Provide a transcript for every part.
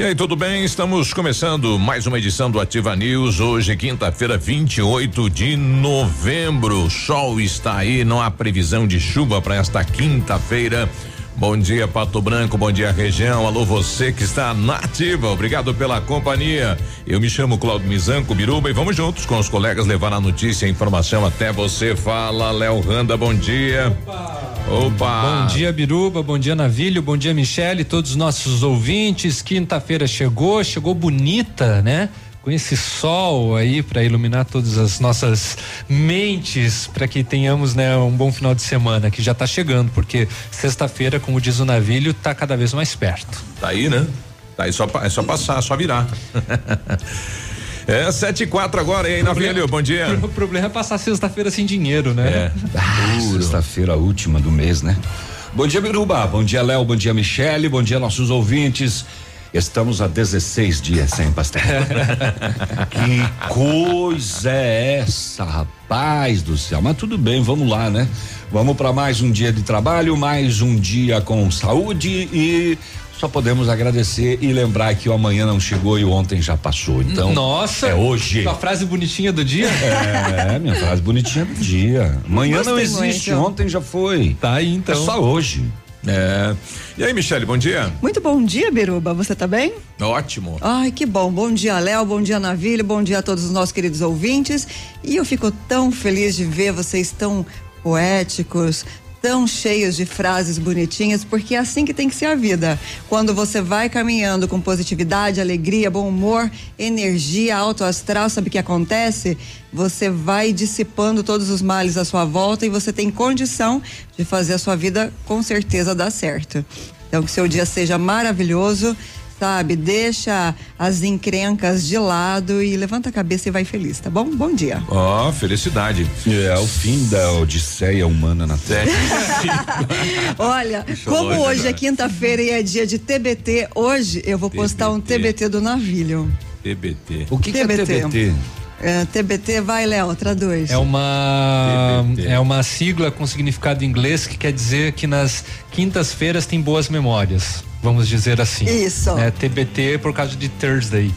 E aí, tudo bem? Estamos começando mais uma edição do Ativa News. Hoje, quinta-feira, 28 de novembro. O sol está aí, não há previsão de chuva para esta quinta-feira. Bom dia, Pato Branco, bom dia, região. Alô, você que está na ativa, obrigado pela companhia. Eu me chamo Claudio Mizanco Biruba e vamos juntos com os colegas levar a notícia e a informação até você. Fala, Léo Randa, bom dia. Opa! Opa! Bom dia, Biruba, bom dia, Navilho, bom dia, Michele, todos os nossos ouvintes. Quinta-feira chegou, chegou bonita, né? Com esse sol aí para iluminar todas as nossas mentes para que tenhamos né um bom final de semana que já está chegando porque sexta-feira como diz o navilho tá cada vez mais perto tá aí né tá aí só é só passar só virar É, sete e quatro agora, aí, Navilho, bom dia. O problema é passar sexta-feira sem dinheiro, né? É. Ah, sexta-feira última do mês, né? Bom dia, Biruba. Bom dia, Léo. Bom dia, Michele. Bom dia, nossos ouvintes. Estamos há 16 dias sem pastel. que coisa é essa, rapaz do céu? Mas tudo bem, vamos lá, né? Vamos para mais um dia de trabalho, mais um dia com saúde e só podemos agradecer e lembrar que o amanhã não chegou e o ontem já passou. Então, nossa, é hoje. Sua frase bonitinha do dia? É, minha frase bonitinha do dia. Amanhã não existe, muito. ontem já foi. Tá aí então. É só hoje. É. E aí, Michele, bom dia. Muito bom dia, Biruba. Você tá bem? Ótimo. Ai, que bom. Bom dia, Léo. Bom dia, Navilho. Bom dia a todos os nossos queridos ouvintes. E eu fico tão feliz de ver vocês tão poéticos, tão cheios de frases bonitinhas, porque é assim que tem que ser a vida. Quando você vai caminhando com positividade, alegria, bom humor, energia, alto astral, sabe o que acontece? Você vai dissipando todos os males à sua volta e você tem condição de fazer a sua vida com certeza dar certo. Então que seu dia seja maravilhoso sabe? Deixa as encrencas de lado e levanta a cabeça e vai feliz, tá bom? Bom dia. Ó, oh, felicidade. É o fim da odisseia humana na Terra. Olha, como hoje é quinta-feira e é dia de TBT, hoje eu vou TBT. postar um TBT do Navilho. TBT. O que, TBT. que é TBT? É, TBT, vai, Léo, traduz. É uma TBT. é uma sigla com significado em inglês que quer dizer que nas quintas-feiras tem boas memórias vamos dizer assim. Isso. Né? TBT por causa de Thursday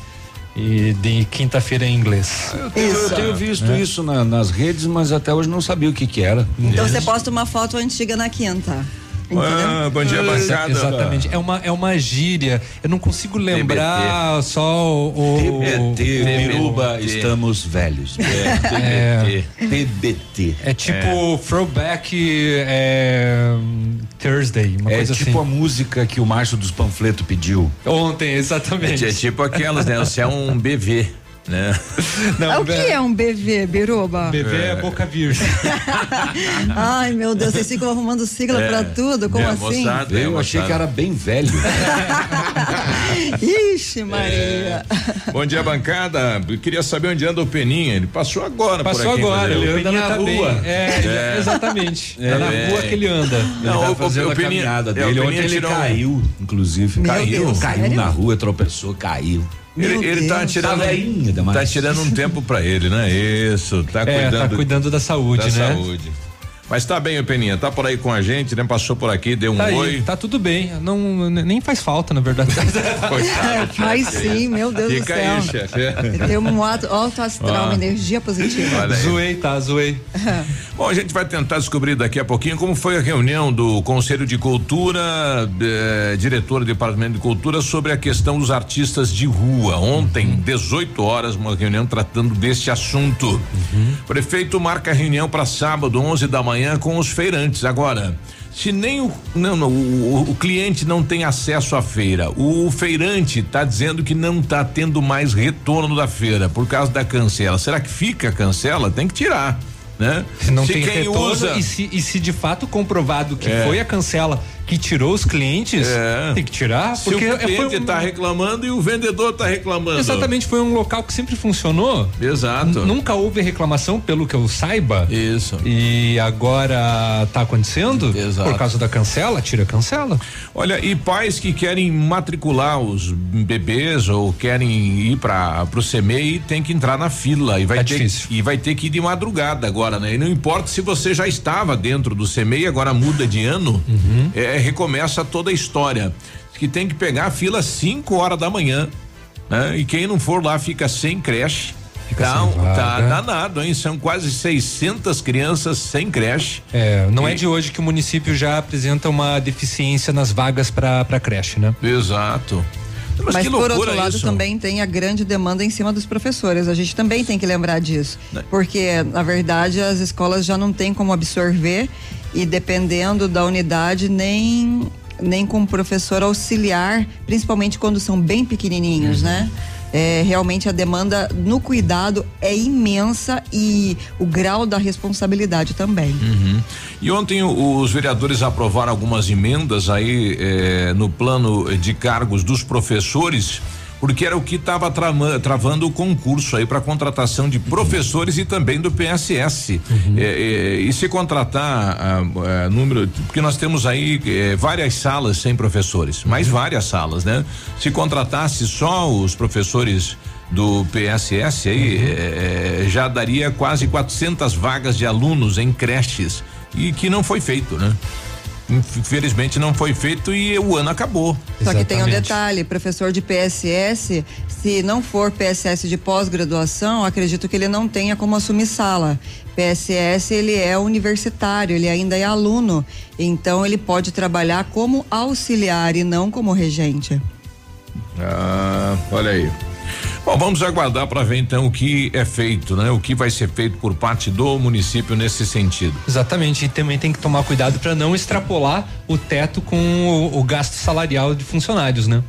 e de quinta-feira em inglês. Eu tenho, eu tenho visto é. isso na, nas redes, mas até hoje não sabia o que que era. Então você posta uma foto antiga na quinta. Ah, bom dia, bancada. Exatamente. É uma, é uma gíria. Eu não consigo lembrar TBT. só o. TBT, Miruba, estamos velhos. É, TBT. É tipo é. throwback é, Thursday, uma é coisa tipo assim. a música que o Márcio dos Panfletos pediu. Ontem, exatamente. É, é tipo aquelas, né? Você é um BV né? Não, o que é um BV, Biruba? BV é, é boca virgem. Ai, meu Deus, vocês ficam arrumando sigla é, pra tudo, como é, assim? Moçada, eu achei que era bem velho. Ixi, Maria. É. Bom dia, bancada. Eu queria saber onde anda o Peninha. Ele passou agora passou por aqui. Passou agora, ele anda na tá rua. É, exatamente. É, na rua que ele anda. Ele Não, vai fazendo o, a caminhada dele. Ontem ele caiu, inclusive. Meu caiu. Deus, caiu sério? na rua, tropeçou, caiu. Ele, ele tá tirando, tá, tá tirando um tempo para ele, né? Isso, tá é, cuidando. Tá cuidando da saúde, da né? saúde. Mas tá bem, o Peninha, tá por aí com a gente, né? Passou por aqui, deu um tá oi. Aí, tá tudo bem, não nem faz falta, na verdade. Coitado, faz sim, meu Deus Fica do céu. Aí, chefe. Tem um ato, alto astral, uma energia positiva. Zoei, tá, zoei. Bom, a gente vai tentar descobrir daqui a pouquinho como foi a reunião do Conselho de Cultura, eh, diretor do Departamento de Cultura, sobre a questão dos artistas de rua. Ontem, uhum. 18 horas, uma reunião tratando deste assunto. Uhum. Prefeito marca a reunião para sábado, 11 da manhã manhã com os feirantes. Agora, se nem o, não, não o, o, cliente não tem acesso à feira, o feirante está dizendo que não está tendo mais retorno da feira por causa da cancela. Será que fica a cancela? Tem que tirar. Né? Se não se tem retorno usa... e, se, e se de fato comprovado que é. foi a cancela que tirou os clientes, é. tem que tirar. Se porque o cliente está um... reclamando e o vendedor está reclamando. Exatamente, foi um local que sempre funcionou. Exato. Nunca houve reclamação, pelo que eu saiba. Isso. E agora está acontecendo? Exato. Por causa da cancela, tira cancela. Olha, e pais que querem matricular os bebês ou querem ir para o CMEI tem que entrar na fila e vai é ter difícil. e vai ter que ir de madrugada agora, né? E não importa se você já estava dentro do CMEI, agora muda de ano. Uhum. É, recomeça toda a história. que tem que pegar a fila 5 horas da manhã, né? E quem não for lá fica sem creche. Fica tá, tá danado, hein? São quase 600 crianças sem creche. É, não é e... é de hoje que o município já apresenta uma deficiência nas vagas para creche, né? Exato. Mas, Mas por outro lado isso? também tem a grande demanda em cima dos professores. A gente também tem que lembrar disso. Né? Porque, na verdade, as escolas já não têm como absorver e dependendo da unidade, nem nem com professor auxiliar, principalmente quando são bem pequenininhos, uhum. né? É, realmente a demanda no cuidado é imensa e o grau da responsabilidade também. Uhum. E ontem os vereadores aprovaram algumas emendas aí é, no plano de cargos dos professores porque era o que estava travando o concurso aí para contratação de professores e também do PSS. Uhum. É, é, e se contratar a, a, número, porque nós temos aí é, várias salas sem professores, mais uhum. várias salas, né? Se contratasse só os professores do PSS aí uhum. É, é, já daria quase 400 vagas de alunos em creches e que não foi feito, né? Infelizmente não foi feito e o ano acabou. Só Exatamente. que tem um detalhe, professor de PSS, se não for PSS de pós-graduação, acredito que ele não tenha como assumir sala. PSS ele é universitário, ele ainda é aluno, então ele pode trabalhar como auxiliar e não como regente. Ah, olha aí. Bom, vamos aguardar para ver então o que é feito, né? O que vai ser feito por parte do município nesse sentido. Exatamente, e também tem que tomar cuidado para não extrapolar o teto com o, o, gasto salarial de funcionários, né?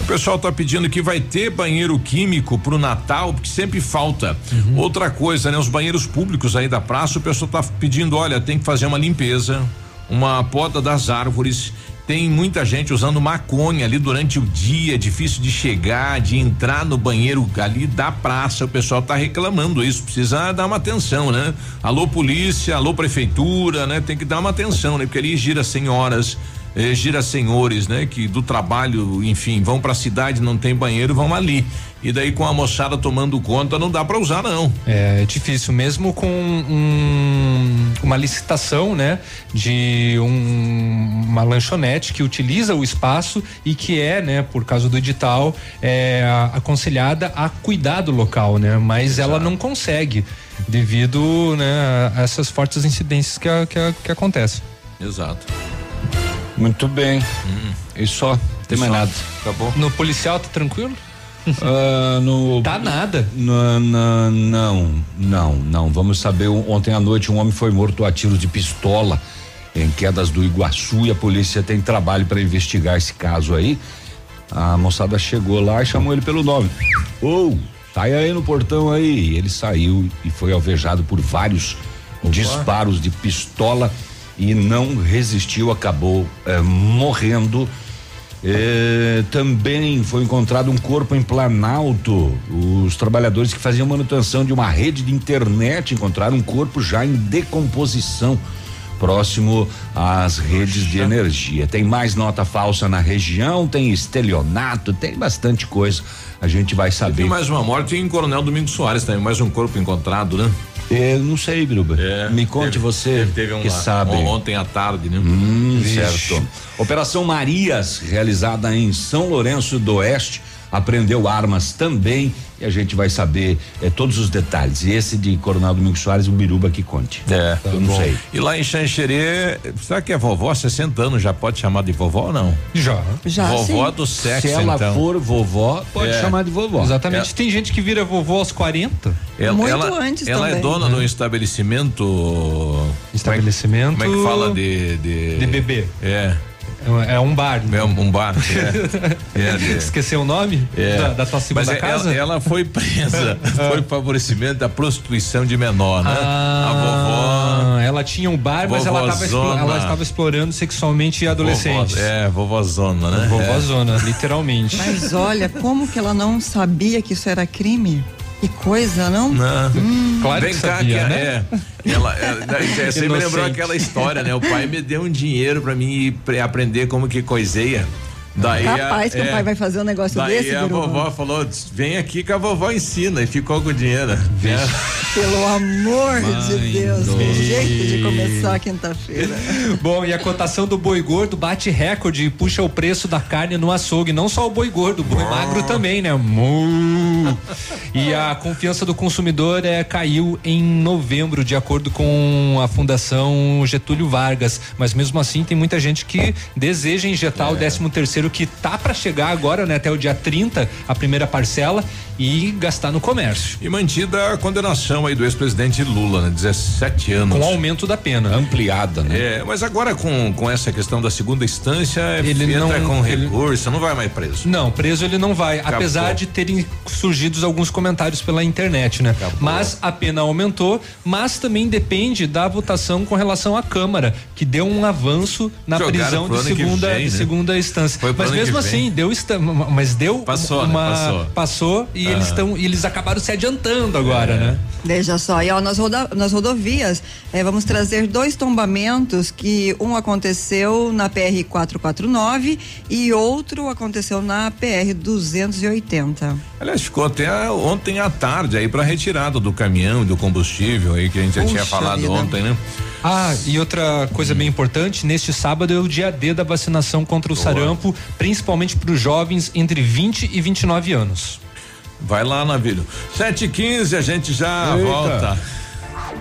O pessoal está pedindo que vai ter banheiro químico para o Natal, porque sempre falta. Uhum. Outra coisa, né? Os banheiros públicos aí da praça, o pessoal está pedindo, olha, tem que fazer uma limpeza, uma poda das árvores tem muita gente usando maconha ali durante o dia, difícil de chegar, de entrar no banheiro ali da praça. O pessoal tá reclamando isso, precisa dar uma atenção, né? Alô polícia, alô prefeitura, né? Tem que dar uma atenção, né? Porque ali gira senhoras, eh, gira senhores, né? Que do trabalho, enfim, vão para a cidade, não tem banheiro, vão ali e daí com a moçada tomando conta não dá para usar não. É, é difícil mesmo com um, uma licitação, né, de um, uma lanchonete que utiliza o espaço e que é, né, por causa do edital, é, aconselhada a cuidar do local, né, mas Exato. ela não consegue devido, né, a essas fortes incidências que, a, que, a, que acontecem. Exato. Muito bem. Hum. E só, tem mais nada. Acabou. No policial tá tranquilo? Uh, no, tá nada. No, no, não, não, não. Vamos saber. Ontem à noite um homem foi morto a tiros de pistola em quedas do Iguaçu e a polícia tem trabalho para investigar esse caso aí. A moçada chegou lá e chamou ele pelo nome. Ou, oh, sai aí no portão aí. Ele saiu e foi alvejado por vários Opa. disparos de pistola e não resistiu, acabou eh, morrendo é, também foi encontrado um corpo em Planalto. Os trabalhadores que faziam manutenção de uma rede de internet encontraram um corpo já em decomposição próximo às redes de energia. Tem mais nota falsa na região, tem estelionato, tem bastante coisa. A gente vai saber. Tem mais uma morte em Coronel Domingos Soares também, mais um corpo encontrado, né? Eu não sei, Biruba. É, Me conte teve, você teve um que sabe. Ontem à tarde, né? Hum, certo. Operação Marias, realizada em São Lourenço do Oeste, apreendeu armas também e a gente vai saber eh, todos os detalhes. E esse de Coronel Domingos Soares, o Biruba que conte. É, eu não bom. sei. E lá em Xanxerê, será que é vovó? 60 anos já pode chamar de vovó ou não? Já. Já. Vovó sim. do sexo. Se ela então. for vovó, pode é. chamar de vovó. Exatamente. É. Tem gente que vira vovó aos 40. Ela, Muito ela, antes Ela é também. é dona do estabelecimento. Estabelecimento. Como é que fala de. De, de bebê. É. É um bar. Né? É um, bar. É. é, é. Esqueceu o nome é. da, da tua segunda Mas é, casa? Ela, ela foi presa. foi favorecimento da prostituição de menor, né? Ah, a vovó. Ela tinha um bar, mas ela estava ela estava explorando sexualmente adolescentes. Vovó, é, vovózona, né? Vovózona, literalmente. Mas olha, como que ela não sabia que isso era crime? Que coisa, não? Não. Hum. Claro Vem que cá, sabia, que né? é. Ela, ela, ela você me lembrou aquela história, né? O pai me deu um dinheiro para mim aprender como que coiseia. Daí Rapaz, a, que é, o pai vai fazer um negócio daí desse, Daí a vovó falou, vem aqui que a vovó ensina e ficou com o dinheiro. Vixe. É. Pelo amor Mãe de Deus, que jeito de começar a quinta-feira. Bom, e a cotação do boi gordo bate recorde e puxa o preço da carne no açougue. Não só o boi gordo, o boi magro também, né? E a confiança do consumidor é, caiu em novembro, de acordo com a Fundação Getúlio Vargas. Mas mesmo assim, tem muita gente que deseja injetar é. o 13 terceiro que tá para chegar agora, né? Até o dia 30, a primeira parcela e gastar no comércio. E mantida a condenação aí do ex-presidente Lula, né? 17 anos. Com aumento da pena. Ampliada, né? É, mas agora com, com essa questão da segunda instância, ele não, com ele, recurso, não vai mais preso. Não, preso ele não vai, Acabou. apesar de terem surgido alguns comentários pela internet, né? Acabou. Mas a pena aumentou, mas também depende da votação com relação à Câmara, que deu um avanço na Jogaram prisão de segunda, vem, né? de segunda instância. Mas mesmo assim, deu mas deu passou, né? uma né? passou. passou e eles estão eles acabaram se adiantando agora, é. né? Veja só, e ó, nas, roda, nas rodovias, eh, vamos trazer dois tombamentos que um aconteceu na PR 449 e outro aconteceu na PR 280. Aliás, ficou até ontem à tarde aí para retirada do caminhão e do combustível aí que a gente Puxa já tinha falado vida. ontem, né? Ah, e outra coisa hum. bem importante, neste sábado é o dia D da vacinação contra o Boa. sarampo, principalmente para os jovens entre 20 e 29 anos. Vai lá, Navilho. 7 e 15 a gente já Eita. volta.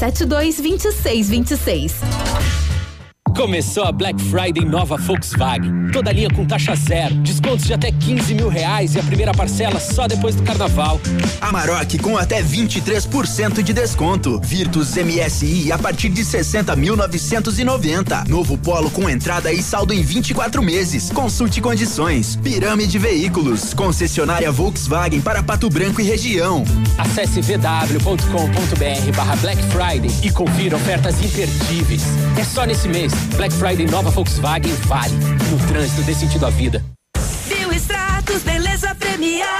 3272 2626. Começou a Black Friday nova Volkswagen. Toda linha com taxa zero, descontos de até 15 mil reais e a primeira parcela só depois do carnaval. Amarok com até 23% de desconto. Virtus MSI a partir de 60.990. Novo Polo com entrada e saldo em 24 meses. Consulte condições. Pirâmide Veículos. Concessionária Volkswagen para Pato Branco e região. Acesse vw.com.br barra Black Friday e confira ofertas imperdíveis. É só nesse mês. Black Friday nova Volkswagen vale. No trânsito dê sentido à vida. Beleza premiada.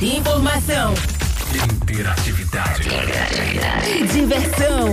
Informação. Interatividade. Interatividade. Diversão.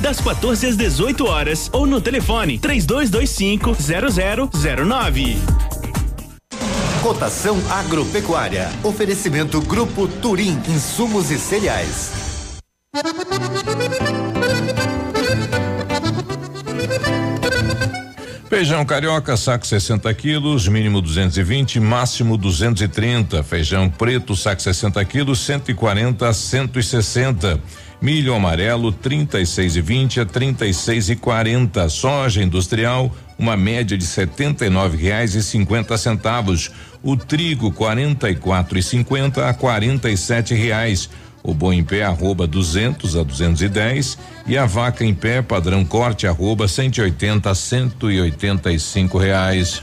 das 14 às 18 horas ou no telefone 3225 0009. Cotação agropecuária. Oferecimento Grupo Turim, insumos e cereais. Feijão carioca, saco 60 quilos, mínimo 220, máximo 230. Feijão preto, saco 60 quilos, 140 a 160. Milho amarelo, 36 e 20 a 36 e 40. Soja industrial, uma média de setenta e nove reais e cinquenta centavos. O trigo, 44 e 50 a 47 reais. O boi em pé arroba 200 a 210 e a vaca em pé padrão corte arroba 180 a 185 reais.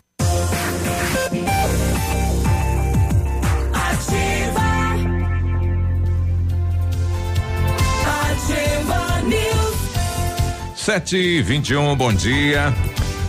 Sete e vinte e um, bom dia.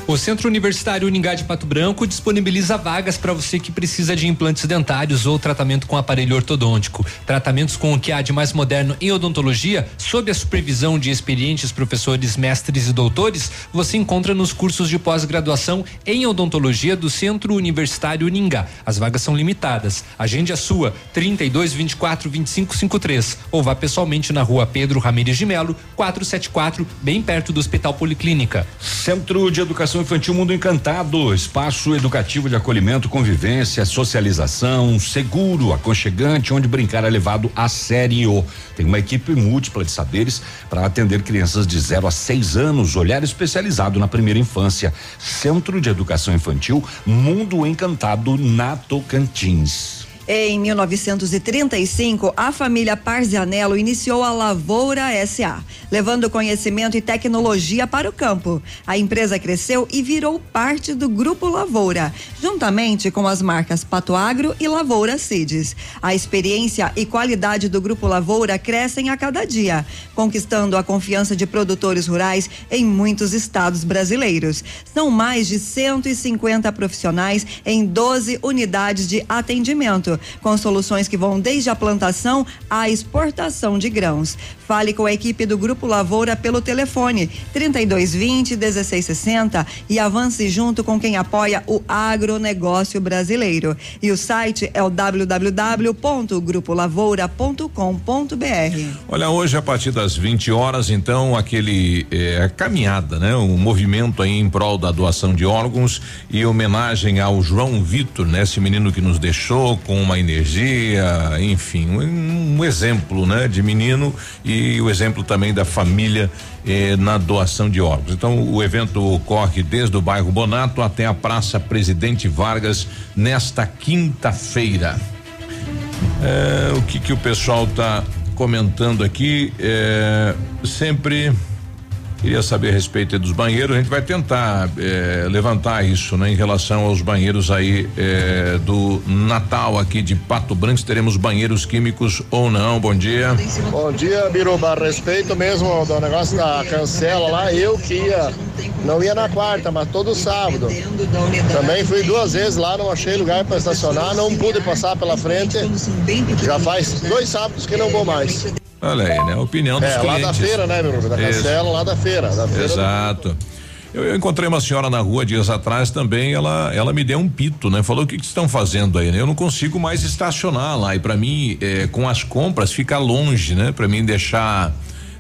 O Centro Universitário Uningá de Pato Branco disponibiliza vagas para você que precisa de implantes dentários ou tratamento com aparelho ortodôntico. Tratamentos com o que há de mais moderno em odontologia, sob a supervisão de experientes professores, mestres e doutores, você encontra nos cursos de pós-graduação em odontologia do Centro Universitário Uningá. As vagas são limitadas. Agende a sua 32 24 25 53 ou vá pessoalmente na rua Pedro Ramires de Melo, 474, bem perto do Hospital Policlínica. Centro de Educação Infantil Mundo Encantado, espaço educativo de acolhimento, convivência, socialização, seguro, aconchegante, onde brincar é levado a sério. Tem uma equipe múltipla de saberes para atender crianças de 0 a 6 anos, olhar especializado na primeira infância. Centro de Educação Infantil Mundo Encantado na Tocantins. Em 1935, a família Parzianello iniciou a Lavoura SA, levando conhecimento e tecnologia para o campo. A empresa cresceu e virou parte do Grupo Lavoura, juntamente com as marcas Pato Agro e Lavoura Seeds. A experiência e qualidade do Grupo Lavoura crescem a cada dia, conquistando a confiança de produtores rurais em muitos estados brasileiros. São mais de 150 profissionais em 12 unidades de atendimento, com soluções que vão desde a plantação à exportação de grãos. Fale com a equipe do Grupo Lavoura pelo telefone 3220 1660 e avance junto com quem apoia o agronegócio brasileiro. E o site é o www.grupolavoura.com.br. Olha, hoje a partir das 20 horas, então, aquele eh, caminhada, né? Um movimento aí em prol da doação de órgãos e homenagem ao João Vitor, né? Esse menino que nos deixou com uma energia, enfim, um, um exemplo, né? De menino e o exemplo também da família eh, na doação de órgãos. Então, o evento ocorre desde o bairro Bonato até a Praça Presidente Vargas nesta quinta-feira. É, o que que o pessoal tá comentando aqui é, sempre queria saber a respeito dos banheiros a gente vai tentar é, levantar isso né em relação aos banheiros aí é, do Natal aqui de Pato Branco se teremos banheiros químicos ou não bom dia Bom dia, Biruba. Respeito mesmo do negócio da cancela lá, eu que ia, não ia na quarta, mas todo sábado. Também fui duas vezes lá, não achei lugar para estacionar, não pude passar pela frente. Já faz dois sábados que não vou mais. Olha aí né a opinião dos É, lá clientes da feira, né, Biruba? Da cancela, lá da feira. Da feira do- Exato. Eu, eu encontrei uma senhora na rua dias atrás também, ela ela me deu um pito, né? Falou o que que estão fazendo aí, né? Eu não consigo mais estacionar lá e para mim eh, com as compras fica longe, né? Para mim deixar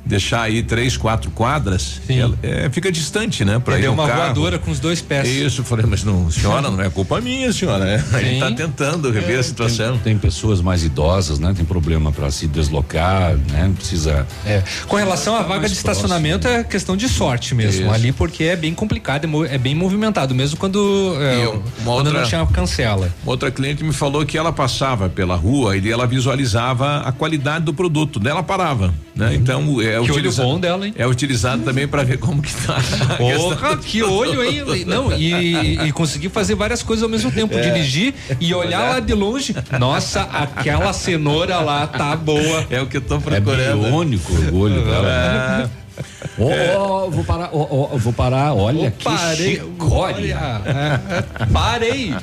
deixar aí três, quatro quadras, ela, eh, fica distante, né? Para ir Deu uma carro. voadora com os dois pés. Isso, eu falei, mas não, senhora, não é culpa minha, senhora, né? A gente tá tentando rever a situação. Tem, tem pessoas mais idosas, né? Tem problema para se deslocar, né? Precisa. É. Com relação à vaga Mais de estacionamento, é questão de sorte mesmo. Isso. Ali, porque é bem complicado, é é bem movimentado, mesmo quando, é, E uma quando outra- não tinha cancela. Uma outra cliente me falou que ela passava pela rua e ela visualizava a qualidade do produto, daí ela parava, né? Então é Uhum. Que olho bom dela, hein? É utilizado também para ver como que tá. Porra, que olho, hein? Não, e, e conseguir fazer várias coisas ao mesmo tempo, É. dirigir e olhar Olhar. lá de longe. Nossa, aquela cenoura lá tá boa. É o que eu tô procurando. É biônico o olho dela. Ó, ó, vou parar, ó, ó, vou parar, olha que parei, chicória. olha, é, é, parei.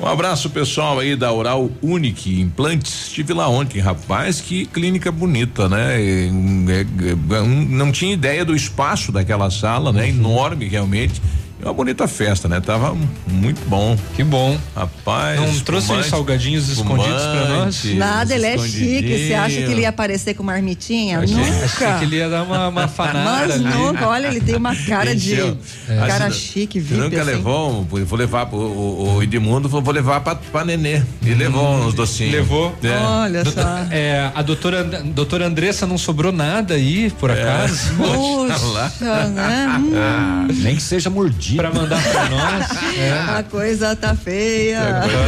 Um abraço pessoal aí da Oral Unique Implantes. Estive lá ontem, rapaz, que clínica bonita, né? E, é, é, um, não tinha ideia do espaço daquela sala, né? Enorme realmente. Uma bonita festa, né? Tava muito bom. Que bom. Rapaz. Não trouxe espumante, salgadinhos escondidos pra nós? Nada, ele é chique. Você acha que ele ia aparecer com uma armitinha? Achei, nunca. achei que ele ia dar uma, uma fanada Mas nunca, olha, ele tem uma cara de. Encheu. Cara chique, VIP. nunca assim. levou? Vou levar pro, o, o Edmundo, vou levar pra, pra Nenê. E levou uns docinhos. Levou? É. Olha Doutor- só. É, a doutora, doutora Andressa não sobrou nada aí, por É. acaso? Puxa, né? Hum, Nem que seja mordido. Pra mandar pra nós. É. a coisa tá feia.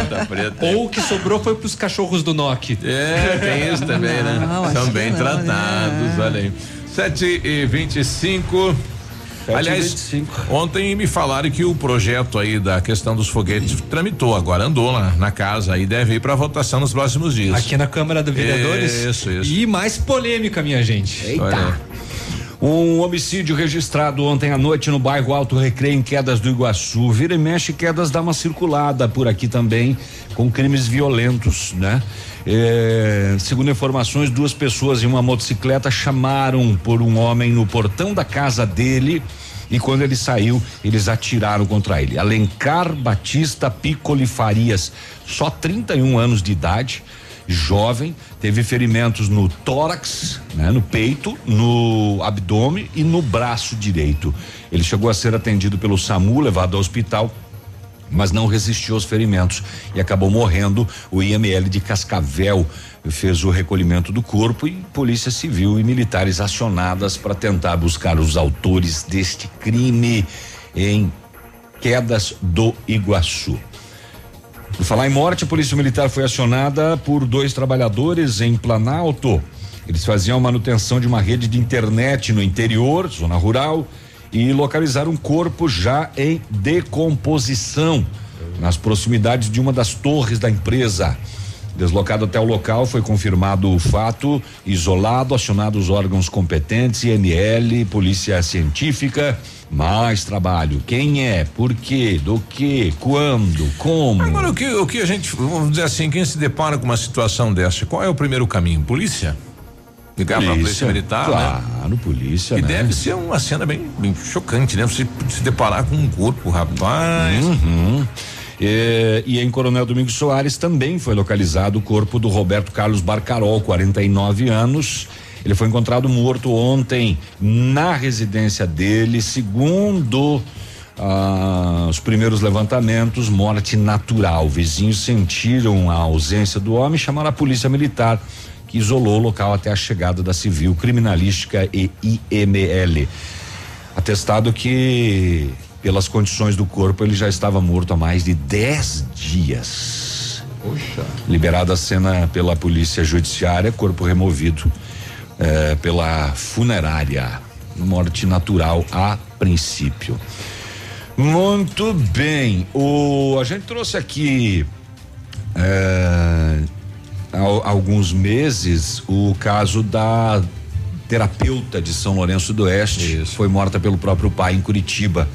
Tá preta. Ou o que sobrou foi pros cachorros do NOC. É, tem isso também, Não, né? São bem não, tratados, né? olha aí. Sete e vinte e cinco. Aliás, ontem me falaram que o projeto aí da questão dos foguetes tramitou agora, andou lá na casa e deve ir para votação nos próximos dias. Aqui na Câmara dos Vereadores. Isso, isso. E mais polêmica, minha gente. Olha. Um homicídio registrado ontem à noite no bairro Alto Recreio, em Quedas do Iguaçu. Vira e mexe, Quedas dá uma circulada por aqui também, com crimes violentos, né? É, segundo informações, duas pessoas em uma motocicleta chamaram por um homem no portão da casa dele. E quando ele saiu, eles atiraram contra ele. Alencar Batista Piccoli Farias, só 31 anos de idade, jovem, teve ferimentos no tórax, né, no peito, no abdômen e no braço direito. Ele chegou a ser atendido pelo SAMU, levado ao hospital, mas não resistiu aos ferimentos e acabou morrendo. O IML de Cascavel fez o recolhimento do corpo e polícia civil e militares acionadas para tentar buscar os autores deste crime em Quedas do Iguaçu. Por falar em morte, a Polícia Militar foi acionada por dois trabalhadores em Planalto. Eles faziam manutenção de uma rede de internet no interior, zona rural, e localizaram um corpo já em decomposição nas proximidades de uma das torres da empresa. Deslocado até o local, foi confirmado o fato, isolado, acionados os órgãos competentes, IML, Polícia Científica, Mais trabalho. Quem é? Por quê? Do que? Quando? Como? Agora, o que, o que a gente, vamos dizer assim, quem se depara com uma situação dessa, qual é o primeiro caminho? Polícia? Ligar pra polícia militar, claro, né? polícia, E né? deve ser uma cena bem, bem chocante, né? Você se deparar com um corpo, rapaz. Uhum. É, e em Coronel Domingos Soares também foi localizado o corpo do Roberto Carlos Barcarol, 49 anos. Ele foi encontrado morto ontem na residência dele, segundo ah, os primeiros levantamentos, morte natural. Vizinhos sentiram a ausência do homem e chamaram a polícia militar, que isolou o local até a chegada da civil criminalística e IML. Atestado que, pelas condições do corpo, ele já estava morto há mais de 10 dias. Poxa. Liberada a cena pela polícia judiciária, corpo removido eh, pela funerária. Morte natural a princípio. Muito bem. O, a gente trouxe aqui eh, há alguns meses o caso da terapeuta de São Lourenço do Oeste. Foi morta pelo próprio pai em Curitiba.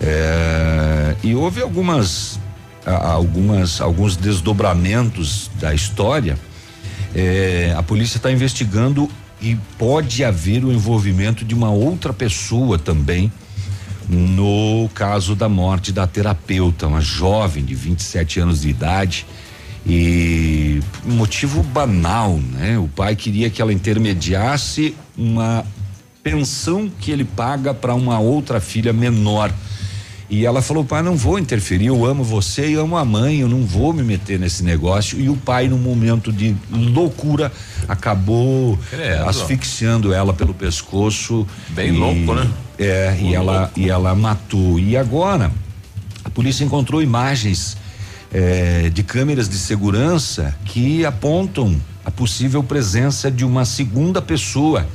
É, e houve algumas, algumas, alguns desdobramentos da história. É, a polícia está investigando e pode haver o envolvimento de uma outra pessoa também no caso da morte da terapeuta, uma jovem de 27 anos de idade. E motivo banal, né? O pai queria que ela intermediasse uma pensão que ele paga para uma outra filha menor. E ela falou: pai, não vou interferir, eu amo você e amo a mãe, eu não vou me meter nesse negócio. E o pai, num momento de loucura, acabou Credo. asfixiando ela pelo pescoço. Bem e- louco, né? É, e ela, e ela matou. E agora, a polícia encontrou imagens eh, de câmeras de segurança que apontam a possível presença de uma segunda pessoa.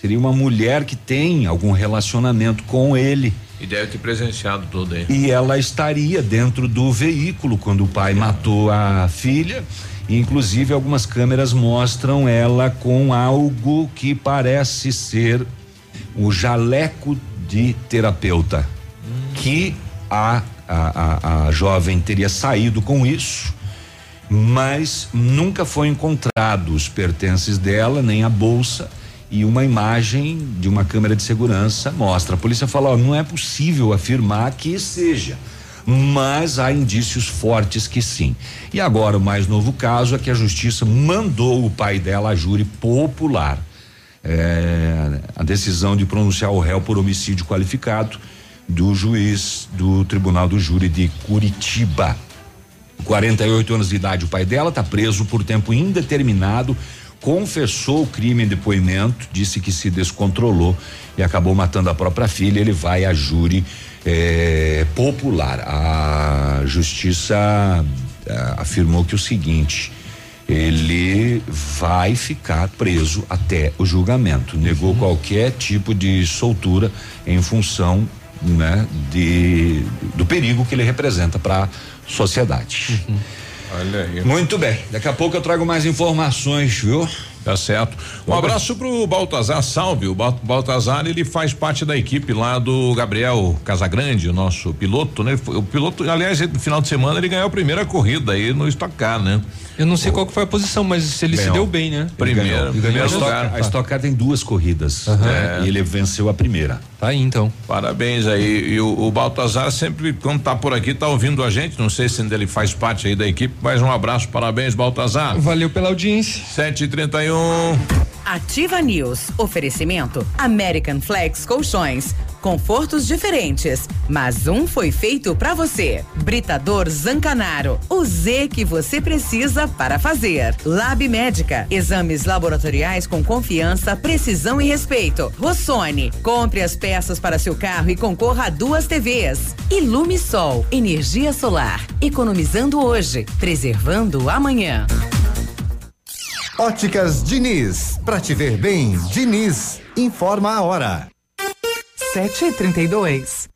Seria uma mulher que tem algum relacionamento com ele. E deve ter presenciado tudo aí. E ela estaria dentro do veículo quando o pai matou a filha. Inclusive, algumas câmeras mostram ela com algo que parece ser o jaleco de terapeuta. Que a, a, a, a jovem teria saído com isso, mas nunca foi encontrado os pertences dela, nem a bolsa. E uma imagem de uma câmera de segurança mostra. A polícia fala: não é possível afirmar que seja, mas há indícios fortes que sim. E agora o mais novo caso é que a justiça mandou o pai dela a júri popular. É, a decisão de pronunciar o réu por homicídio qualificado do juiz do Tribunal do Júri de Curitiba. 48 anos de idade, o pai dela está preso por tempo indeterminado. Confessou o crime em depoimento, disse que se descontrolou e acabou matando a própria filha. Ele vai a júri eh, popular. A justiça eh, afirmou que o seguinte: ele vai ficar preso até o julgamento. Negou qualquer tipo de soltura em função, né, de do perigo que ele representa para a sociedade. Olha aí. Muito bem. Daqui a pouco eu trago mais informações, viu? Tá certo. Um abraço pro Baltazar Salve. O Bal- Baltazar, ele faz parte da equipe lá do Gabriel Casagrande, o nosso piloto, né? O piloto, aliás, no final de semana ele ganhou a primeira corrida aí no Stock Car, né? Eu não sei qual que foi a posição, mas ele se Ganhou. deu bem, né? Primeiro, Ele ganhou. primeiro a, Stock, lugar. a Stock Car tem duas corridas. né? E ele venceu a primeira. Tá aí então. Parabéns aí. E o, o Baltazar sempre, quando tá por aqui, tá ouvindo a gente. Não sei se ainda ele faz parte aí da equipe, mas um abraço, parabéns, Baltazar. Valeu pela audiência. 7h31. Ativa News. Oferecimento American Flex Colchões. Confortos diferentes, mas um foi feito pra você. Britador Zancanaro. O Z que você precisa para fazer. Lab Médica. Exames laboratoriais com confiança, precisão e respeito. Rossoni. Compre as peças para seu carro e concorra a duas TVs. Ilume Sol. Energia solar. Economizando hoje, preservando amanhã. Óticas Diniz. Pra te ver bem, Diniz. Informa a hora. 7 e 32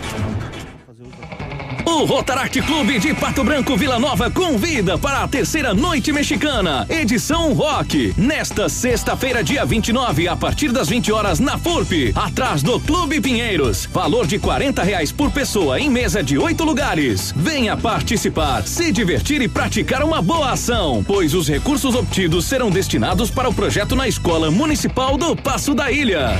O Rotaract Clube de Pato Branco Vila Nova convida para a terceira noite mexicana, edição rock, nesta sexta-feira, dia 29, a partir das 20 horas na FURP, atrás do Clube Pinheiros. Valor de 40 reais por pessoa em mesa de oito lugares. Venha participar, se divertir e praticar uma boa ação, pois os recursos obtidos serão destinados para o projeto na Escola Municipal do Passo da Ilha.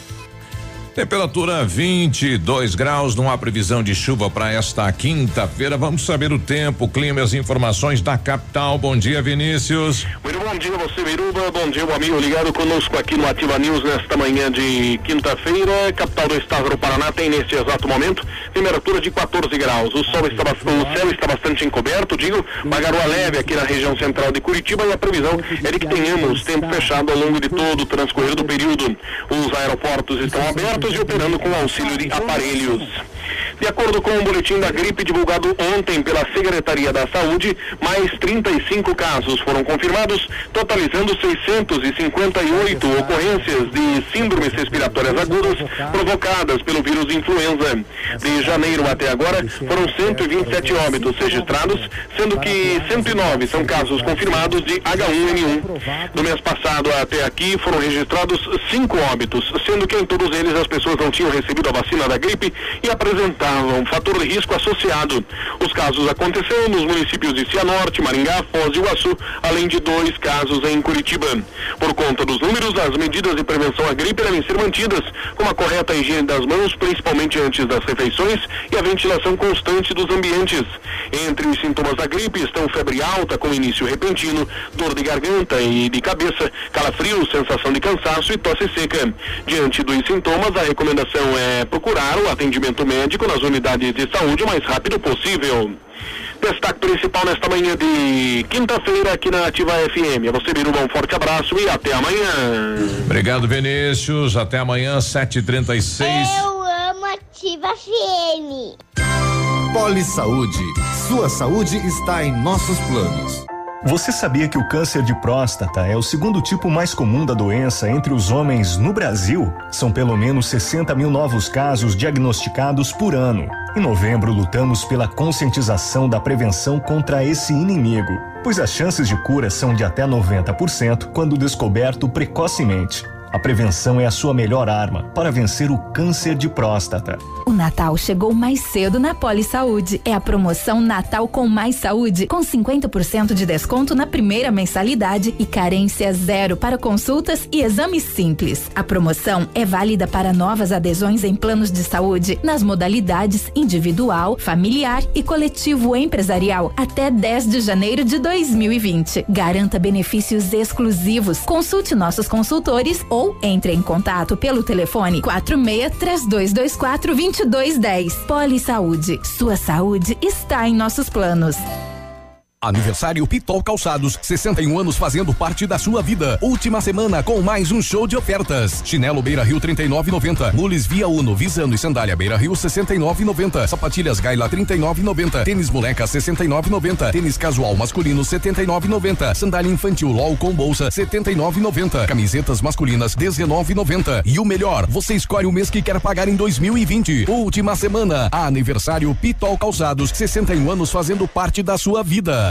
Temperatura 22 graus, não há previsão de chuva para esta quinta-feira. Vamos saber o tempo, clima e as informações da capital. Bom dia, Vinícius. Muito bom dia você, Biruba. Bom dia, o amigo ligado conosco aqui no Ativa News nesta manhã de quinta-feira. Capital do estado do Paraná tem nesse exato momento temperatura de 14 graus. O sol está, o céu está bastante encoberto, digo, uma garoa leve aqui na região central de Curitiba e a previsão é de que tenhamos tempo fechado ao longo de todo o transcorrer do período. Os aeroportos estão abertos e operando com auxílio de aparelhos. De acordo com o boletim da gripe divulgado ontem pela Secretaria da Saúde, mais 35 casos foram confirmados, totalizando 658 ocorrências de síndromes respiratórias agudas provocadas pelo vírus influenza. De janeiro até agora, foram 127 óbitos registrados, sendo que 109 são casos confirmados de H1N1. Do mês passado até aqui foram registrados cinco óbitos, sendo que em todos eles as pessoas não tinham recebido a vacina da gripe e apresentavam fator de risco associado. Os casos aconteceram nos municípios de Cianorte, Maringá, Foz do Iguaçu, além de dois casos em Curitiba. Por conta dos números, as medidas de prevenção à gripe devem ser mantidas, como a correta higiene das mãos, principalmente antes das refeições, e a ventilação constante dos ambientes. Entre os sintomas da gripe estão febre alta com início repentino, dor de garganta e de cabeça, calafrio, sensação de cansaço e tosse seca. Diante dos sintomas, a recomendação é procurar o atendimento médico nas unidades de saúde o mais rápido possível. Destaque principal nesta manhã de quinta-feira aqui na Ativa FM. A você, Biruba, um forte abraço e até amanhã. Obrigado, Vinícius. Até amanhã, 7h36. Eu amo Ativa FM. Poli Saúde. Sua saúde está em nossos planos. Você sabia que o câncer de próstata é o segundo tipo mais comum da doença entre os homens no Brasil? São pelo menos 60 mil novos casos diagnosticados por ano. Em novembro, lutamos pela conscientização da prevenção contra esse inimigo, pois as chances de cura são de até 90% quando descoberto precocemente. A prevenção é a sua melhor arma para vencer o câncer de próstata. O Natal chegou mais cedo na Poli Saúde. É a promoção Natal com Mais Saúde, com 50% de desconto na primeira mensalidade e carência zero para consultas e exames simples. A promoção é válida para novas adesões em planos de saúde nas modalidades individual, familiar e coletivo empresarial até 10 de janeiro de 2020. Garanta benefícios exclusivos. Consulte nossos consultores ou ou entre em contato pelo telefone 46 3224 2210. Poli Saúde. Sua saúde está em nossos planos. Aniversário Pitol Calçados, 61 anos fazendo parte da sua vida. Última semana com mais um show de ofertas. Chinelo Beira Rio 39,90. Mules Via Uno, Visano e Sandália Beira Rio 69,90. Sapatilhas Gaila 39,90. Tênis Moleca 69,90. Tênis casual masculino 79,90. Sandália infantil LOL com bolsa 79,90. Camisetas masculinas 19,90. E o melhor, você escolhe o mês que quer pagar em 2020. Última semana, aniversário Pitol Calçados, 61 anos fazendo parte da sua vida.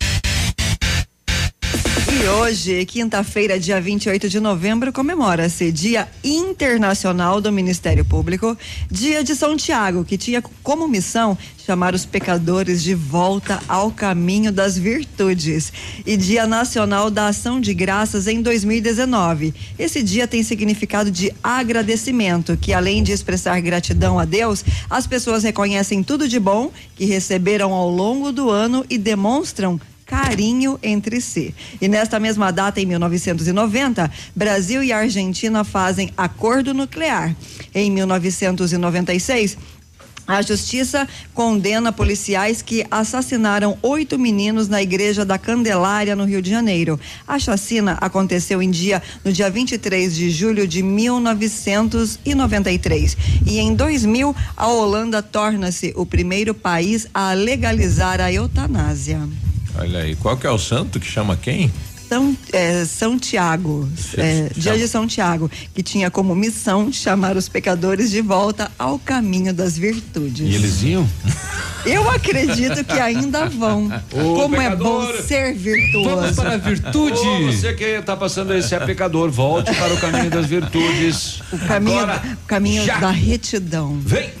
E hoje, quinta-feira, dia 28 de novembro, comemora-se Dia Internacional do Ministério Público, Dia de São Tiago, que tinha como missão chamar os pecadores de volta ao caminho das virtudes, e Dia Nacional da Ação de Graças em 2019. Esse dia tem significado de agradecimento, que além de expressar gratidão a Deus, as pessoas reconhecem tudo de bom que receberam ao longo do ano e demonstram carinho entre si. E nesta mesma data, em 1990, Brasil e Argentina fazem acordo nuclear. Em 1996, a justiça condena policiais que assassinaram oito meninos na igreja da Candelária, no Rio de Janeiro. A chacina aconteceu em dia, no dia 23 de julho de 1993. E em 2000, a Holanda torna-se o primeiro país a legalizar a eutanásia. Olha aí, qual que é o santo que chama quem? São, é, São Tiago, é, dia de São Tiago, que tinha como missão chamar os pecadores de volta ao caminho das virtudes. E eles iam? Eu acredito que ainda vão. Ô, como pecador, é bom ser virtuoso. Vamos para a virtude. Ô, você que está passando aí, se é pecador, volte para o caminho das virtudes. O caminho, Agora, o caminho já. da retidão. Vem!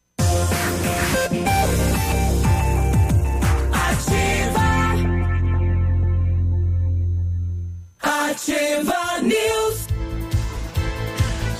Ativa News.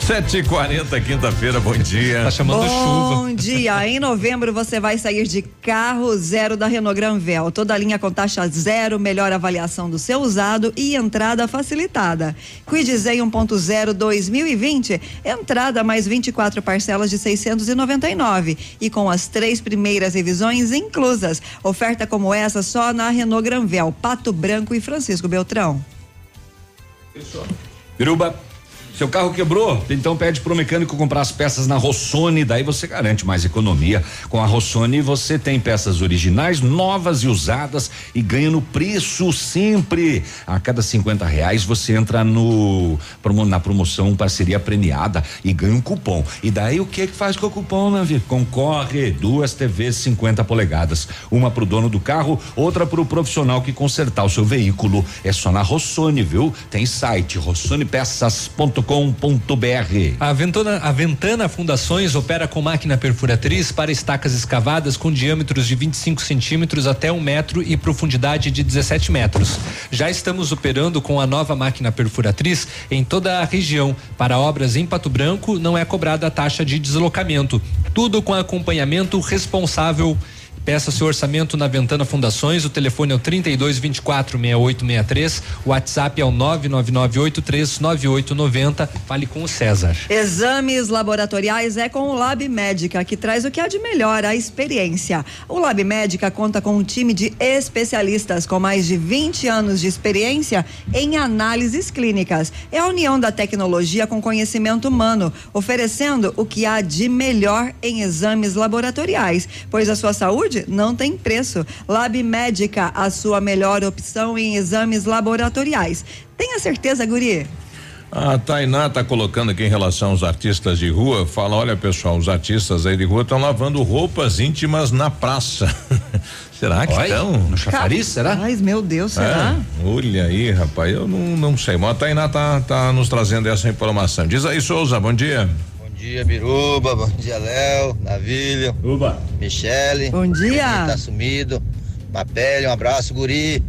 7h40, quinta-feira, bom dia. Tá chamando Bom dia. Em novembro você vai sair de carro zero da Renault Granvel. Toda linha com taxa zero, melhor avaliação do seu usado e entrada facilitada. Quidizei 1.0 2020, entrada mais 24 parcelas de 699 e com as três primeiras revisões inclusas. Oferta como essa só na Renault Granvel, Pato Branco e Francisco Beltrão. Biruba, seu carro quebrou? Então pede pro mecânico comprar as peças na Rossoni, daí você garante mais economia. Com a Rossoni você tem peças originais, novas e usadas e ganha no preço sempre. A cada 50 reais você entra no na promoção parceria premiada e ganha um cupom. E daí o que que faz com o cupom, filho? Concorre duas TVs 50 polegadas, uma pro dono do carro, outra pro profissional que consertar o seu veículo. É só na Rossoni, viu? Tem site rossonepeças.com.br. A Ventana, a Ventana Fundações opera com máquina perfuratriz para estacas escavadas com diâmetros de 25 centímetros até um metro e profundidade de 17 metros. Já estamos operando com a nova máquina perfuratriz em toda a região. Para obras em Pato Branco, não é cobrada a taxa de deslocamento. Tudo com acompanhamento responsável Peça seu orçamento na Ventana Fundações. O telefone é o 32 24 6863. O WhatsApp é o 999839890. Fale com o César. Exames laboratoriais é com o Lab Médica, que traz o que há de melhor, a experiência. O Lab Médica conta com um time de especialistas com mais de 20 anos de experiência em análises clínicas. É a união da tecnologia com conhecimento humano, oferecendo o que há de melhor em exames laboratoriais, pois a sua saúde não tem preço. Lab Médica, a sua melhor opção em exames laboratoriais. Tenha certeza, Guri. A Tainá tá colocando aqui em relação aos artistas de rua, fala, olha pessoal, os artistas aí de rua estão lavando roupas íntimas na praça. será que estão? No chafariz, será? Ai, meu Deus, será? É, olha aí, rapaz, eu não, não sei, mas a Tainá tá, tá nos trazendo essa informação. Diz aí, Souza, bom dia. Bom dia, Biruba. Bom dia, Léo, Navilho. Uba. Michele. Bom dia. Tá sumido. Mapele, um abraço, guri.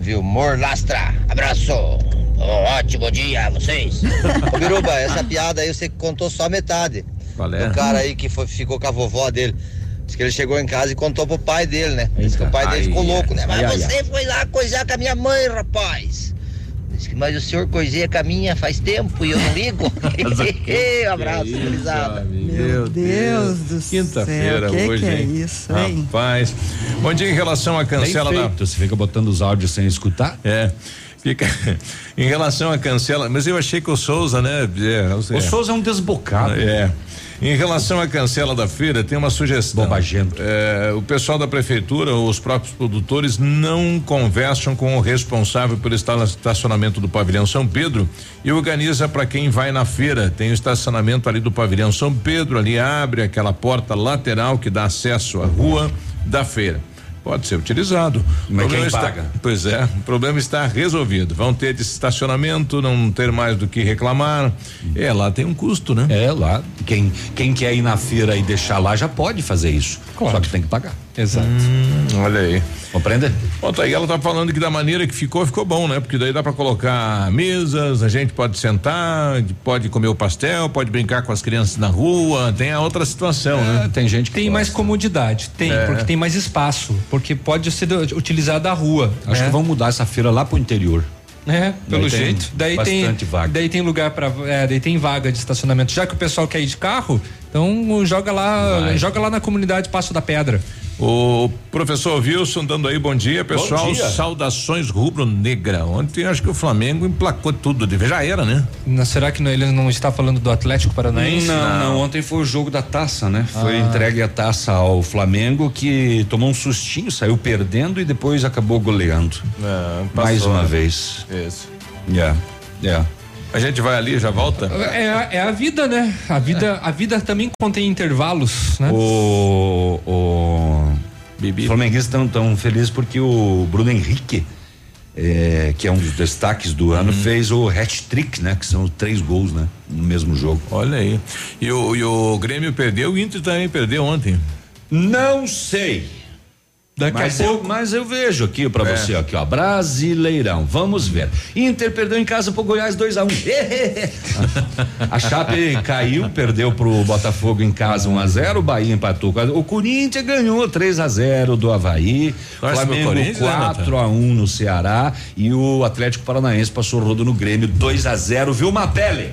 Vilmor Lastra, abraço. Ó, ótimo dia a vocês. Ô, Biruba, essa piada aí você contou só metade. Qual é? Do cara aí que foi, ficou com a vovó dele. Diz que ele chegou em casa e contou pro pai dele, né? Diz que o pai dele ficou louco, né? Mas ai, ai, você foi lá coisar com a minha mãe, rapaz. Mas o senhor coiseia com a minha faz tempo e eu não ligo. um abraço, gurizada. Meu Deus do Quinta-feira céu, que hoje, que é hein? isso, hein? Rapaz. Bom dia em relação à cancela da. Você fica botando os áudios sem escutar? É. Fica em relação à cancela, mas eu achei que o Souza, né? É, O Souza é um desbocado. É. Em relação à cancela da feira, tem uma sugestão. Bobagento. É, o pessoal da prefeitura, os próprios produtores, não conversam com o responsável pelo esta- estacionamento do pavilhão São Pedro e organiza para quem vai na feira. Tem o estacionamento ali do pavilhão São Pedro, ali abre aquela porta lateral que dá acesso à rua da feira. Pode ser utilizado. Mas quem está- paga? Pois é, o problema está resolvido. Vão ter de estacionamento, não ter mais do que reclamar. É, lá tem um custo, né? É, lá. Quem, quem quer ir na feira e deixar lá já pode fazer isso. Claro. Só que tem que pagar. Exato. Hum, olha aí. Compreende? Bom, tá aí ela tá falando que da maneira que ficou, ficou bom, né? Porque daí dá para colocar mesas, a gente pode sentar, pode comer o pastel, pode brincar com as crianças na rua, tem a outra situação, né? Tem gente que Tem mais comodidade, tem, É. porque tem mais espaço, porque pode ser utilizado a rua. Acho né? que vão mudar essa feira lá pro interior. É, pelo Daí tem jeito. Daí tem, bastante vaga. daí tem lugar para, é, daí tem vaga de estacionamento. Já que o pessoal quer ir de carro, então joga lá, Vai. joga lá na comunidade Passo da Pedra. O professor Wilson dando aí bom dia, pessoal. Bom dia. Saudações rubro-negra. Ontem acho que o Flamengo emplacou tudo, de já era, né? Na- será que não- ele não está falando do Atlético Paranaense? Não, não, ontem foi o jogo da taça, né? Foi Ah. entregue a taça ao Flamengo que tomou um sustinho, saiu perdendo e depois acabou goleando. Mais passou, uma né? vez. Isso. Yeah, yeah. A gente vai ali, já volta? É, a- é a vida, né? A vida, a vida também contém intervalos, né? O, o Bibi. os flamenguistas estão felizes porque o Bruno Henrique, é, que é um dos destaques do ano, fez o hat-trick, né? Que são os três gols, né? No mesmo jogo. Olha aí. E o, e o Grêmio perdeu, o Inter também perdeu ontem. Não sei. Daqui mas a pouco. Eu, mas eu vejo aqui pra é. você, aqui, ó. Brasileirão. Vamos ver. Inter perdeu em casa pro Goiás 2x1. um. a Chape caiu, perdeu pro Botafogo em casa 1 um a 0 O Bahia empatou. O Corinthians ganhou 3x0 do Havaí. Torce Flamengo 4x1 um no Ceará. E o Atlético Paranaense passou o rodo no Grêmio 2x0. viu, uma pele?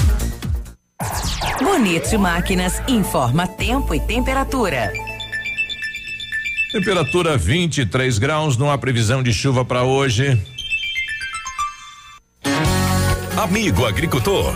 Bonito Máquinas informa tempo e temperatura. Temperatura 23 graus, não há previsão de chuva para hoje. Amigo agricultor,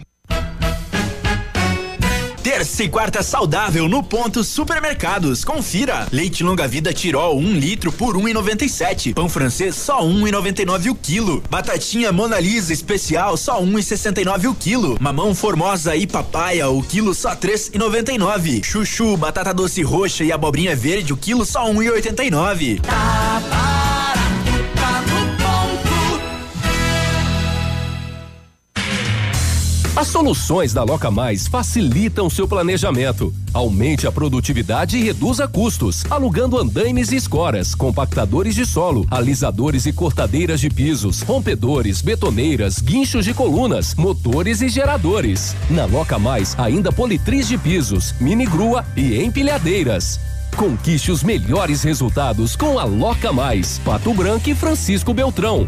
Terça e quarta saudável no ponto supermercados. Confira. Leite longa vida Tirol 1 um litro por 1,97. Pão francês só 1,99 o quilo. Batatinha Mona Lisa especial só 1,69 o quilo. Mamão formosa e papaya o quilo só 3,99. Chuchu, batata doce roxa e abobrinha verde o quilo só 1,89. Tá barato, As soluções da Loca Mais facilitam seu planejamento. Aumente a produtividade e reduza custos, alugando andaimes e escoras, compactadores de solo, alisadores e cortadeiras de pisos, rompedores, betoneiras, guinchos de colunas, motores e geradores. Na Loca Mais, ainda politriz de pisos, mini grua e empilhadeiras. Conquiste os melhores resultados com a Loca Mais, Pato Branco e Francisco Beltrão.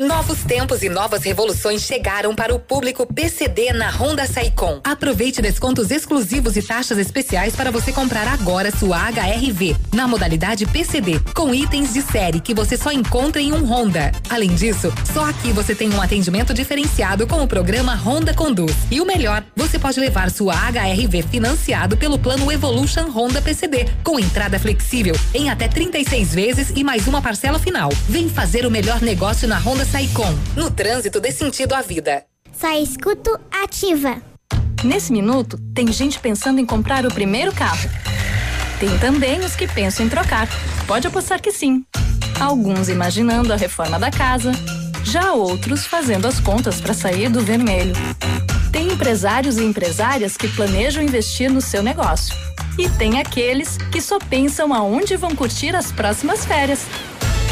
Novos tempos e novas revoluções chegaram para o público PCD na Honda Saicom. Aproveite descontos exclusivos e taxas especiais para você comprar agora sua HRV na modalidade PCD, com itens de série que você só encontra em um Honda. Além disso, só aqui você tem um atendimento diferenciado com o programa Honda Conduz. E o melhor, você pode levar sua HRV financiado pelo plano Evolution Honda PCD, com entrada flexível em até 36 vezes e mais uma parcela final. Vem fazer o melhor negócio na Honda Saicom. No trânsito dê sentido à vida. Só escuto ativa. Nesse minuto, tem gente pensando em comprar o primeiro carro. Tem também os que pensam em trocar. Pode apostar que sim. Alguns imaginando a reforma da casa, já outros fazendo as contas para sair do vermelho. Tem empresários e empresárias que planejam investir no seu negócio. E tem aqueles que só pensam aonde vão curtir as próximas férias.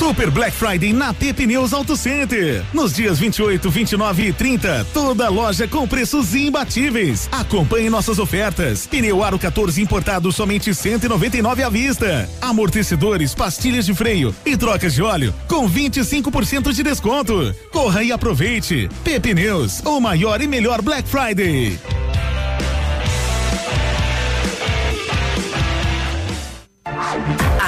Super Black Friday na P Pneus Auto Center. Nos dias 28, 29 e 30, toda loja com preços imbatíveis. Acompanhe nossas ofertas. Pneu Aro 14 importado somente 199 à vista. Amortecedores, pastilhas de freio e trocas de óleo com 25% de desconto. Corra e aproveite. P Pneus, o maior e melhor Black Friday.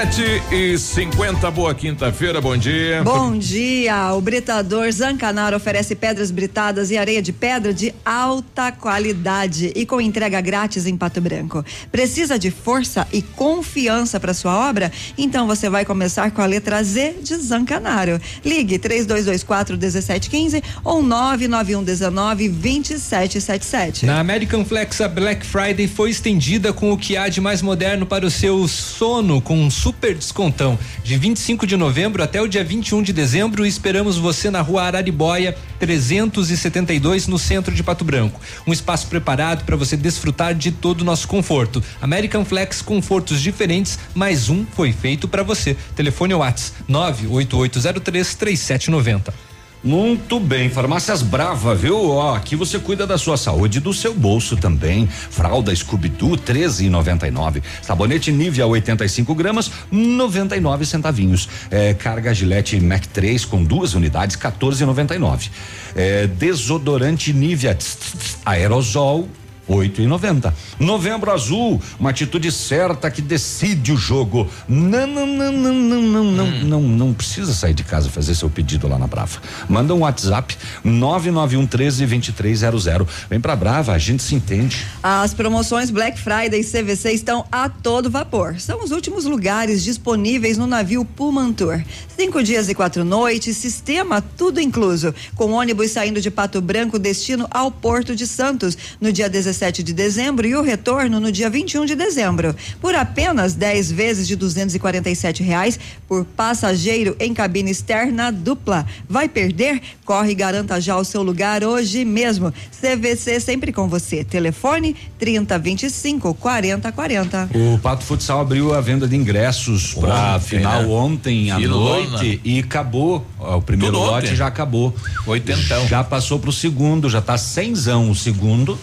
Sete e cinquenta, boa quinta-feira, bom dia. Bom dia. O Britador Zancanaro oferece pedras britadas e areia de pedra de alta qualidade e com entrega grátis em Pato Branco. Precisa de força e confiança para sua obra? Então você vai começar com a letra Z de Zancanaro. Ligue 3224 1715 ou 991 19 2777. Na American Flex, a Black Friday foi estendida com o que há de mais moderno para o seu sono, com um super descontão. De 25 de novembro até o dia 21 de dezembro, esperamos você na rua Araribóia, 372, no centro de Pato Branco. Um espaço preparado para você desfrutar de todo o nosso conforto. American Flex, confortos diferentes, mais um foi feito para você. Telefone Whats 98803 3790. Muito bem, farmácias Brava, viu? Ó, aqui você cuida da sua saúde e do seu bolso também. Fralda Scooby-Doo 13,99. Sabonete Nivea 85 gramas, 99 centavinhos. É, carga Gillette Mac 3 com duas unidades, 14,99. É, desodorante Nivea tss, tss, aerosol oito e noventa. Novembro Azul, uma atitude certa que decide o jogo. Não, não, não, não, não, não, não, hum. não, não precisa sair de casa fazer seu pedido lá na Brava. Manda um WhatsApp nove nove um treze vinte três zero zero. Vem pra Brava, a gente se entende. As promoções Black Friday e CVC estão a todo vapor. São os últimos lugares disponíveis no navio Pumantur. Cinco dias e quatro noites, sistema tudo incluso, com ônibus saindo de Pato Branco destino ao Porto de Santos no dia 16 17 de dezembro e o retorno no dia 21 de dezembro, por apenas 10 vezes de R$ reais por passageiro em cabine externa dupla. Vai perder? Corre e garanta já o seu lugar hoje mesmo. CVC sempre com você. Telefone 3025 4040. O Pato Futsal abriu a venda de ingressos para final né? ontem à noite e acabou. O primeiro Tudo lote ontem. já acabou. Oitentão. Já passou para o segundo, já está cenzão o segundo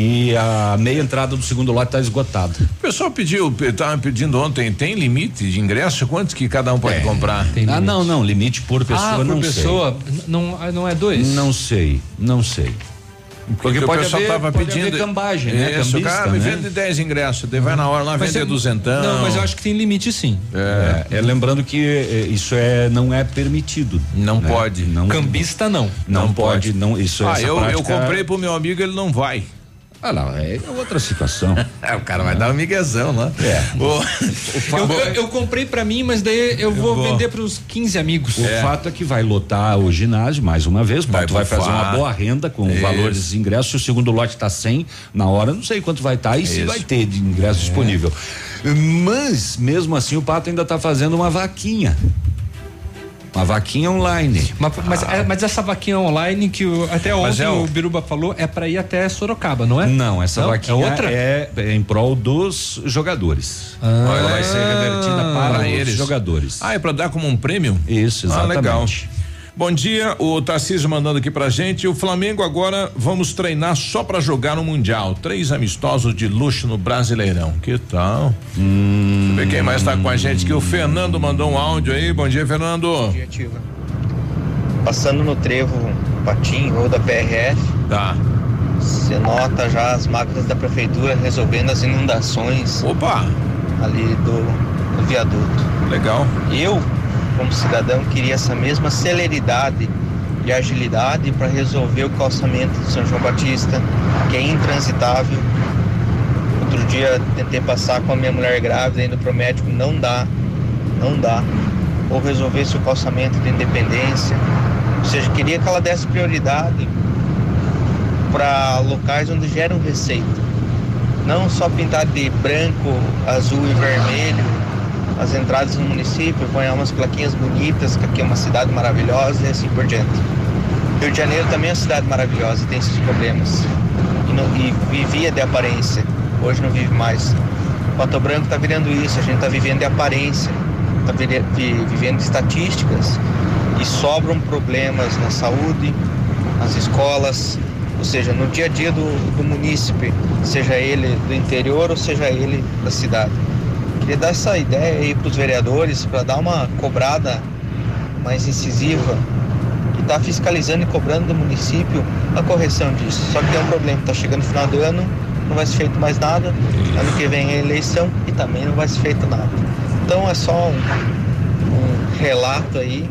e a meia entrada do segundo lote está esgotada. O pessoal pediu, estava pedindo ontem, tem limite de ingresso? Quantos que cada um pode é, comprar? ah, não, não, limite por pessoa, ah, por não pessoa, sei. Não, não é dois? Não sei, não sei. Porque, Porque pode o pessoal haver, tava pode pedindo cambagem, né? Isso, Cambista, cara, né? vende 10 ingressos, daí vai na hora lá mas vender é, duzentão. Não, mas eu acho que tem limite sim. É, é, é lembrando que é, isso é não é permitido. Não né? pode. Não, Cambista não. Não, não pode, pode, não. Isso ah, eu, prática... eu comprei pro meu amigo, ele não vai. Ah, não, é outra situação. é, o cara vai dar um miguezão lá. É. O, o eu, eu, eu, comprei para mim, mas daí eu, eu vou, vou, vender para os 15 amigos. O é. fato é que vai lotar o ginásio mais uma vez, vai, tu vai fazer uma boa renda com Isso. valores de ingressos. O segundo lote está 100 na hora, não sei quanto vai estar tá, e Isso. se vai ter de ingresso é. disponível. Mas mesmo assim o Pato ainda está fazendo uma vaquinha. Uma vaquinha online. Mas, mas, ah. é, mas essa vaquinha online que o, até ontem é o, o Biruba falou é para ir até Sorocaba, não é? Não, essa não, vaquinha é, outra? É, é em prol dos jogadores. Ah. Ela vai ser revertida para, para eles. jogadores. Ah, é para dar como um prêmio? Isso, exatamente. Ah, legal. Bom dia, o Tarcísio mandando aqui pra gente. O Flamengo agora vamos treinar só para jogar no Mundial. Três amistosos de luxo no Brasileirão. Que tal? Hum. Deixa eu ver quem mais tá com a gente aqui. O Fernando mandou um áudio aí. Bom dia, Fernando. Bom dia, Ativa. Passando no trevo Patim, ou da PRF. Tá. Você nota já as máquinas da prefeitura resolvendo as inundações. Opa! Ali do, do viaduto. Legal. Eu como cidadão, queria essa mesma celeridade e agilidade para resolver o calçamento de São João Batista, que é intransitável. Outro dia tentei passar com a minha mulher grávida indo para o médico, não dá, não dá. Ou resolvesse o calçamento de independência. Ou seja, queria que ela desse prioridade para locais onde geram receita. Não só pintar de branco, azul e vermelho, as entradas no município, põe umas plaquinhas bonitas, que aqui é uma cidade maravilhosa e assim por diante. Rio de Janeiro também é uma cidade maravilhosa, tem esses problemas. E, não, e vivia de aparência, hoje não vive mais. Pato Branco está virando isso, a gente está vivendo de aparência, está vivendo de estatísticas e sobram problemas na saúde, nas escolas, ou seja, no dia a dia do, do munícipe, seja ele do interior ou seja ele da cidade. Queria dar essa ideia aí para os vereadores para dar uma cobrada mais incisiva e tá fiscalizando e cobrando do município a correção disso. Só que tem um problema, tá chegando o final do ano, não vai ser feito mais nada, ano que vem é eleição e também não vai ser feito nada. Então é só um, um relato aí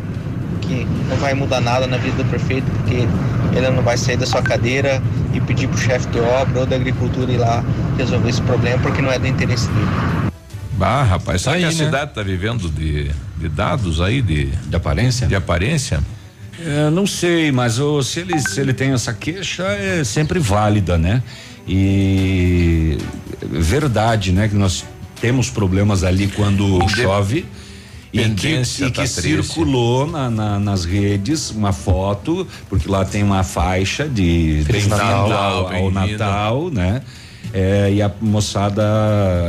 que não vai mudar nada na vida do prefeito, porque ele não vai sair da sua cadeira e pedir para o chefe de obra ou da agricultura ir lá resolver esse problema, porque não é do interesse dele. Ah, rapaz, sabe tá que a né? cidade está vivendo de, de dados aí, de, de aparência? De aparência? É, não sei, mas oh, se, ele, se ele tem essa queixa, é sempre válida, né? E verdade, né? Que nós temos problemas ali quando de chove. E que, e tá que circulou na, na, nas redes uma foto, porque lá tem uma faixa de bem-vindo ao, ao Natal, né? É, e a moçada,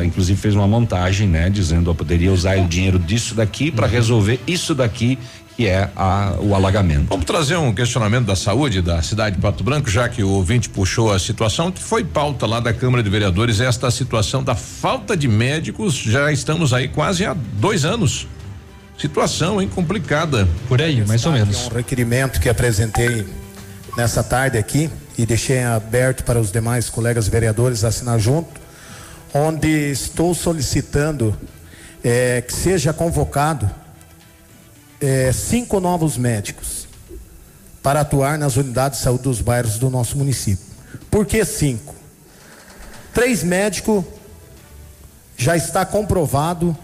inclusive, fez uma montagem, né? Dizendo, eu poderia usar o dinheiro disso daqui para resolver isso daqui que é a, o alagamento. Vamos trazer um questionamento da saúde da cidade de Pato Branco, já que o ouvinte puxou a situação, que foi pauta lá da Câmara de Vereadores, esta situação da falta de médicos, já estamos aí quase há dois anos. Situação, hein, complicada. Por aí, mais ou menos. Um requerimento que apresentei nessa tarde aqui e deixei aberto para os demais colegas vereadores assinar junto, onde estou solicitando eh, que seja convocado eh, cinco novos médicos para atuar nas unidades de saúde dos bairros do nosso município. Por que cinco? Três médicos já está comprovado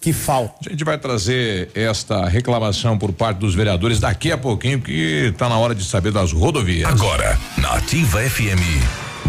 que falta. A gente vai trazer esta reclamação por parte dos vereadores daqui a pouquinho, porque está na hora de saber das rodovias. Agora, na Ativa FM,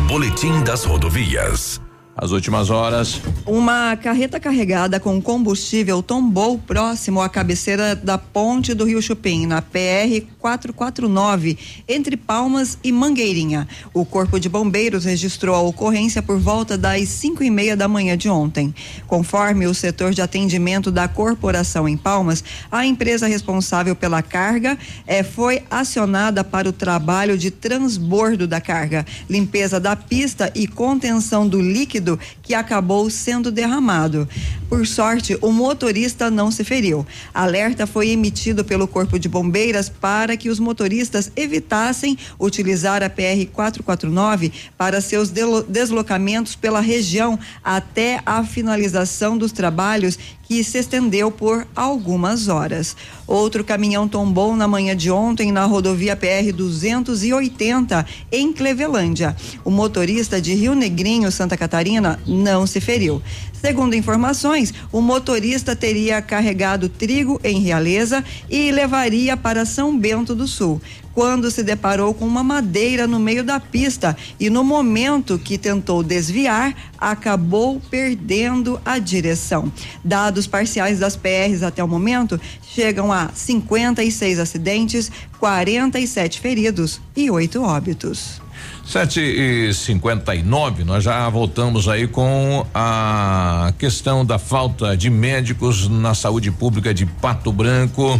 Boletim das Rodovias. As últimas horas. Uma carreta carregada com combustível tombou próximo à cabeceira da ponte do Rio Chupim, na PR 449, entre Palmas e Mangueirinha. O Corpo de Bombeiros registrou a ocorrência por volta das cinco e meia da manhã de ontem. Conforme o setor de atendimento da corporação em Palmas, a empresa responsável pela carga eh, foi acionada para o trabalho de transbordo da carga, limpeza da pista e contenção do líquido que acabou sendo derramado. Por sorte, o motorista não se feriu. Alerta foi emitido pelo Corpo de Bombeiras para que os motoristas evitassem utilizar a PR 449 para seus deslocamentos pela região até a finalização dos trabalhos que se estendeu por algumas horas. Outro caminhão tombou na manhã de ontem na rodovia PR 280 em Clevelândia. O motorista de Rio Negrinho, Santa Catarina, não se feriu. Segundo informações, o motorista teria carregado trigo em Realeza e levaria para São Bento do Sul, quando se deparou com uma madeira no meio da pista e no momento que tentou desviar, acabou perdendo a direção. Dados parciais das PRs até o momento chegam a 56 acidentes, 47 feridos e oito óbitos. Sete e cinquenta e nove, nós já voltamos aí com a questão da falta de médicos na saúde pública de Pato Branco.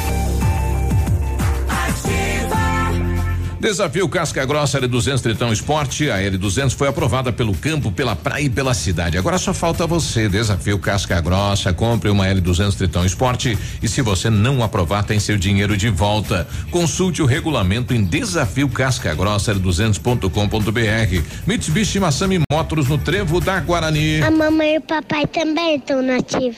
Desafio Casca Grossa L200 Tritão Esporte. A L200 foi aprovada pelo campo, pela praia e pela cidade. Agora só falta você. Desafio Casca Grossa. Compre uma L200 Tritão Esporte e se você não aprovar, tem seu dinheiro de volta. Consulte o regulamento em desafio Casca Grossa L200.com.br. Mitsubishi Massami Motors no Trevo da Guarani. A mamãe e o papai também estão nativos.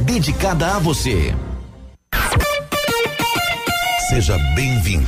dedicada a você. Seja bem-vindo.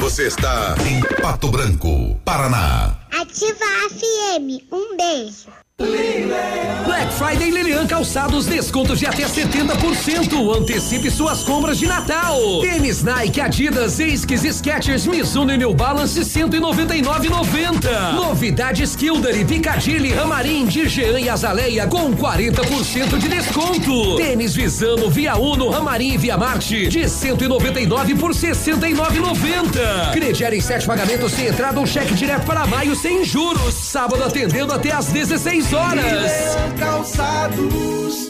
Você está em Pato Branco, Paraná. Ativa a FM. Um beijo. Black Friday Lilian Calçados, descontos de até 70%. Antecipe suas compras de Natal. Tênis Nike, Adidas, Esquis, Skechers, Mizuno e New Balance 199,90. Novidades Kildare, Picadilly, Ramarim, Dijean e Azaleia com 40% de desconto. Tênis Visano, Via Uno, Ramarim e Via Marte de 199 por 69,90. Crediário em sete pagamentos sem entrada ou cheque direto para maio sem juros. Sábado atendendo até às 16 horas. Calçados.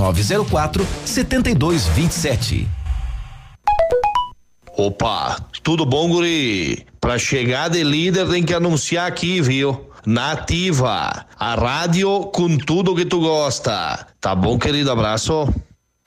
9904 7227. Opa, tudo bom, guri? Pra chegar de líder tem que anunciar aqui, viu? Nativa, a rádio com tudo que tu gosta. Tá bom, querido? Abraço.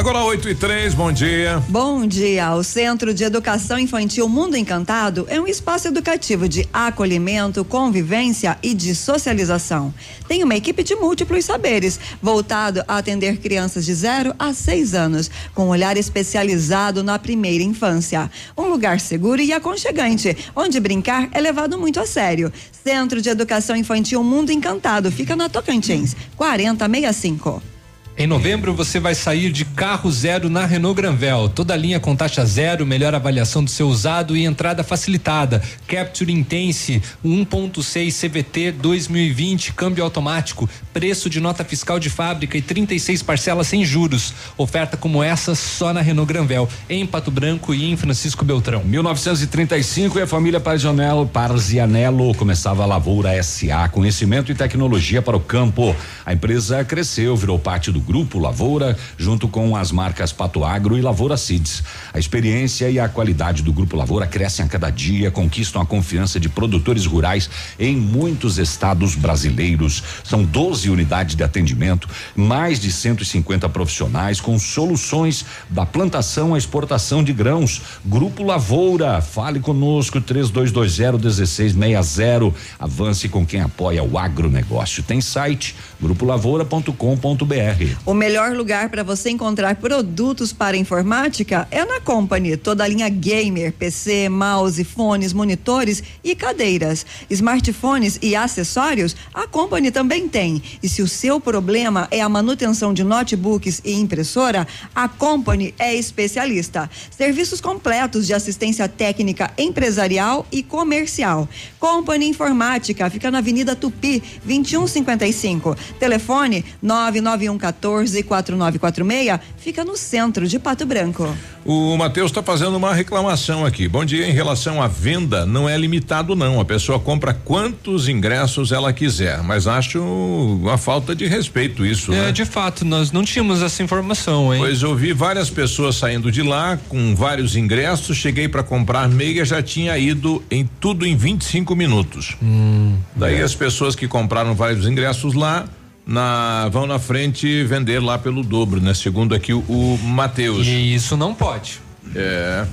Agora 8 e 3, bom dia. Bom dia. O Centro de Educação Infantil Mundo Encantado é um espaço educativo de acolhimento, convivência e de socialização. Tem uma equipe de múltiplos saberes, voltado a atender crianças de 0 a 6 anos, com um olhar especializado na primeira infância. Um lugar seguro e aconchegante, onde brincar é levado muito a sério. Centro de Educação Infantil Mundo Encantado fica na Tocantins, 4065. Em novembro você vai sair de carro zero na Renault Granvel. Toda linha com taxa zero, melhor avaliação do seu usado e entrada facilitada. Capture Intense 1.6 CVT 2020, câmbio automático, preço de nota fiscal de fábrica e 36 parcelas sem juros. Oferta como essa só na Renault Granvel, em Pato Branco e em Francisco Beltrão. 1935 e a família Parzianello, Parzianello começava a Lavoura SA, conhecimento e tecnologia para o campo. A empresa cresceu, virou parte do Grupo Lavoura, junto com as marcas Pato Agro e Lavoura Seeds. A experiência e a qualidade do Grupo Lavoura crescem a cada dia, conquistam a confiança de produtores rurais em muitos estados brasileiros. São 12 unidades de atendimento, mais de 150 profissionais com soluções da plantação à exportação de grãos. Grupo Lavoura, fale conosco 3220 1660. Avance com quem apoia o agronegócio. Tem site grupolavoura.com.br. O melhor lugar para você encontrar produtos para informática é na Company. Toda a linha gamer, PC, mouse, fones, monitores e cadeiras. Smartphones e acessórios, a Company também tem. E se o seu problema é a manutenção de notebooks e impressora, a Company é especialista. Serviços completos de assistência técnica empresarial e comercial. Company Informática fica na Avenida Tupi, 2155. Telefone 991 14 4946 fica no centro de Pato Branco. O Matheus está fazendo uma reclamação aqui. Bom dia. Em relação à venda, não é limitado, não. A pessoa compra quantos ingressos ela quiser, mas acho uma falta de respeito isso. É, né? de fato, nós não tínhamos essa informação, hein? Pois eu vi várias pessoas saindo de lá com vários ingressos. Cheguei para comprar meia, já tinha ido em tudo em 25 minutos. Hum, Daí é. as pessoas que compraram vários ingressos lá na vão na frente vender lá pelo dobro, né? Segundo aqui o, o Matheus. E isso não pode. É.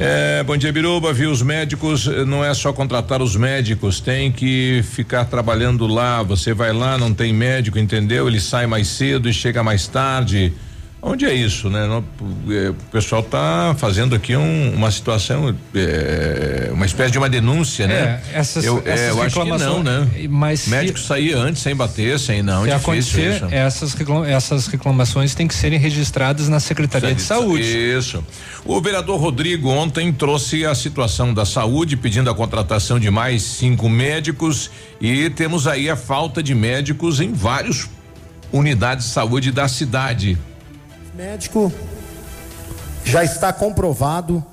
É, bom dia, Biruba. Viu os médicos? eh, Não é só contratar os médicos, tem que ficar trabalhando lá. Você vai lá, não tem médico, entendeu? Ele sai mais cedo e chega mais tarde. Onde é isso, né? Eh, O pessoal tá fazendo aqui um- uma situação, eh, uma espécie de uma denúncia, né? É, essas- eu, eh, essas eu acho que não, reclamações- né? mas médico sair antes sem bater, sem não, Se difícil acontecer, isso. essas, recla- essas reclamações têm que serem registradas na Secretaria de Saúde. Isso. O vereador Rodrigo ontem trouxe a situação da saúde, pedindo a contratação de mais cinco médicos e temos aí a falta de médicos em vários unidades de saúde da cidade. Médico já está comprovado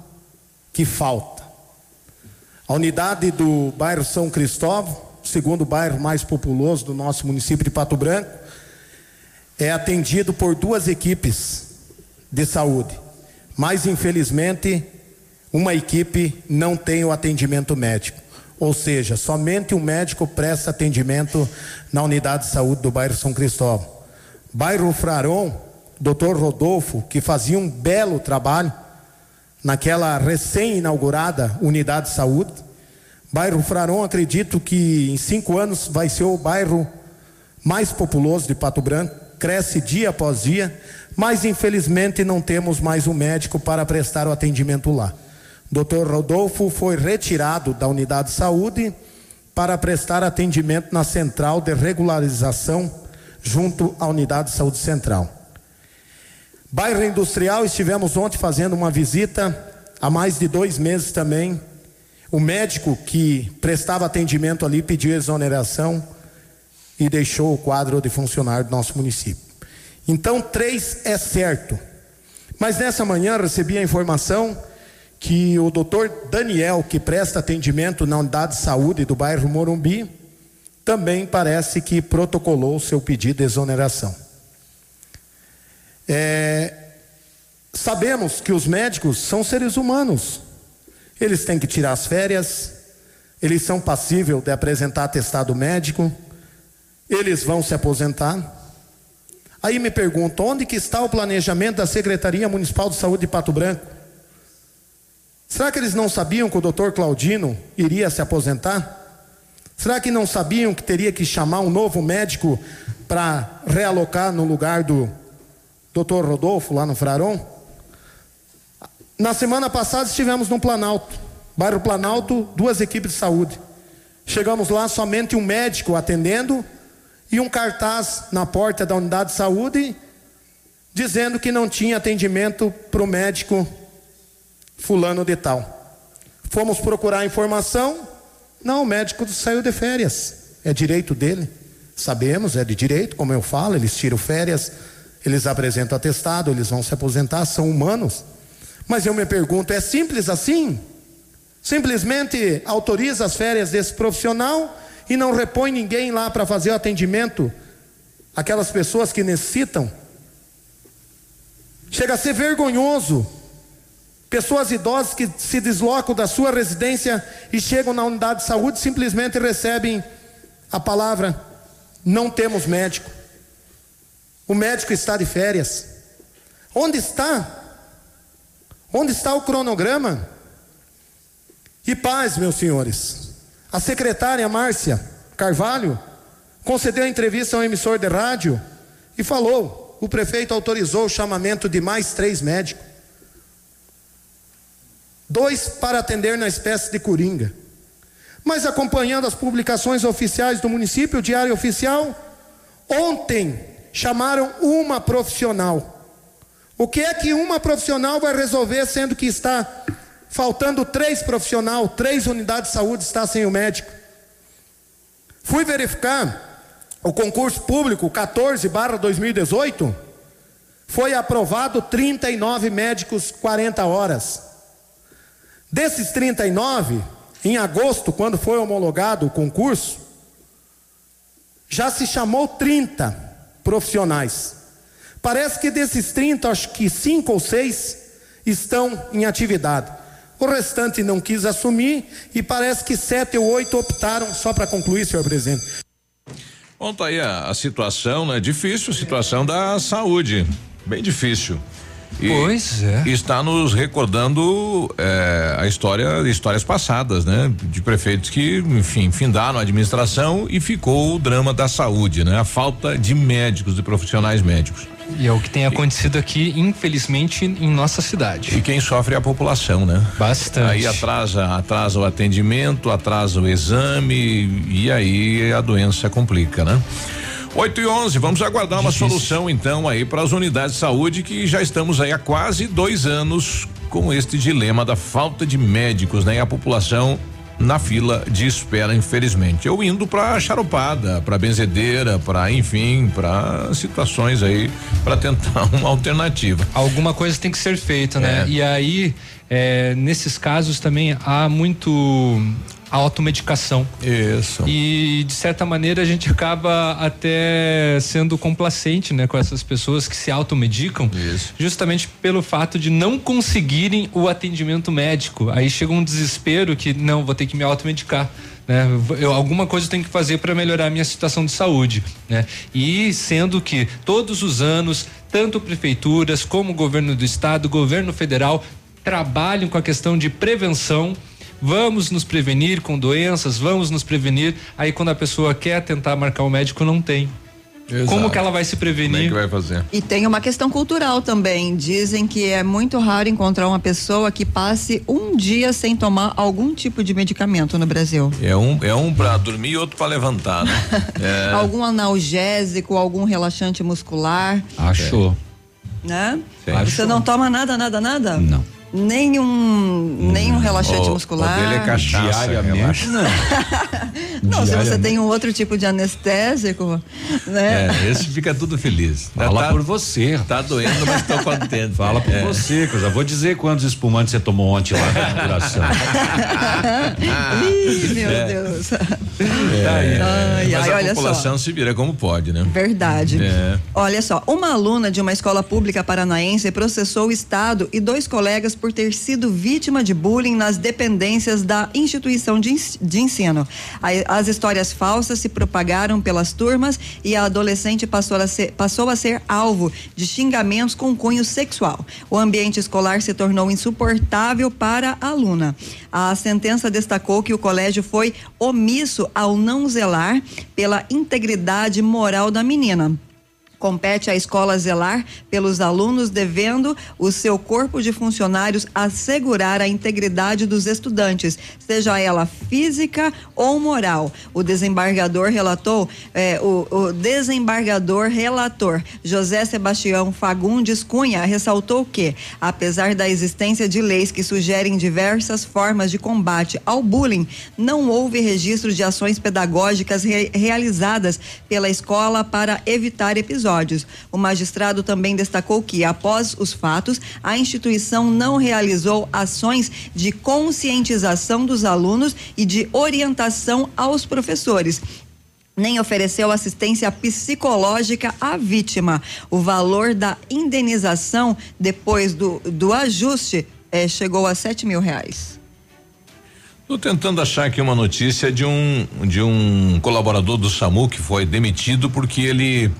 que falta. A unidade do bairro São Cristóvão, segundo bairro mais populoso do nosso município de Pato Branco, é atendido por duas equipes de saúde. Mas infelizmente, uma equipe não tem o atendimento médico. Ou seja, somente um médico presta atendimento na unidade de saúde do bairro São Cristóvão. Bairro Fraron, Dr. Rodolfo, que fazia um belo trabalho naquela recém-inaugurada unidade de saúde. Bairro Fraron, acredito que em cinco anos vai ser o bairro mais populoso de Pato Branco, cresce dia após dia, mas infelizmente não temos mais um médico para prestar o atendimento lá. Dr. Rodolfo foi retirado da unidade de saúde para prestar atendimento na central de regularização junto à unidade de saúde central. Bairro Industrial, estivemos ontem fazendo uma visita, há mais de dois meses também. O médico que prestava atendimento ali pediu exoneração e deixou o quadro de funcionário do nosso município. Então, três é certo. Mas nessa manhã recebi a informação que o doutor Daniel, que presta atendimento na unidade de saúde do bairro Morumbi, também parece que protocolou o seu pedido de exoneração. É, sabemos que os médicos são seres humanos. Eles têm que tirar as férias, eles são passíveis de apresentar atestado médico, eles vão se aposentar. Aí me pergunto, onde que está o planejamento da Secretaria Municipal de Saúde de Pato Branco? Será que eles não sabiam que o doutor Claudino iria se aposentar? Será que não sabiam que teria que chamar um novo médico para realocar no lugar do doutor Rodolfo lá no Fraron? Na semana passada estivemos no Planalto, bairro Planalto, duas equipes de saúde. Chegamos lá somente um médico atendendo e um cartaz na porta da unidade de saúde dizendo que não tinha atendimento para o médico fulano de tal. Fomos procurar informação, não, o médico saiu de férias, é direito dele. Sabemos, é de direito, como eu falo, eles tiram férias, eles apresentam atestado, eles vão se aposentar, são humanos. Mas eu me pergunto, é simples assim? Simplesmente autoriza as férias desse profissional e não repõe ninguém lá para fazer o atendimento aquelas pessoas que necessitam? Chega a ser vergonhoso. Pessoas idosas que se deslocam da sua residência e chegam na unidade de saúde simplesmente recebem a palavra: não temos médico. O médico está de férias. Onde está? Onde está o cronograma? E paz, meus senhores. A secretária Márcia Carvalho concedeu entrevista a um emissor de rádio e falou: o prefeito autorizou o chamamento de mais três médicos. Dois para atender na espécie de coringa. Mas acompanhando as publicações oficiais do município, o Diário Oficial, ontem chamaram uma profissional. O que é que uma profissional vai resolver, sendo que está faltando três profissionais, três unidades de saúde está sem o médico? Fui verificar o concurso público 14 barra 2018, foi aprovado 39 médicos 40 horas. Desses 39, em agosto, quando foi homologado o concurso, já se chamou 30 profissionais. Parece que desses 30, acho que 5 ou 6 estão em atividade. O restante não quis assumir e parece que 7 ou 8 optaram, só para concluir, senhor presidente. Bom, tá aí a, a situação, né? Difícil, a situação da saúde. Bem difícil. E Pois é. Está nos recordando eh, a história, histórias passadas, né? De prefeitos que, enfim, findaram a administração e ficou o drama da saúde, né? A falta de médicos, de profissionais médicos. E é o que tem acontecido aqui, infelizmente, em nossa cidade. E quem sofre é a população, né? Bastante. Aí atrasa, atrasa o atendimento, atrasa o exame e aí a doença complica, né? 8 e 11, vamos aguardar uma solução então aí para as unidades de saúde que já estamos aí há quase dois anos com este dilema da falta de médicos, né? E a população na fila de espera, infelizmente. Eu indo para charupada, para benzedeira, para enfim, para situações aí para tentar uma alternativa. Alguma coisa tem que ser feita, né? É. E aí, é, nesses casos também há muito automedicação. Isso. E de certa maneira a gente acaba até sendo complacente, né, com essas pessoas que se automedicam, Isso. justamente pelo fato de não conseguirem o atendimento médico. Aí chega um desespero que não, vou ter que me automedicar. Né? Eu, alguma coisa eu tenho que fazer para melhorar a minha situação de saúde, né? E sendo que todos os anos, tanto prefeituras como governo do estado, governo federal trabalham com a questão de prevenção. Vamos nos prevenir com doenças, vamos nos prevenir. Aí quando a pessoa quer tentar marcar o médico, não tem. Como que ela vai se Como é prevenir? que vai fazer? E tem uma questão cultural também. Dizem que é muito raro encontrar uma pessoa que passe um dia sem tomar algum tipo de medicamento no Brasil. É um, é um para dormir e outro para levantar, né? É. Algum analgésico, algum relaxante muscular, Achou. né? Você não toma nada, nada, nada? Não. Nenhum, nenhum relaxante O- muscular. o dele é cachaça, Diariamente, não. Não, se você Diariamente. tem um outro tipo de anestésico, né? É, esse fica tudo feliz. Fala tá, por você. Tá doendo, mas tô contente. Fala por É. você, que eu já vou dizer quantos espumantes você tomou ontem lá na inauguração. Ih, meu É. Deus. É, Ai, mas ai, a olha só. população se vira como pode, né? Verdade. É. Olha só, uma aluna de uma escola pública paranaense processou o Estado e dois colegas por ter sido vítima de bullying nas dependências da instituição de, ens- de ensino. As histórias falsas se propagaram pelas turmas e a adolescente passou a ser, passou a ser alvo de xingamentos com cunho sexual. O ambiente escolar se tornou insuportável para a aluna. A sentença destacou que o colégio foi omisso ao não zelar pela integridade moral da menina. Compete à escola zelar pelos alunos, devendo o seu corpo de funcionários assegurar a integridade dos estudantes, seja ela física ou moral. O desembargador relatou, eh, o, o desembargador relator José Sebastião Fagundes Cunha ressaltou que, apesar da existência de leis que sugerem diversas formas de combate ao bullying, não houve registro de ações pedagógicas re- realizadas pela escola para evitar episódios. O magistrado também destacou que, após os fatos, a instituição não realizou ações de conscientização dos alunos e de orientação aos professores nem ofereceu assistência psicológica à vítima. O valor da indenização depois do, do ajuste eh, chegou a sete mil reais. Tô tentando achar aqui uma notícia de um de um colaborador do SAMU que foi demitido porque ele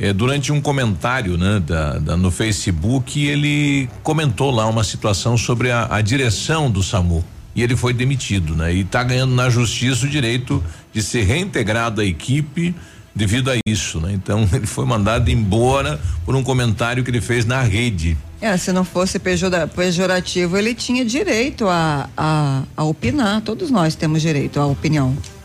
eh, durante um comentário, né, da, da- no Facebook, ele comentou lá uma situação sobre a, a direção do SAMU e ele foi demitido, né? E tá ganhando na justiça o direito de ser reintegrado à equipe devido a isso, né? Então ele foi mandado embora por um comentário que ele fez na rede. É, se não fosse pejora- pejorativo, ele tinha direito a, a, a opinar. Todos nós temos direito à opinião.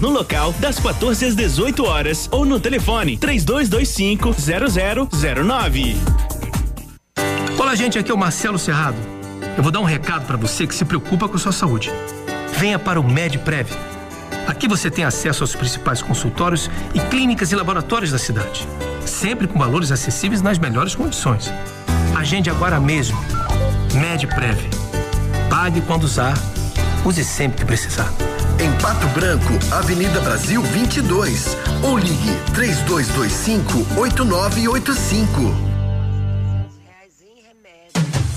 no local das 14 às 18 horas ou no telefone 3225 0009. Olá, gente, aqui é o Marcelo Serrado. Eu vou dar um recado para você que se preocupa com a sua saúde. Venha para o MedPrev. Aqui você tem acesso aos principais consultórios e clínicas e laboratórios da cidade, sempre com valores acessíveis nas melhores condições. Agende agora mesmo. MedPrev. Pague quando usar, use sempre que precisar. Em Pato Branco, Avenida Brasil 22. Ou ligue 3225 8985.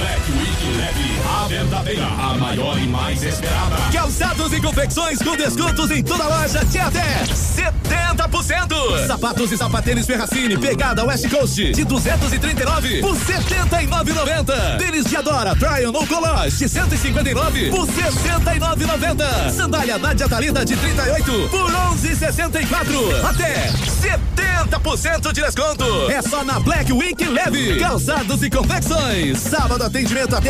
Black Leve, a verdadeira, a maior e mais esperada. Calçados e confecções com descontos em toda loja de até 70%. Sapatos e sapatênis Ferracini, pegada West Coast, de 239 por 79,90. Tênis de Adora, Tryon ou Colors, de 159 por 69,90. Sandália Nádia Talida de 38 por 11,64. Até 70% de desconto. É só na Black Week Leve. Calçados e confecções. Sábado atendimento até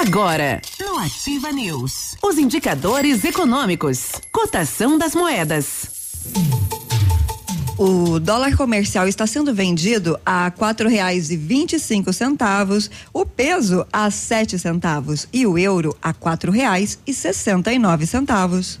Agora, no Ativa News, os indicadores econômicos, cotação das moedas. O dólar comercial está sendo vendido a quatro reais e vinte e cinco centavos, o peso a sete centavos e o euro a quatro reais e sessenta e nove centavos.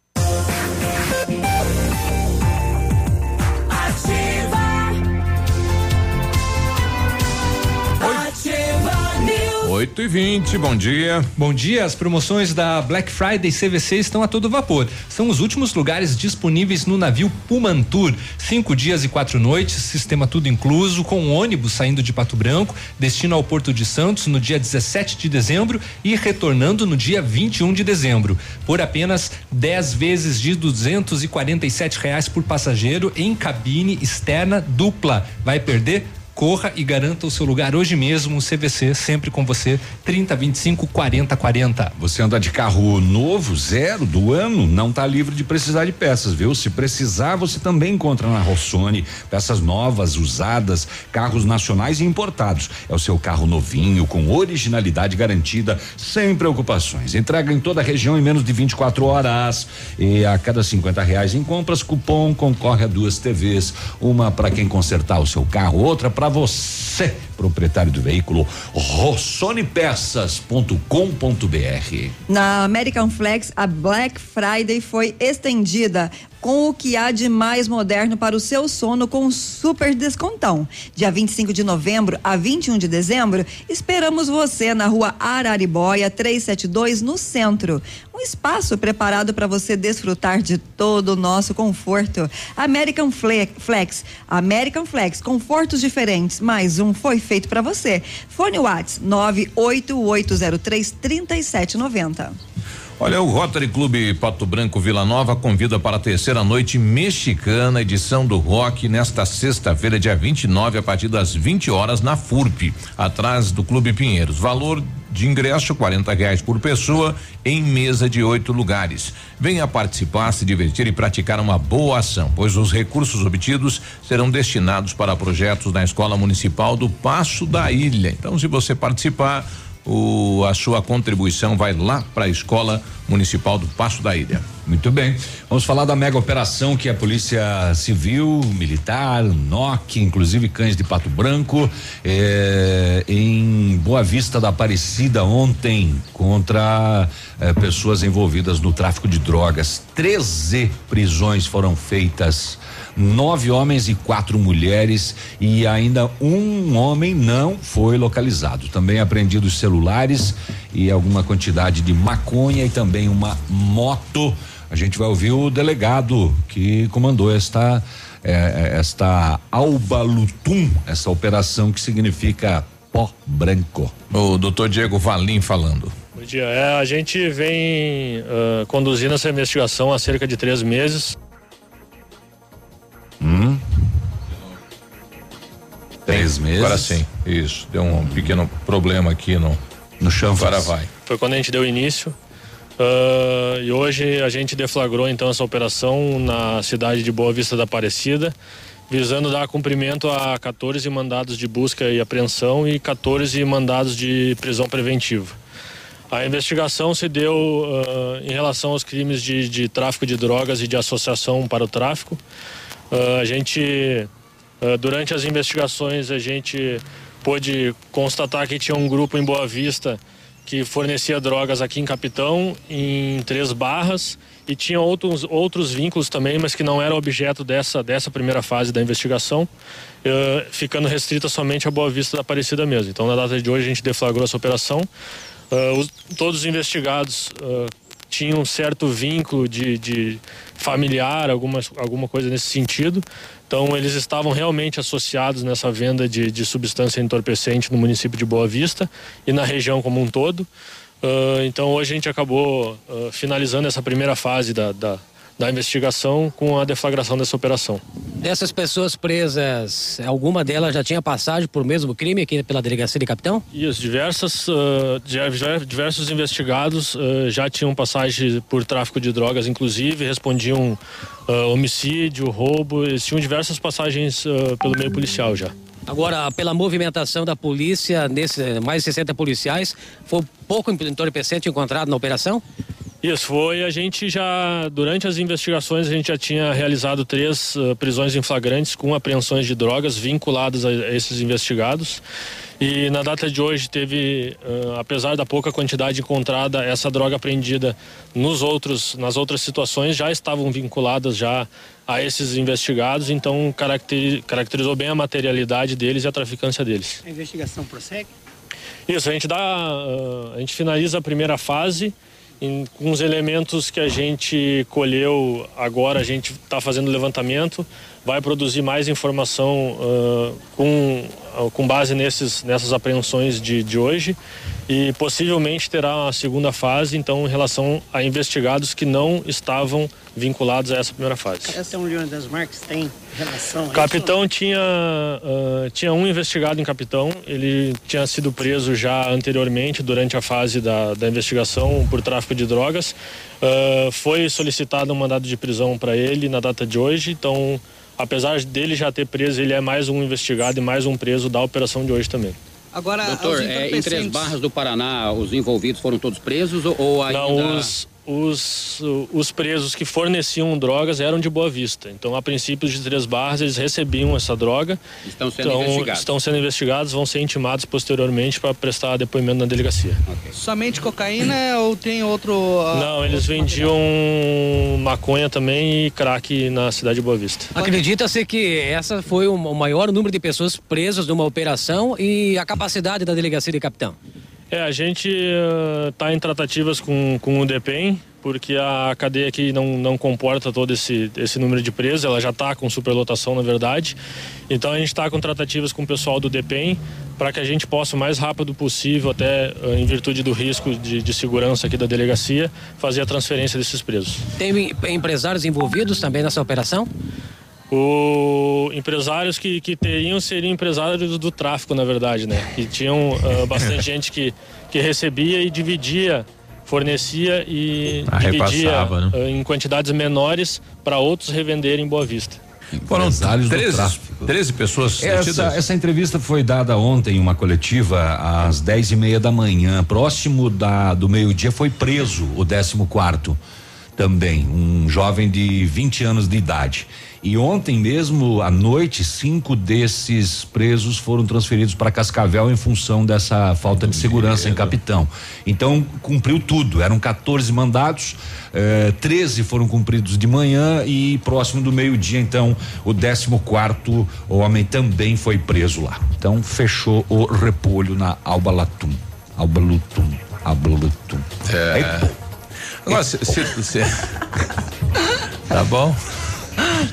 8 e 20 bom dia. Bom dia, as promoções da Black Friday CVC estão a todo vapor. São os últimos lugares disponíveis no navio Pumantur. Cinco dias e quatro noites, sistema tudo incluso, com ônibus saindo de Pato Branco, destino ao Porto de Santos no dia 17 de dezembro e retornando no dia 21 de dezembro. Por apenas 10 vezes de 247 reais por passageiro em cabine externa dupla. Vai perder? Corra e garanta o seu lugar hoje mesmo. O CVC sempre com você. 30 25 40 40. Você anda de carro novo, zero do ano, não está livre de precisar de peças, viu? Se precisar, você também encontra na Rossoni peças novas, usadas, carros nacionais e importados. É o seu carro novinho, com originalidade garantida, sem preocupações. Entrega em toda a região em menos de 24 horas. E a cada 50 reais em compras, cupom concorre a duas TVs. Uma para quem consertar o seu carro, outra para você, proprietário do veículo, rossonepeças.com.br. Na American Flex, a Black Friday foi estendida com o que há de mais moderno para o seu sono com super descontão. Dia 25 de novembro a 21 de dezembro, esperamos você na rua Araribóia 372, no centro. Um espaço preparado para você desfrutar de todo o nosso conforto. American Flex, American Flex, confortos diferentes. Mais um foi feito para você. Fone Whats 98803 3790. Olha, o Rotary Clube Pato Branco Vila Nova convida para a terceira noite mexicana, edição do rock, nesta sexta-feira, dia 29, a partir das 20 horas, na FURP, atrás do Clube Pinheiros. Valor de ingresso, 40 reais por pessoa, em mesa de oito lugares. Venha participar, se divertir e praticar uma boa ação, pois os recursos obtidos serão destinados para projetos na Escola Municipal do Passo da Ilha. Então, se você participar, o, a sua contribuição vai lá para a Escola Municipal do Passo da Ilha. Muito bem. Vamos falar da mega operação que a Polícia Civil, Militar, NOC, inclusive cães de Pato Branco, eh, em Boa Vista da Aparecida ontem contra eh, pessoas envolvidas no tráfico de drogas. 13 prisões foram feitas nove homens e quatro mulheres e ainda um homem não foi localizado. Também apreendidos celulares e alguma quantidade de maconha e também uma moto. A gente vai ouvir o delegado que comandou esta eh, esta Alba Lutum, essa operação que significa pó branco. O doutor Diego Valim falando. Bom dia. É, a gente vem uh, conduzindo essa investigação há cerca de três meses. Três meses. Agora sim, isso. Deu um pequeno problema aqui no, no chão. Agora vai. Foi quando a gente deu início. Uh, e hoje a gente deflagrou então essa operação na cidade de Boa Vista da Aparecida, visando dar cumprimento a 14 mandados de busca e apreensão e 14 mandados de prisão preventiva. A investigação se deu uh, em relação aos crimes de, de tráfico de drogas e de associação para o tráfico. Uh, a gente, uh, durante as investigações, a gente pôde constatar que tinha um grupo em Boa Vista que fornecia drogas aqui em Capitão, em Três Barras, e tinha outros, outros vínculos também, mas que não eram objeto dessa, dessa primeira fase da investigação, uh, ficando restrita somente a Boa Vista da Aparecida mesmo. Então, na data de hoje, a gente deflagrou essa operação. Os, todos os investigados tinha um certo vínculo de, de familiar, alguma, alguma coisa nesse sentido. Então, eles estavam realmente associados nessa venda de, de substância entorpecente no município de Boa Vista e na região como um todo. Uh, então, hoje a gente acabou uh, finalizando essa primeira fase da, da, da investigação com a deflagração dessa operação. Dessas pessoas presas, alguma delas já tinha passagem por mesmo crime aqui pela delegacia de capitão? Isso, diversas, uh, diversos investigados uh, já tinham passagem por tráfico de drogas, inclusive respondiam uh, homicídio, roubo, eles tinham diversas passagens pelo meio policial já. Agora, pela movimentação da polícia, nesse, mais de 60 policiais, foi pouco entorpecente encontrado na operação? Isso foi. A gente já, durante as investigações, a gente já tinha realizado três uh, prisões em flagrantes com apreensões de drogas vinculadas a, esses investigados. E na data de hoje teve, uh, apesar da pouca quantidade encontrada, essa droga apreendida nos outros, nas outras situações já estavam vinculadas já a esses investigados, então caracterizou bem a materialidade deles e a traficância deles. A investigação prossegue? Isso, a gente dá, uh, a gente finaliza a primeira fase com os elementos que a gente colheu agora, a gente está fazendo levantamento, vai produzir mais informação uh, com, uh, com base nesses, nessas apreensões de, de hoje e possivelmente terá uma segunda fase, então, em relação a investigados que não estavam vinculados a essa primeira fase. Essa é um Leão das Marques tem relação a Capitão tinha, uh, tinha um investigado em Capitão, ele tinha sido preso já anteriormente, durante a fase da, da investigação por tráfico de drogas. Uh, foi solicitado um mandado de prisão para ele na data de hoje, então, apesar dele já ter preso, ele é mais um investigado e mais um preso da operação de hoje também. Agora, Doutor, é, em Três Barras do Paraná, os envolvidos foram todos presos ou, ou ainda... Não, os, os, os presos que forneciam drogas eram de Boa Vista. Então, a princípio de Três Barras, eles recebiam essa droga. Estão sendo então, investigados. Estão sendo investigados, vão ser intimados posteriormente para prestar depoimento na delegacia. Somente cocaína ou tem outro... ah, Não, eles vendiam maconha também e crack na cidade de Boa Vista. Acredita-se que essa foi o o maior número de pessoas presas numa operação e a capacidade da delegacia de capitão. É, a gente está em tratativas com, com o DEPEN, porque a cadeia aqui não, não comporta todo esse, esse número de presos, ela já está com superlotação, na verdade. Então a gente está com tratativas com o pessoal do DEPEN para que a gente possa, o mais rápido possível, até eh, em virtude do risco de, de segurança aqui da delegacia, fazer a transferência desses presos. Tem empresários envolvidos também nessa operação? O empresários que, que teriam seriam empresários do tráfico, na verdade, né? Que tinham ah, bastante gente que, que recebia e dividia, fornecia e Ah, dividia repassava, né? ah, em quantidades menores para outros revenderem em Boa Vista. Foram Empresários do 13, tráfico. 13 pessoas Essa, essa entrevista foi dada ontem em uma coletiva às dez e meia da manhã. Próximo da, do meio-dia foi preso o 14 quarto também, um jovem de 20 anos de idade. E ontem mesmo, à noite, cinco desses presos foram transferidos para Cascavel em função dessa falta de segurança em Capitão. Então, cumpriu tudo. Eram 14 mandados, eh, 13 foram cumpridos de manhã e próximo do meio-dia, então, o 14 quarto homem também foi preso lá. Então, fechou o repolho na Alba Latum. Alba Lutum. Alba Lutum. É. Agora, se, se- se- tá bom.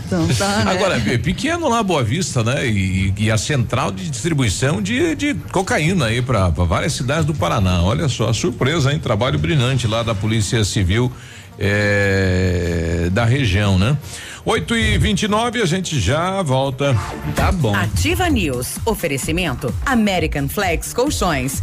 Então tá, né? Agora, é pequeno lá Boa Vista, né? E, e a central de distribuição de, de cocaína aí para várias cidades do Paraná. Olha só, surpresa, hein? Trabalho brilhante lá da Polícia Civil eh, da região, né? 8 e 29 a gente já volta. Tá bom. Ativa News. Oferecimento American Flex Colchões.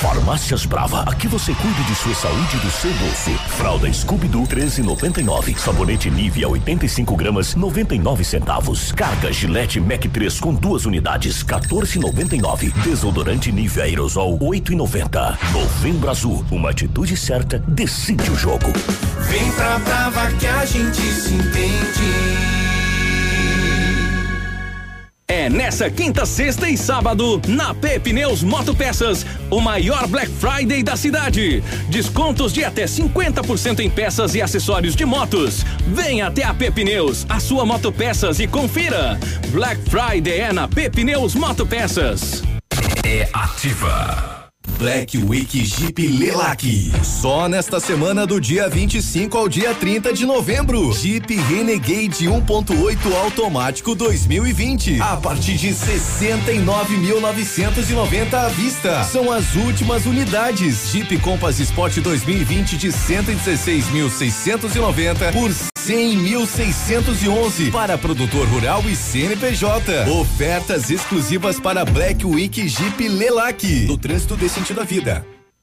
Farmácias Brava, aqui você cuida de sua saúde e do seu bolso. Fralda Scooby-Doo 13,99. Sabonete Nivea 85 gramas 99 centavos. Carga Gillette Mac 3 com duas unidades 14,99. Desodorante Nivea Aerosol 8,90. Novembro Azul, uma atitude certa decide o jogo. Vem pra Brava que a gente se entende. É nessa quinta, sexta e sábado, na P Pneus Motopeças, o maior Black Friday da cidade. Descontos de até 50% em peças e acessórios de motos. Venha até a P Pneus, a sua Motopeças e confira. Black Friday é na P Pneus Motopeças. É ativa. Black Week Jeep Lelac. Só nesta semana do dia 25 ao dia 30 de novembro. Jeep Renegade 1.8 automático 2020. A partir de 69.990 à vista. São as últimas unidades. Jeep Compass Sport 2020 de 116.690 por 100.611 para produtor rural e CNPJ. Ofertas exclusivas para Black Week Jeep Lelac. No trânsito desse sentido da vida.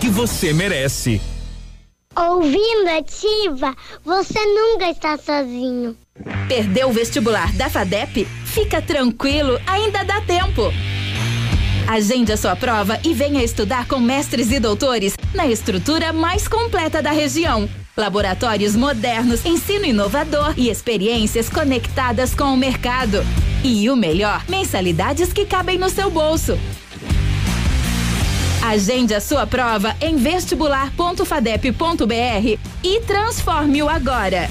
que você merece. Ouvindo Ativa, você nunca está sozinho. Perdeu o vestibular da FADEP? Fica tranquilo, ainda dá tempo. Agende a sua prova e venha estudar com mestres e doutores na estrutura mais completa da região. Laboratórios modernos, ensino inovador e experiências conectadas com o mercado. E o melhor, mensalidades que cabem no seu bolso. Agende a sua prova em vestibular.fadep.br e transforme-o agora.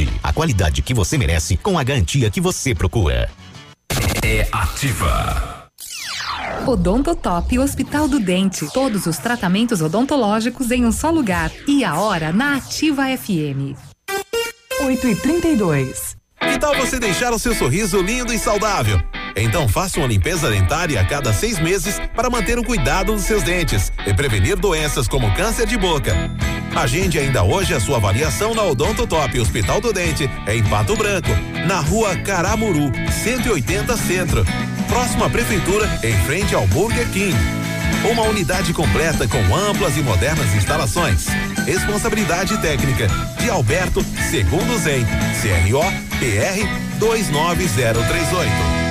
a qualidade que você merece com a garantia que você procura. É ativa. Odontotop Hospital do Dente. Todos os tratamentos odontológicos em um só lugar. E a hora na Ativa FM. 8 e 32 Que tal você deixar o seu sorriso lindo e saudável? Então faça uma limpeza dentária a cada seis meses para manter o cuidado dos seus dentes e prevenir doenças como câncer de boca. Agende ainda hoje a sua avaliação na Odonto Top Hospital do Dente, em Pato Branco, na rua Caramuru, 180 Centro. Próxima prefeitura, em frente ao Burger King. Uma unidade completa com amplas e modernas instalações. Responsabilidade técnica de Alberto Segundo Zen, CRO PR 29038.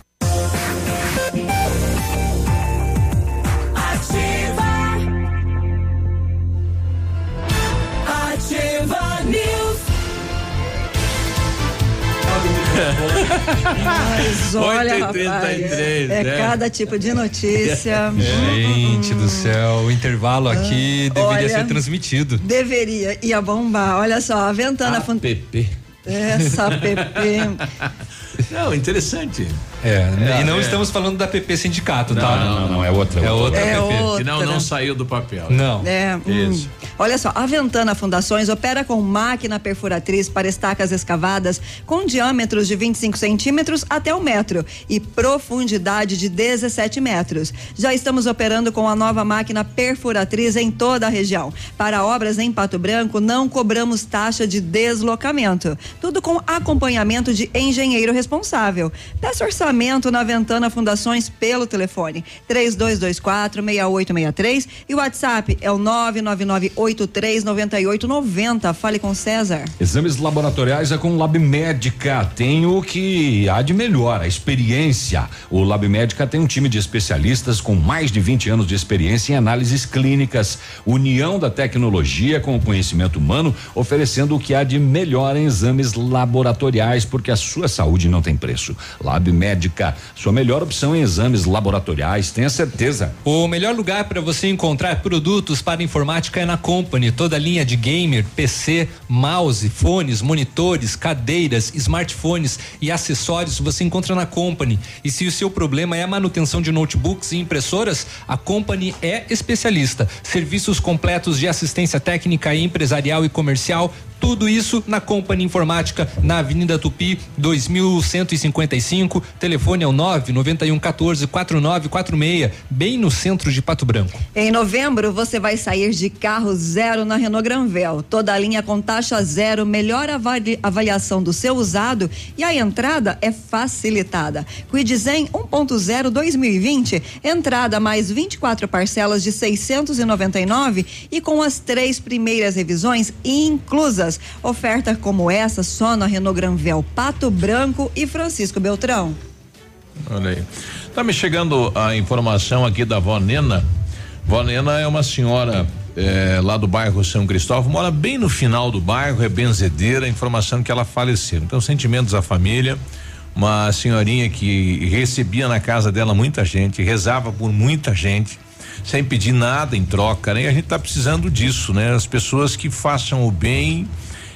Mas olha, 8h33, rapaz, é né? cada tipo de notícia. Gente do céu, o intervalo aqui deveria olha. ser transmitido. Deveria, ia bombar. Olha só, a Ventana Fun- PP. Essa PP. Não, interessante. É, É, e não é. estamos falando da PP Sindicato, Não, tá? não, não, é outra, É outra É PP. outra. Que não, não saiu do papel. Não. É, hum. Isso. Olha só, a Ventana Fundações opera com máquina perfuratriz para estacas escavadas com diâmetros de 25 centímetros até um metro e profundidade de 17 metros. Já estamos operando com a nova máquina perfuratriz em toda a região. Para obras em Pato Branco, não cobramos taxa de deslocamento. Tudo com acompanhamento de engenheiro responsável. Peça orçamento na Ventana Fundações pelo telefone 3224 6863 e o WhatsApp é o 999839890. Fale com César. Exames laboratoriais é com Lab Médica. Tem o que há de melhor, a experiência. O Lab Médica tem um time de especialistas com mais de 20 anos de experiência em análises clínicas, união da tecnologia com o conhecimento humano, oferecendo o que há de melhor em exames laboratoriais, porque a sua saúde não tem preço. Lab Médica, sua melhor opção em exames laboratoriais, tenha certeza. O melhor lugar para você encontrar produtos para informática é na Company. Toda a linha de gamer, PC, mouse, fones, monitores, cadeiras, smartphones e acessórios você encontra na Company. E se o seu problema é a manutenção de notebooks e impressoras, a Company é especialista. Serviços completos de assistência técnica e empresarial e comercial Tudo isso na Company Informática, na Avenida Tupi, 2155. Telefone é o 991 14 4946, bem no centro de Pato Branco. Em novembro, você vai sair de carro zero na Renault Granvel. Toda a linha com taxa zero, melhor avali avaliação do seu usado e a entrada é facilitada. Quidzen 1.0 2020, entrada mais 24 parcelas de 699 e com as três primeiras revisões inclusas. Oferta como essa só na Renault Granvel, Pato Branco e Francisco Beltrão. Olha aí. Tá me chegando a informação aqui da Vó Nena. Vó Nena é uma senhora eh, lá do bairro São Cristóvão, mora bem no final do bairro, é benzedeira, informação que ela faleceu. Então, sentimentos à família. Uma senhorinha que recebia na casa dela muita gente, rezava por muita gente, sem pedir nada em troca, né? E a gente tá precisando disso, né? As pessoas que façam o bem,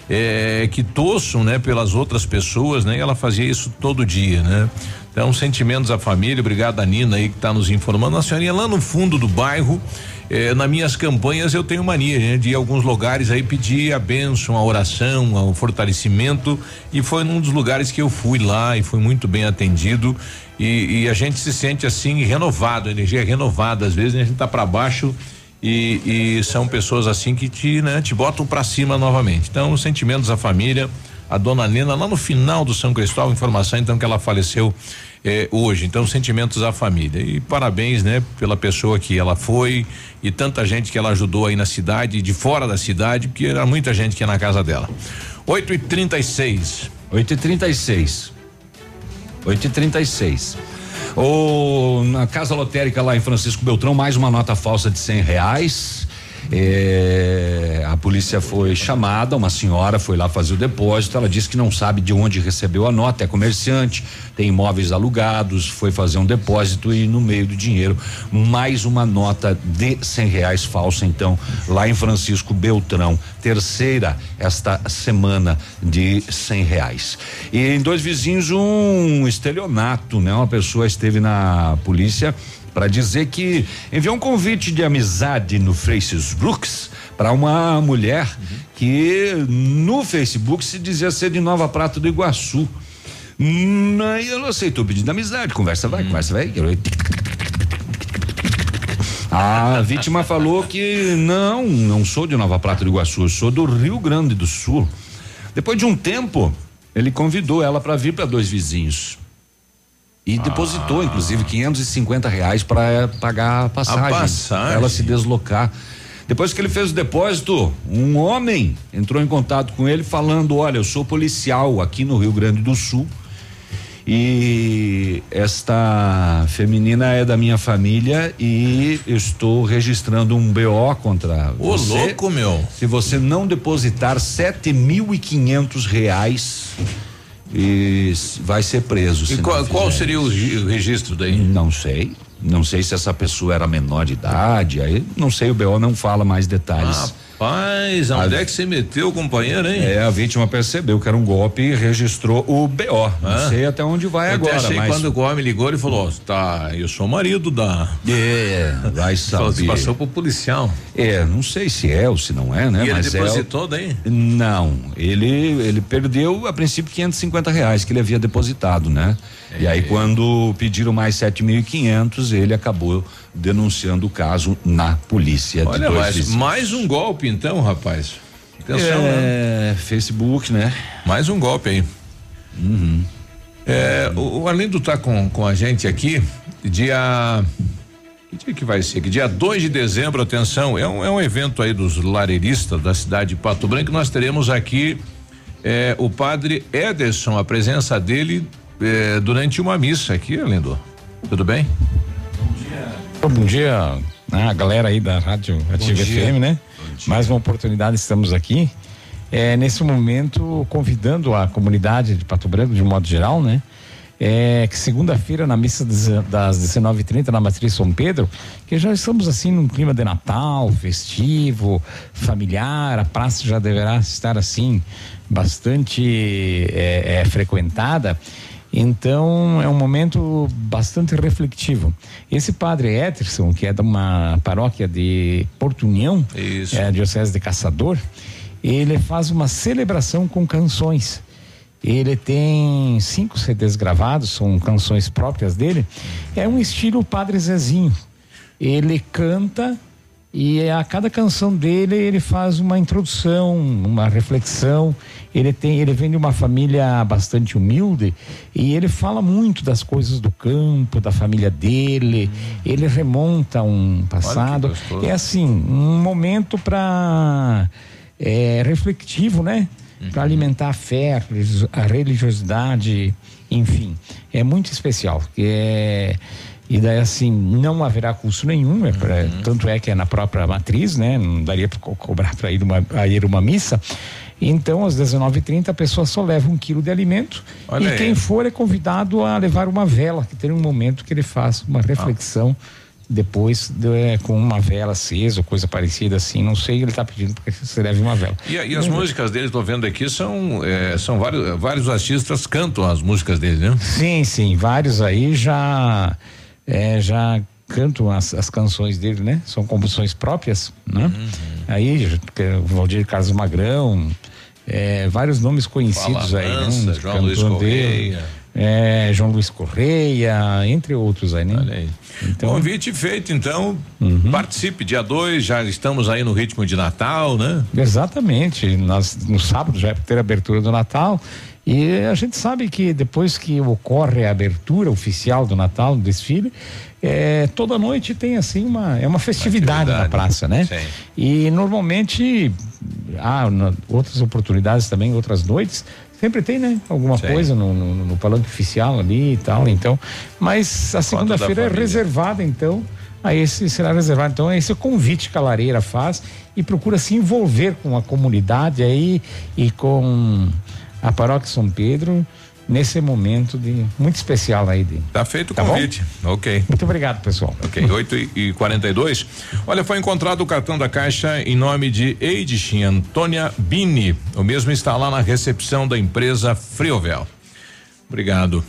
eh, que torçam, né? Pelas outras pessoas, né? Ela fazia isso todo dia, né? Então, sentimentos à família, obrigado a Nina aí que está nos informando. A senhorinha lá no fundo do bairro, eh, nas minhas campanhas eu tenho mania né, de ir a alguns lugares aí pedir a bênção, a oração, o fortalecimento e foi num dos lugares que eu fui lá e fui muito bem atendido e, e a gente se sente assim renovado, energia é renovada, às vezes né, a gente tá para baixo e, e, são pessoas assim que te, né, te botam para cima novamente. Então, sentimentos à família, a dona Nena lá no final do São Cristóvão, informação então que ela faleceu eh, hoje. Então, sentimentos à família. E parabéns, né, pela pessoa que ela foi e tanta gente que ela ajudou aí na cidade, de fora da cidade, porque era muita gente que ia na casa dela. 8 e 36 8 e 36 8 e 36 o, na casa lotérica lá em Francisco Beltrão, mais uma nota falsa de cem reais. É, a polícia foi chamada, uma senhora foi lá fazer o depósito. Ela disse que não sabe de onde recebeu a nota, é comerciante, tem imóveis alugados, foi fazer um depósito e no meio do dinheiro mais uma nota de cem reais falsa. Então, lá em Francisco Beltrão, terceira esta semana de cem reais. E em dois vizinhos um estelionato, né? Uma pessoa esteve na polícia para dizer que enviou um convite de amizade no Facebook para uma mulher que no Facebook se dizia ser de Nova Prata do Iguaçu. Hum, aí ela aceitou o pedido de amizade, conversa vai, conversa vai. A vítima falou que não, não sou de Nova Prata do Iguaçu, eu sou do Rio Grande do Sul. Depois de um tempo, ele convidou ela para vir para dois vizinhos. E depositou, Ah. inclusive, 550 reais para pagar a passagem. passagem. ela se deslocar. Depois que ele fez o depósito, um homem entrou em contato com ele falando: Olha, eu sou policial aqui no Rio Grande do Sul. E esta feminina é da minha família e estou registrando um BO contra Ô, você. louco, meu. Se você não depositar sete mil e quinhentos reais, e vai ser preso. E qual, qual seria o, o registro daí? Não sei. Não sei se essa pessoa era menor de idade, aí não sei, o BO não fala mais detalhes. Rapaz, onde é que você meteu, companheiro, hein? É, a vítima percebeu que era um golpe e registrou o BO. Não Ah. sei até onde vai Eu até agora, achei mas quando o homem ligou, ele falou: ó, tá, eu sou o marido da. É, vai saber. "Você passou pro policial. É, não sei se é ou se não é, né? e ele mas é depositou daí? Não, ele ele perdeu a princípio 550 reais que ele havia depositado, né? E É. aí quando pediram mais 7.500 ele acabou denunciando o caso na polícia. de Olha, dois mais, mais um golpe então, rapaz. Atenção, né? é, Facebook, né? Mais um golpe aí. Uhum. É, o, o Arlindo tá com, com a gente aqui, dia. Que dia que vai ser? Que dia 2 de dezembro, atenção, é um, é um evento aí dos lareiristas da cidade de Pato Branco. Nós teremos aqui é, o padre Ederson, a presença dele é, durante uma missa aqui, Arlindo. Tudo bem? Bom dia, né, a galera aí da Rádio Ativa dia. FM, né? Mais uma oportunidade, estamos aqui. É, nesse momento, convidando a comunidade de Pato Branco, de modo geral, né? É, que segunda-feira, na missa das 19h30, na Matriz São Pedro, que já estamos assim num clima de Natal, festivo, familiar, a praça já deverá estar assim, bastante é, é, frequentada. Então é um momento bastante reflexivo. Esse padre Eterson, que é de uma paróquia de Porto União, Isso. é a diocese de Caçador, ele faz uma celebração com canções. Ele tem cinco CDs gravados, são canções próprias dele. É um estilo Padre Zezinho. Ele canta e a cada canção dele ele faz uma introdução, uma reflexão. Ele tem, ele vem de uma família bastante humilde e ele fala muito das coisas do campo, da família dele. Ele remonta um passado. É assim, um momento para é, refletivo, né? Para alimentar a fé, a religiosidade, enfim, é muito especial. É, e daí assim não haverá custo nenhum, é pra, Uhum. tanto é que é na própria matriz, né? Não daria para cobrar para ir uma a ir uma missa. Então, às 19h30, a pessoa só leva um quilo de alimento Olha e aí. quem for é convidado a levar uma vela, que tem um momento que ele faz uma reflexão depois de- é, com uma vela acesa ou coisa parecida assim. Não sei, ele está pedindo para que você leve uma vela. E, e as Não- músicas dele, estou vendo aqui, são, é, são vários, vários artistas cantam as músicas dele, né? Sim, sim, vários aí já é, já cantam as, as canções dele, né? São composições próprias, né? Uhum. Aí é o Valdir Carlos Magrão, é, vários nomes conhecidos Fala aí, né? Mansa, Os João Luiz. Correia. É, João Luiz Correia, entre outros aí, né? Olha aí. Então, Convite feito, então. Uhum. Participe, dia 2, já estamos aí no ritmo de Natal, né? Exatamente. Nós, no sábado já é ter a abertura do Natal. E a gente sabe que depois que ocorre a abertura oficial do Natal, do desfile, é, toda noite tem assim uma, é uma festividade na praça, né? Sim. E normalmente há na- outras oportunidades também, outras noites, sempre tem, né? Alguma Sim. coisa no, no, no palanque oficial ali e tal. Então, mas a segunda-feira é reservada, então. A esse será reservado. Então, esse é o convite que a Lareira faz e procura se envolver com a comunidade aí e com a paróquia São Pedro nesse momento de muito especial aí de. Tá feito o Tá bom? convite. Ok. Muito obrigado, pessoal. Ok, 8 e, e 42. Olha, foi encontrado o cartão da Caixa em nome de Eidichin Antônia Bini. O mesmo está lá na recepção da empresa Friovel. Obrigado.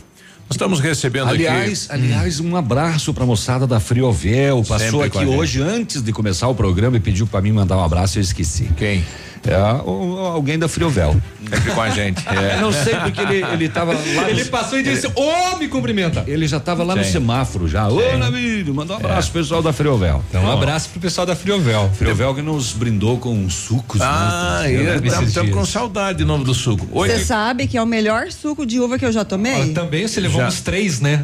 Nós estamos recebendo Aliás, aqui. aliás, um abraço pra moçada da Friovel. Passou Sempre aqui a hoje antes de começar o programa e pediu pra mim mandar um abraço e eu esqueci. Quem? É, o- alguém da Friovel. Sempre com a gente. É. Eu não sei porque ele ele tava lá. Ele no- passou e disse: Ô, me cumprimenta. Ele já tava lá no Sim. semáforo já. Ô. Navírio, manda um abraço pro pessoal da Friovel. Então, um abraço pro pessoal da Friovel. Friovel que nos brindou com sucos. Ah, né? estamos com saudade de novo do suco. Você sabe que é o melhor suco de uva que eu já tomei? também você levou Já. uns três, né?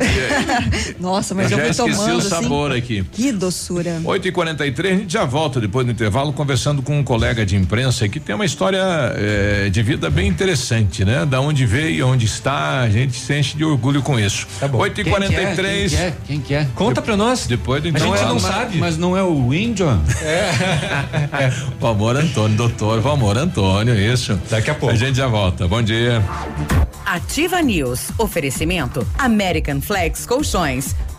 Nossa, mas eu eu, já fui esqueci tomando o sabor assim. aqui. Que doçura. 8 e 43 a gente já volta depois do intervalo conversando com um colega de imprensa que tem uma história eh, de vida bem interessante, né? Da onde veio, onde está, a gente se enche de orgulho com isso. Tá bom. 8 e Quem que é? 43 Quem que é? Quem que é? Conta pra nós. Depois do A gente não mas- sabe. Mas não é o índio? O amor Antônio, doutor, o amor Antônio, isso. Daqui a pouco. A gente já volta. Bom dia. Ativa News. Oferecimento American Flex Colchões.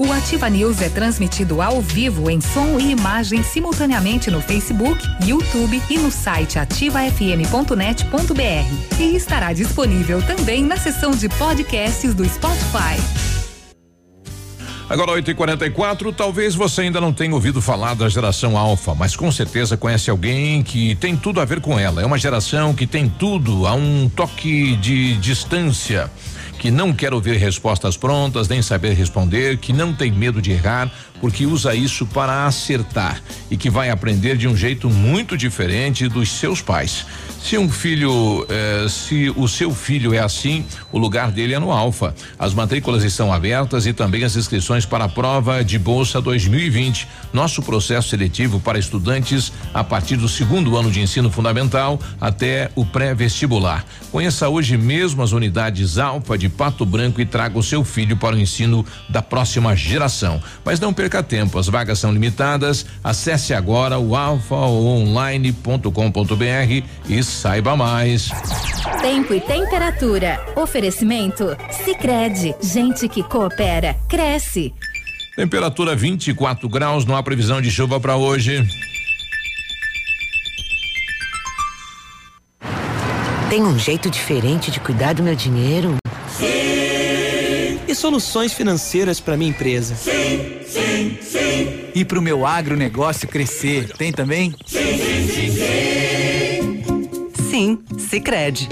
O Ativa News é transmitido ao vivo em som e imagem simultaneamente no Facebook, YouTube e no site ativafm.net.br. E estará disponível também na seção de podcasts do Spotify. Agora 8 e 44 talvez você ainda não tenha ouvido falar da geração Alfa, mas com certeza conhece alguém que tem tudo a ver com ela. É uma geração que tem tudo a um toque de distância. Que não quer ouvir respostas prontas, nem saber responder, que não tem medo de errar, porque usa isso para acertar e que vai aprender de um jeito muito diferente dos seus pais. Se um filho, eh, se o seu filho é assim, o lugar dele é no Alfa. As matrículas estão abertas e também as inscrições para a prova de bolsa 2020. Nosso processo seletivo para estudantes a partir do segundo ano de ensino fundamental até o pré-vestibular. Conheça hoje mesmo as unidades Alfa de Pato Branco e traga o seu filho para o ensino da próxima geração. Mas não perca tempo, as vagas são limitadas. Acesse agora o alfaonline.com.br e saiba mais. Tempo e temperatura. Oferecimento? Sicredi Gente que coopera, cresce. Temperatura 24 graus, não há previsão de chuva para hoje. Tem um jeito diferente de cuidar do meu dinheiro? Soluções financeiras para minha empresa? Sim, sim, sim. E para o meu agronegócio crescer? Tem também? Sim, sim, sim, sim. Sim, Sicredi.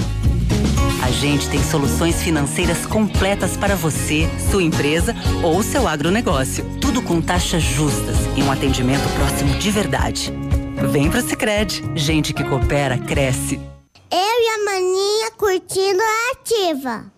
A gente tem soluções financeiras completas para você, sua empresa ou seu agronegócio. Tudo com taxas justas e um atendimento próximo de verdade. Vem pro Sicredi. Gente que coopera cresce. Eu e a maninha curtindo a ativa.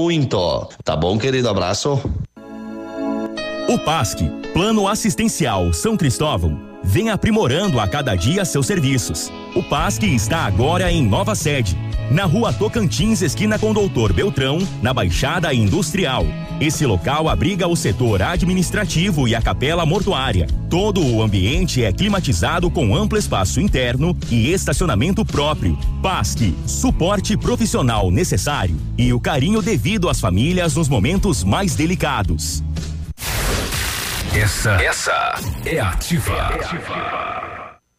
muito. Tá bom, querido? Abraço. O PASC, Plano Assistencial São Cristóvão, vem aprimorando a cada dia seus serviços. O PASC está agora em nova sede, na rua Tocantins, esquina com Doutor Beltrão, na Baixada Industrial. Esse local abriga o setor administrativo e a capela mortuária. Todo o ambiente é climatizado com amplo espaço interno e estacionamento próprio. PASC, suporte profissional necessário e o carinho devido às famílias nos momentos mais delicados. Essa, essa é ativa. É ativa.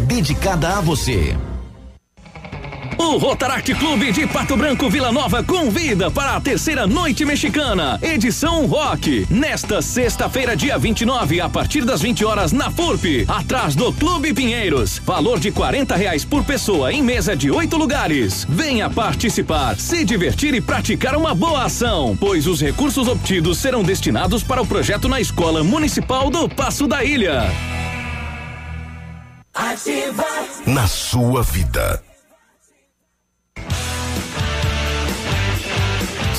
dedicada a você. O Rotaract Clube de Pato Branco Vila Nova convida para a terceira noite mexicana, edição rock, nesta sexta-feira, dia 29, a partir das 20 horas na FURP, atrás do Clube Pinheiros. Valor de 40 reais por pessoa em mesa de oito lugares. Venha participar, se divertir e praticar uma boa ação, pois os recursos obtidos serão destinados para o projeto na Escola Municipal do Passo da Ilha. Ativa. Na sua vida.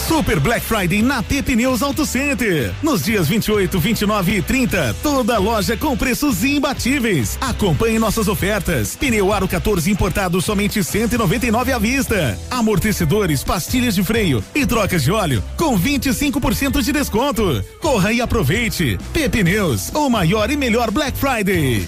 Super Black Friday na T Pneus Auto Center. Nos dias 28, 29 e 30, toda loja com preços imbatíveis. Acompanhe nossas ofertas. Pneu Aro 14 importado somente 199 à vista. Amortecedores, pastilhas de freio e trocas de óleo com 25% de desconto. Corra e aproveite. P Pneus, o maior e melhor Black Friday.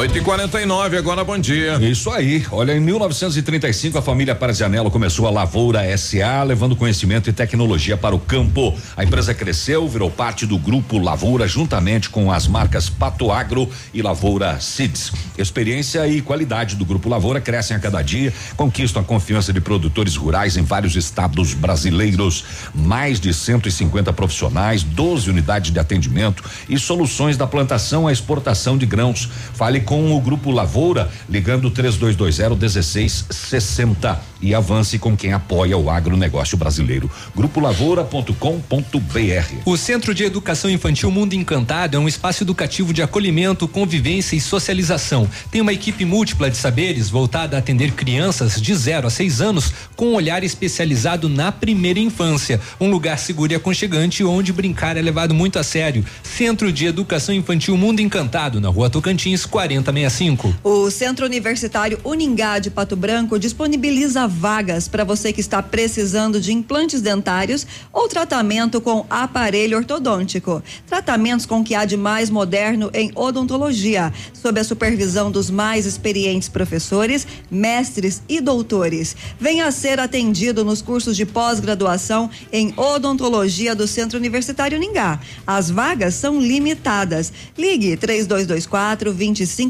8 e 49 agora bom dia. Isso aí. Olha, em 1935 a família Parazianello começou a Lavoura SA, levando conhecimento e tecnologia para o campo. A empresa cresceu, virou parte do grupo Lavoura, juntamente com as marcas Pato Agro e Lavoura Seeds. Experiência e qualidade do grupo Lavoura crescem a cada dia, conquistam a confiança de produtores rurais em vários estados brasileiros. Mais de 150 profissionais, 12 unidades de atendimento e soluções da plantação à exportação de grãos. Fale com o Grupo Lavoura, ligando 3220 1660 e avance com quem apoia o agronegócio brasileiro. Grupolavoura.com.br. O Centro de Educação Infantil Mundo Encantado é um espaço educativo de acolhimento, convivência e socialização. Tem uma equipe múltipla de saberes voltada a atender crianças de 0 a 6 anos com um olhar especializado na primeira infância. Um lugar seguro e aconchegante onde brincar é levado muito a sério. Centro de Educação Infantil Mundo Encantado, na rua Tocantins, 4065. O Centro Universitário Uningá de Pato Branco disponibiliza vagas para você que está precisando de implantes dentários ou tratamento com aparelho ortodôntico. Tratamentos com o que há de mais moderno em odontologia, sob a supervisão dos mais experientes professores, mestres e doutores. Venha ser atendido nos cursos de pós-graduação em odontologia do Centro Universitário Uningá. As vagas são limitadas. Ligue 3224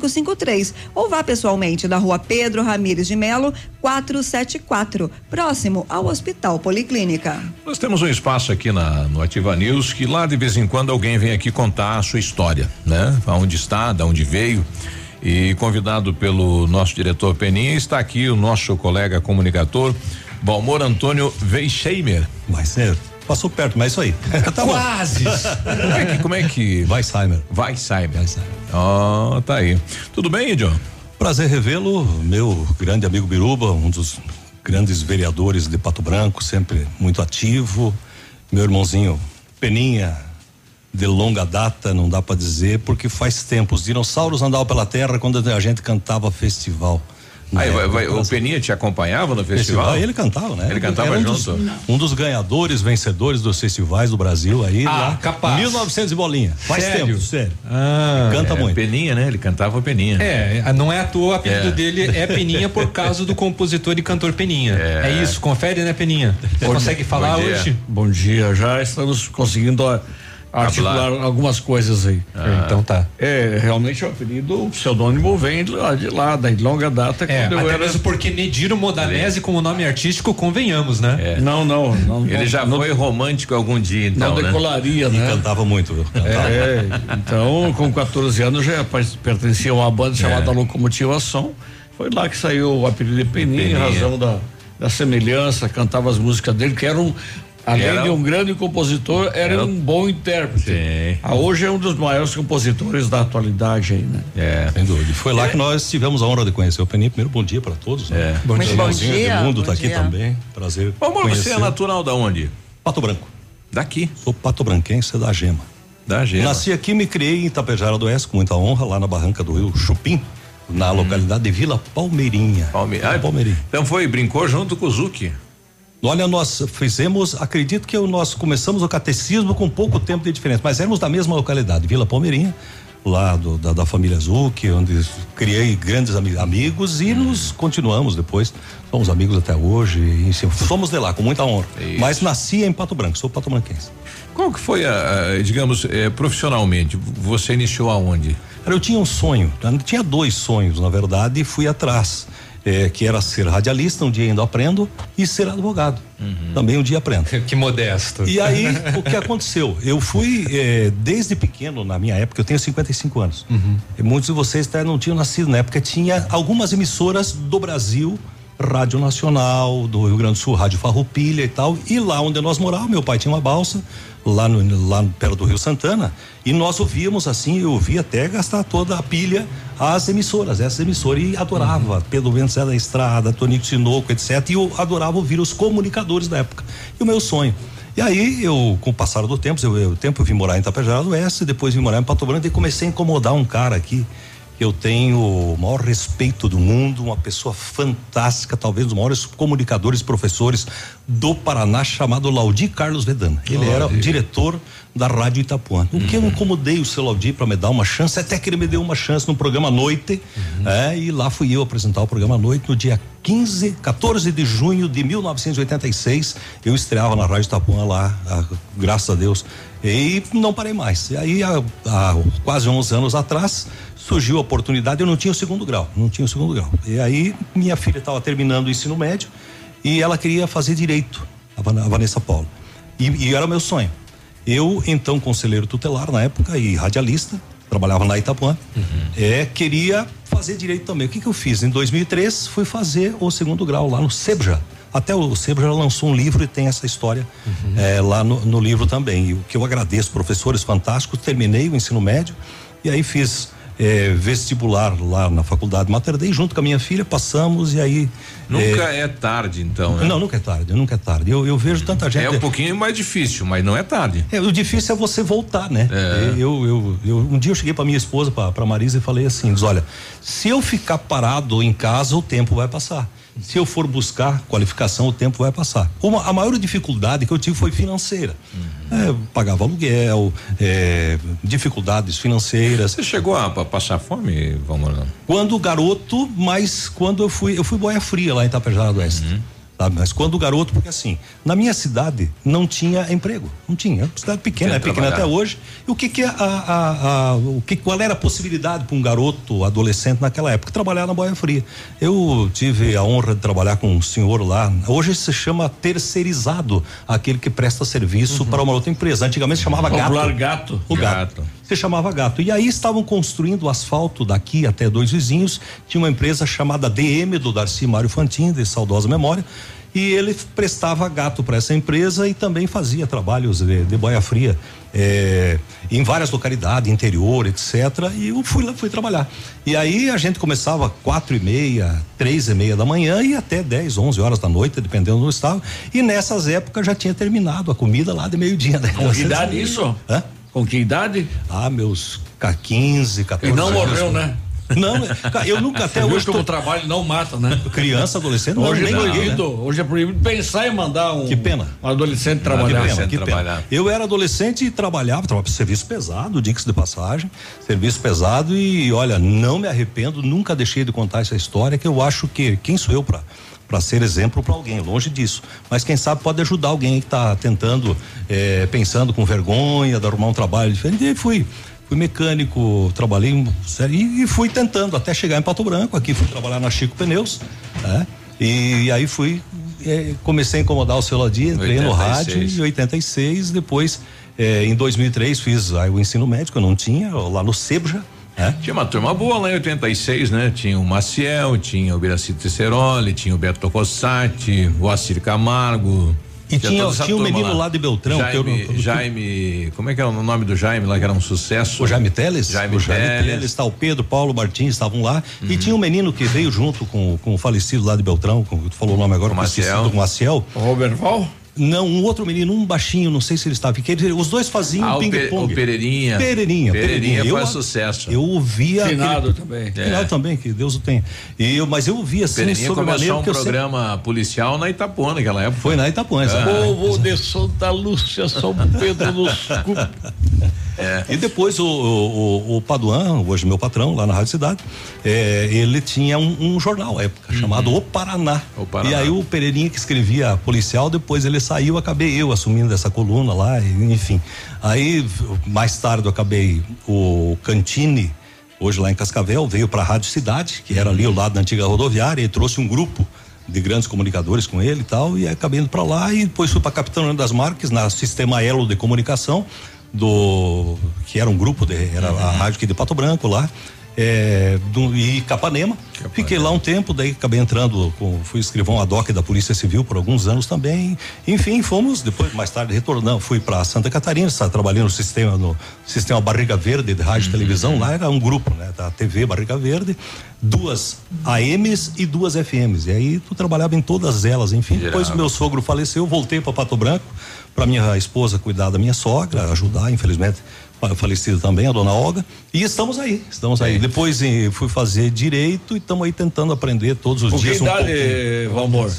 2553 ou vá pessoalmente na rua Pedro Ramires de Melo, 474, próximo ao Hospital Policlínica. Nós temos um espaço aqui na no Ativa News que lá de vez em quando alguém vem aqui contar a sua história, né? Aonde está, da onde veio. E convidado pelo nosso diretor Peninha está aqui o nosso colega comunicador Balmor Antônio Veixheimer. Vai ser. Passou perto, mas é isso aí. Tá Quase. como é que como é que Weissheimer. Weissheimer. Ó, oh, tá aí. Tudo bem, John? Prazer revê-lo, meu grande amigo Biruba, um dos grandes vereadores de Pato Branco, sempre muito ativo. Meu irmãozinho Peninha, de longa data, não dá para dizer, porque faz tempo. Os dinossauros andavam pela terra quando a gente cantava festival. Aí, vai, vai, o Peninha te acompanhava no festival? festival ele cantava, né? Ele cantava um junto? Dos, um dos ganhadores, vencedores dos festivais do Brasil aí. Ah, lá, capaz. 1900 e bolinha. Faz Sério? tempo, sério. Ah, Canta é, muito. Peninha, né? Ele cantava Peninha. É, não é à toa o apelido É. dele é Peninha por causa do compositor e cantor Peninha. É, isso, confere, né, Peninha? Você consegue falar Bom hoje? Bom dia, já estamos conseguindo ó, articular algumas coisas aí. Ah. Então tá. É, realmente o apelido, o pseudônimo vem de lá, de lá, da longa data, É, quando eu era... mesmo porque Nediro Modanese como nome artístico, convenhamos, né? Não, não, não. Ele já não, foi romântico algum dia, então, não né? decolaria, E né? cantava muito, viu? Cantava. É, então, com 14 anos já pertencia a uma banda chamada Locomotiva Som. Foi lá que saiu o apelido de Peninha, em razão da, da semelhança, cantava as músicas dele, que era um, além Era de um- grande compositor, era, Era- um bom intérprete. Sim. Ah, hoje é um dos maiores compositores da atualidade aí, né? É. Sem dúvida. Foi lá que nós tivemos a honra de conhecer o Peninha. Primeiro, bom dia para todos. Né? É. Bom Muito bom dia, O mundo bom tá aqui dia. também. Prazer. Conhecer. você é natural da onde? Pato Branco. Daqui. Sou pato branquense da Gema. Da Gema. Nasci aqui, me criei em Itapejara do Oeste, com muita honra, lá na barranca do rio Chupim, na localidade de Vila Palmeirinha. Palme... Ah, Palmeirinha. Então foi, brincou junto com o Zuki. Olha, nós fizemos, acredito que nós começamos o catecismo com pouco tempo de diferença, mas éramos da mesma localidade, Vila Palmeirinha, lá do- da, da família Zucchi, onde criei grandes ami- amigos e nos continuamos depois. Somos amigos até hoje, e, enfim, somos de lá, com muita honra. Isso. Mas nasci em Pato Branco, sou pato branquense. Qual que foi a, a, digamos, eh, profissionalmente, você iniciou aonde? Cara, Eu tinha um sonho, eu tinha dois sonhos, na verdade, e fui atrás. Eh, que era ser radialista, um dia ainda aprendo, e ser advogado. Também um dia aprendo. Que modesto. E aí, o que aconteceu? Eu fui, eh, desde pequeno, na minha época, eu tenho 55 anos. E muitos de vocês até não tinham nascido na época, tinha algumas emissoras do Brasil, Rádio Nacional, do Rio Grande do Sul, Rádio Farroupilha e tal. E lá onde nós morávamos, meu pai tinha uma balsa, lá, no, lá perto do Rio Santana, e nós ouvíamos assim, eu ouvia até gastar toda a pilha as emissoras, essas emissoras, e adorava Pedro Vento Zé da Estrada, Tonico Sinoco, etc. E eu adorava ouvir os comunicadores da época. E o meu sonho. E aí, eu, com o passar do tempo, eu, eu, tempo eu vim morar em Tapejara do Oeste, depois vim morar em Pato Branco e comecei a incomodar um cara aqui, eu tenho o maior respeito do mundo, uma pessoa fantástica, talvez um dos maiores comunicadores, professores do Paraná, chamado Laudi Carlos Vedana. Ele era o diretor da Rádio Itapuã. O que eu incomodei o seu Laudi para me dar uma chance, até que ele me deu uma chance no programa Noite, é, e lá fui eu apresentar o programa Noite no dia 15, 14 de junho de 1986. Eu estreava na Rádio Itapuã lá, ah, graças a Deus, e não parei mais. E aí, há, há quase 11 anos atrás, surgiu a oportunidade, eu não tinha o segundo grau, não tinha o segundo grau. E aí, minha filha estava terminando o ensino médio e ela queria fazer direito, a Van- a Vanessa Paulo. E, e era meu sonho. Eu, então, conselheiro tutelar na época e radialista, trabalhava na Itapuã, é, queria fazer direito também. O que, que eu fiz? Em 2003, fui fazer o segundo grau lá no Sebja. Até o Sebja lançou um livro e tem essa história é, lá no, no livro também. E o que eu agradeço, professores fantásticos, terminei o ensino médio e aí fiz é, vestibular lá na faculdade Mater Dei, junto com a minha filha, passamos e aí. Nunca é, tarde, então, né? Não, nunca é tarde, nunca é tarde. Eu, eu vejo tanta gente. É um pouquinho mais difícil, mas não é tarde. É, o difícil é você voltar, né? É. Eu, eu, eu, um dia eu cheguei para minha esposa, para Marisa, e falei assim: diz, olha, se eu ficar parado em casa, o tempo vai passar. Se eu for buscar qualificação, o tempo vai passar. Uma, a maior dificuldade que eu tive foi financeira. É, eu pagava aluguel, é, dificuldades financeiras. Você chegou a, a passar fome, Valmorano? Quando garoto, mas quando eu fui, eu fui boia fria lá em Tapejara do Oeste. Sabe? Mas quando garoto, porque assim, na minha cidade não tinha emprego, não tinha, é uma cidade pequena, é que pequena até hoje. E o que que é a, a- a- o que qual era a possibilidade para um garoto, adolescente naquela época trabalhar na boia fria? Eu tive a honra de trabalhar com um senhor lá. Hoje se chama terceirizado, aquele que presta serviço para uma outra empresa. Antigamente se chamava gato. gato. O gato. Se chamava gato. E aí estavam construindo o asfalto daqui até dois vizinhos. Tinha uma empresa chamada DM do Darcy Mário Fantin, de saudosa memória. E ele prestava gato para essa empresa e também fazia trabalhos de, de boia fria eh, em várias localidades, interior, etc. E eu fui lá, fui trabalhar. E aí a gente começava quatro e meia, três e meia da manhã e até 10, 11 horas da noite, dependendo do estava. E nessas épocas já tinha terminado a comida lá de meio-dia. Né? Com que idade isso? Hã? Com que idade? Ah, meus ca- 15, 14 E não anos. morreu, né? Não, cara, eu nunca até hoje. como tô- o trabalho não mata, né? Criança, adolescente, não, Hoje é nem ninguém, proibido, né? hoje é proibido pensar em mandar um, Que pena. um adolescente trabalhar. Que pena, que pena. Eu era adolescente e trabalhava, trabalhava serviço pesado, diga-se de passagem, serviço pesado e olha, não me arrependo, nunca deixei de contar essa história que eu acho que quem sou eu para para ser exemplo para alguém, longe disso. Mas quem sabe pode ajudar alguém que está tentando, eh, pensando com vergonha, de arrumar um trabalho diferente. E fui, fui mecânico, trabalhei e, e fui tentando até chegar em Pato Branco. Aqui fui trabalhar na Chico Pneus, né? E, aí fui, eh, comecei a incomodar o seu Ladia, entrei no 86. rádio em 86, depois eh, em 2003 fiz aí, o ensino médico, eu não tinha, lá no Sebja, né? Tinha uma turma boa lá em 86, né? Tinha o Maciel, tinha o Biraci Tesseroli, tinha o Beto Rossati, o Assir Camargo. E tinha- tinha um turma menino lá de Beltrão, que eu Jaime, não- Jaime, como é que é o nome do Jaime lá que era um sucesso? O Jaime Teles? Jaime o Jaime Teles. Teles, tá, o Pedro, Paulo Martins estavam lá. Uhum. E tinha um menino que veio junto com, com o falecido lá de Beltrão, com, tu falou o nome agora, O eu esqueci, Maciel. Maciel. O Robert Val? Não, um outro menino, um baixinho, não sei se ele estava. Os dois faziam Ah, ping-pong. o Pereirinha. Pereirinha. Pereirinha Eu- faz sucesso. Eu ouvia. Finado aquele- também. Finado É. também, que Deus o tenha. E eu, mas eu ouvia assim, Pereirinha sobre começou maneira um que eu sempre- programa policial na Itapuã naquela época. Foi na Itapuã, exatamente. Povo de Santa Lúcia, São Pedro dos Cupos. E depois o, o, o- o Paduan, hoje meu patrão, lá na Rádio Cidade, eh, ele tinha um, um jornal à época, chamado O Paraná. O Paraná. E aí o Pereirinha que escrevia policial, depois ele saiu, acabei eu assumindo essa coluna lá, enfim. Aí, mais tarde, eu acabei o Cantini, hoje lá em Cascavel, veio para a Rádio Cidade, que era ali ao lado da antiga rodoviária, e trouxe um grupo de grandes comunicadores com ele e tal, e acabei indo para lá e depois fui para Capitão das Marques, na Sistema Elo de Comunicação, do que era um grupo, de, era a rádio aqui de Pato Branco lá, é, do, e Capanema. Fiquei lá um tempo, daí acabei entrando, com, fui escrivão ad hoc da Polícia Civil por alguns anos também. Enfim, fomos, depois, mais tarde, retornando, fui para Santa Catarina, estava trabalhando no sistema, no sistema Barriga Verde de rádio e televisão, lá era um grupo, né? Da TV Barriga Verde, duas AMs e duas FMs. E aí tu trabalhava em todas elas, enfim. Depois Girava. meu sogro faleceu, voltei para Pato Branco para minha esposa cuidar da minha sogra, ajudar, infelizmente falecido também, a dona Olga. E estamos aí, estamos aí. Depois eh, fui fazer direito e estamos aí tentando aprender todos os Com dias. que idade, um Valmor?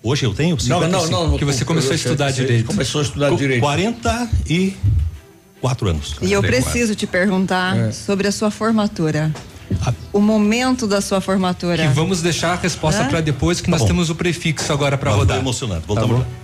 Hoje eu tenho? Não, não, 55. não. Que você começou a estudar direito. Começou a estudar Com direito. 44 anos. E eu preciso te perguntar É. sobre a sua formatura. O momento da sua formatura. Que vamos deixar a resposta para depois, que Tá nós bom. temos o prefixo agora para rodar. tô emocionado. Tá Voltamos bom? lá.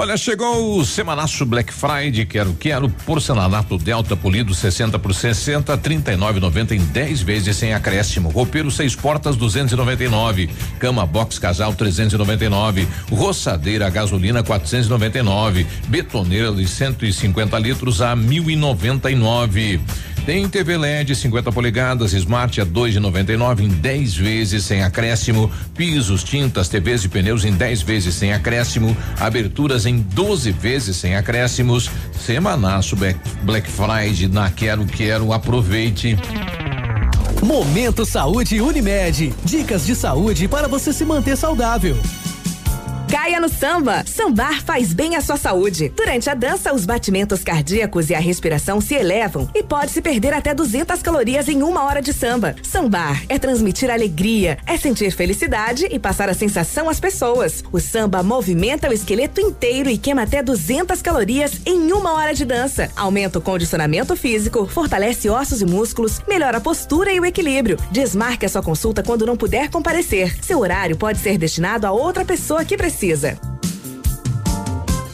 Olha, chegou o semanaço Black Friday, quero, quero, porcelanato Delta polido 60 por 60, 39,90 em 10 vezes sem acréscimo. Roupeiro seis portas 299, cama box casal 399, roçadeira a gasolina 499, betoneira de 150 litros a 1.099. Tem TV LED 50 polegadas, Smart a 2,99 em 10 vezes sem acréscimo, pisos, tintas, TVs e pneus em 10 vezes sem acréscimo, aberturas em 12 vezes sem acréscimos. Semanaço Black, Friday na Quero Quero, aproveite. Momento Saúde Unimed. Dicas de saúde para você se manter saudável. Caia no samba. Sambar faz bem à sua saúde. Durante a dança, os batimentos cardíacos e a respiração se elevam e pode-se perder até 200 calorias em uma hora de samba. Sambar é transmitir alegria, é sentir felicidade e passar a sensação às pessoas. O samba movimenta o esqueleto inteiro e queima até 200 calorias em uma hora de dança. Aumenta o condicionamento físico, fortalece ossos e músculos, melhora a postura e o equilíbrio. Desmarque a sua consulta quando não puder comparecer. Seu horário pode ser destinado a outra pessoa que precisa precisa.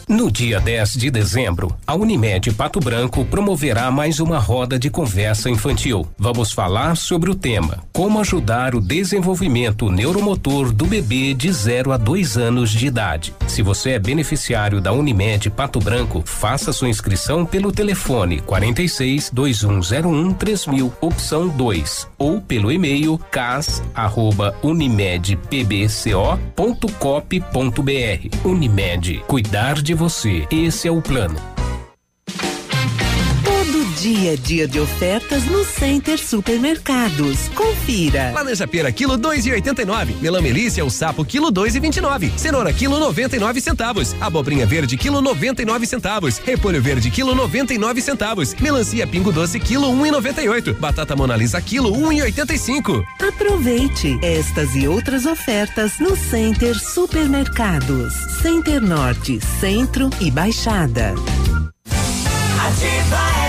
No dia 10 de dezembro, a Unimed Pato Branco promoverá mais uma roda de conversa infantil. Vamos falar sobre o tema: Como ajudar o desenvolvimento neuromotor do bebê de 0 a 2 anos de idade. Se você é beneficiário da Unimed Pato Branco, faça sua inscrição pelo telefone 46 2101 3000, opção 2, ou pelo e-mail cas@unimedpbco.cop.br. Unimed, cuidar de você. Esse é o plano. Dia é dia de ofertas no Center Supermercados. Confira. Laranja pera quilo dois e oitenta e nove. Melão melícia ou sapo quilo dois e vinte e nove. Cenoura quilo noventa e nove centavos. Abobrinha verde quilo noventa e nove centavos. Repolho verde quilo noventa e nove centavos. Melancia pingo doce quilo um e noventa e oito. Batata monalisa quilo um e oitenta e cinco. Aproveite estas e outras ofertas no Center Supermercados. Center Norte, Centro e Baixada. Ativa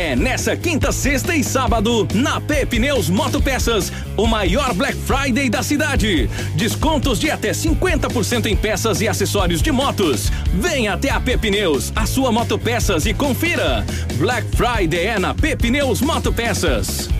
É nessa quinta, sexta e sábado, na P Pneus Motopeças, o maior Black Friday da cidade. Descontos de até 50% em peças e acessórios de motos. Venha até a P Pneus, a sua Motopeças e confira. Black Friday é na P Pneus Motopeças.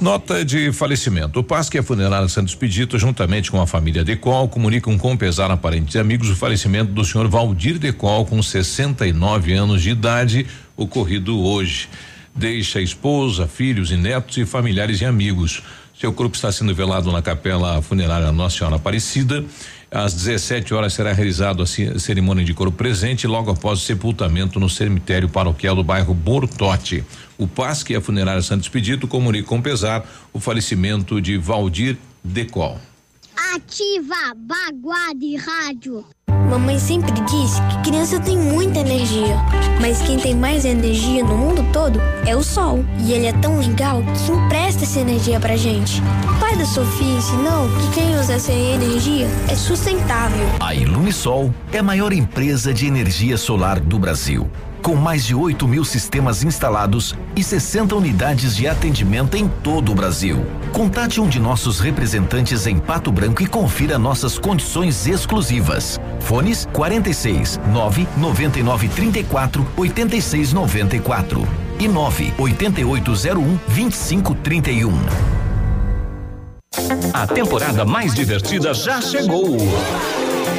Nota de falecimento. O Pasque e a Funerária Santos Pedito, juntamente com a família Decol, comunicam com pesar a parentes e amigos o falecimento do senhor Valdir Decol, com 69 anos de idade, ocorrido hoje. Deixa esposa, filhos e netos e familiares e amigos. Seu corpo está sendo velado na capela funerária Nossa Senhora Aparecida. Às 17 horas será realizada a ce- cerimônia de corpo presente logo após o sepultamento no cemitério paroquial do bairro Bortote. O PASC e a funerária Santos Pedito comunicam com pesar o falecimento de Valdir Decol. Ativa Baguá Rádio. Mamãe sempre disse que criança tem muita energia, mas quem tem mais energia no mundo todo é o sol. E ele é tão legal que empresta essa energia pra gente. O pai da Sofia ensinou que quem usa essa energia é sustentável. A Ilumisol é a maior empresa de energia solar do Brasil. Com mais de 8 mil sistemas instalados e 60 unidades de atendimento em todo o Brasil. Contate um de nossos representantes em Pato Branco e confira nossas condições exclusivas. Fones 46 9 99 34 86 94 e 9 8801 2531. A temporada mais divertida já chegou.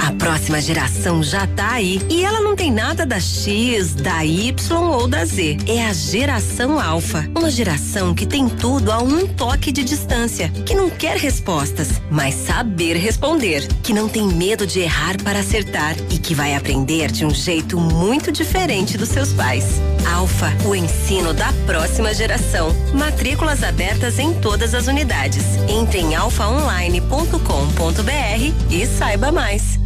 A próxima geração já tá aí. E ela não tem nada da X, da Y ou da Z. É a geração Alfa. Uma geração que tem tudo a um toque de distância. Que não quer respostas, mas saber responder. Que não tem medo de errar para acertar. E que vai aprender de um jeito muito diferente dos seus pais. Alfa, o ensino da próxima geração. Matrículas abertas em todas as unidades. Entre em alfaonline.com.br e saiba mais.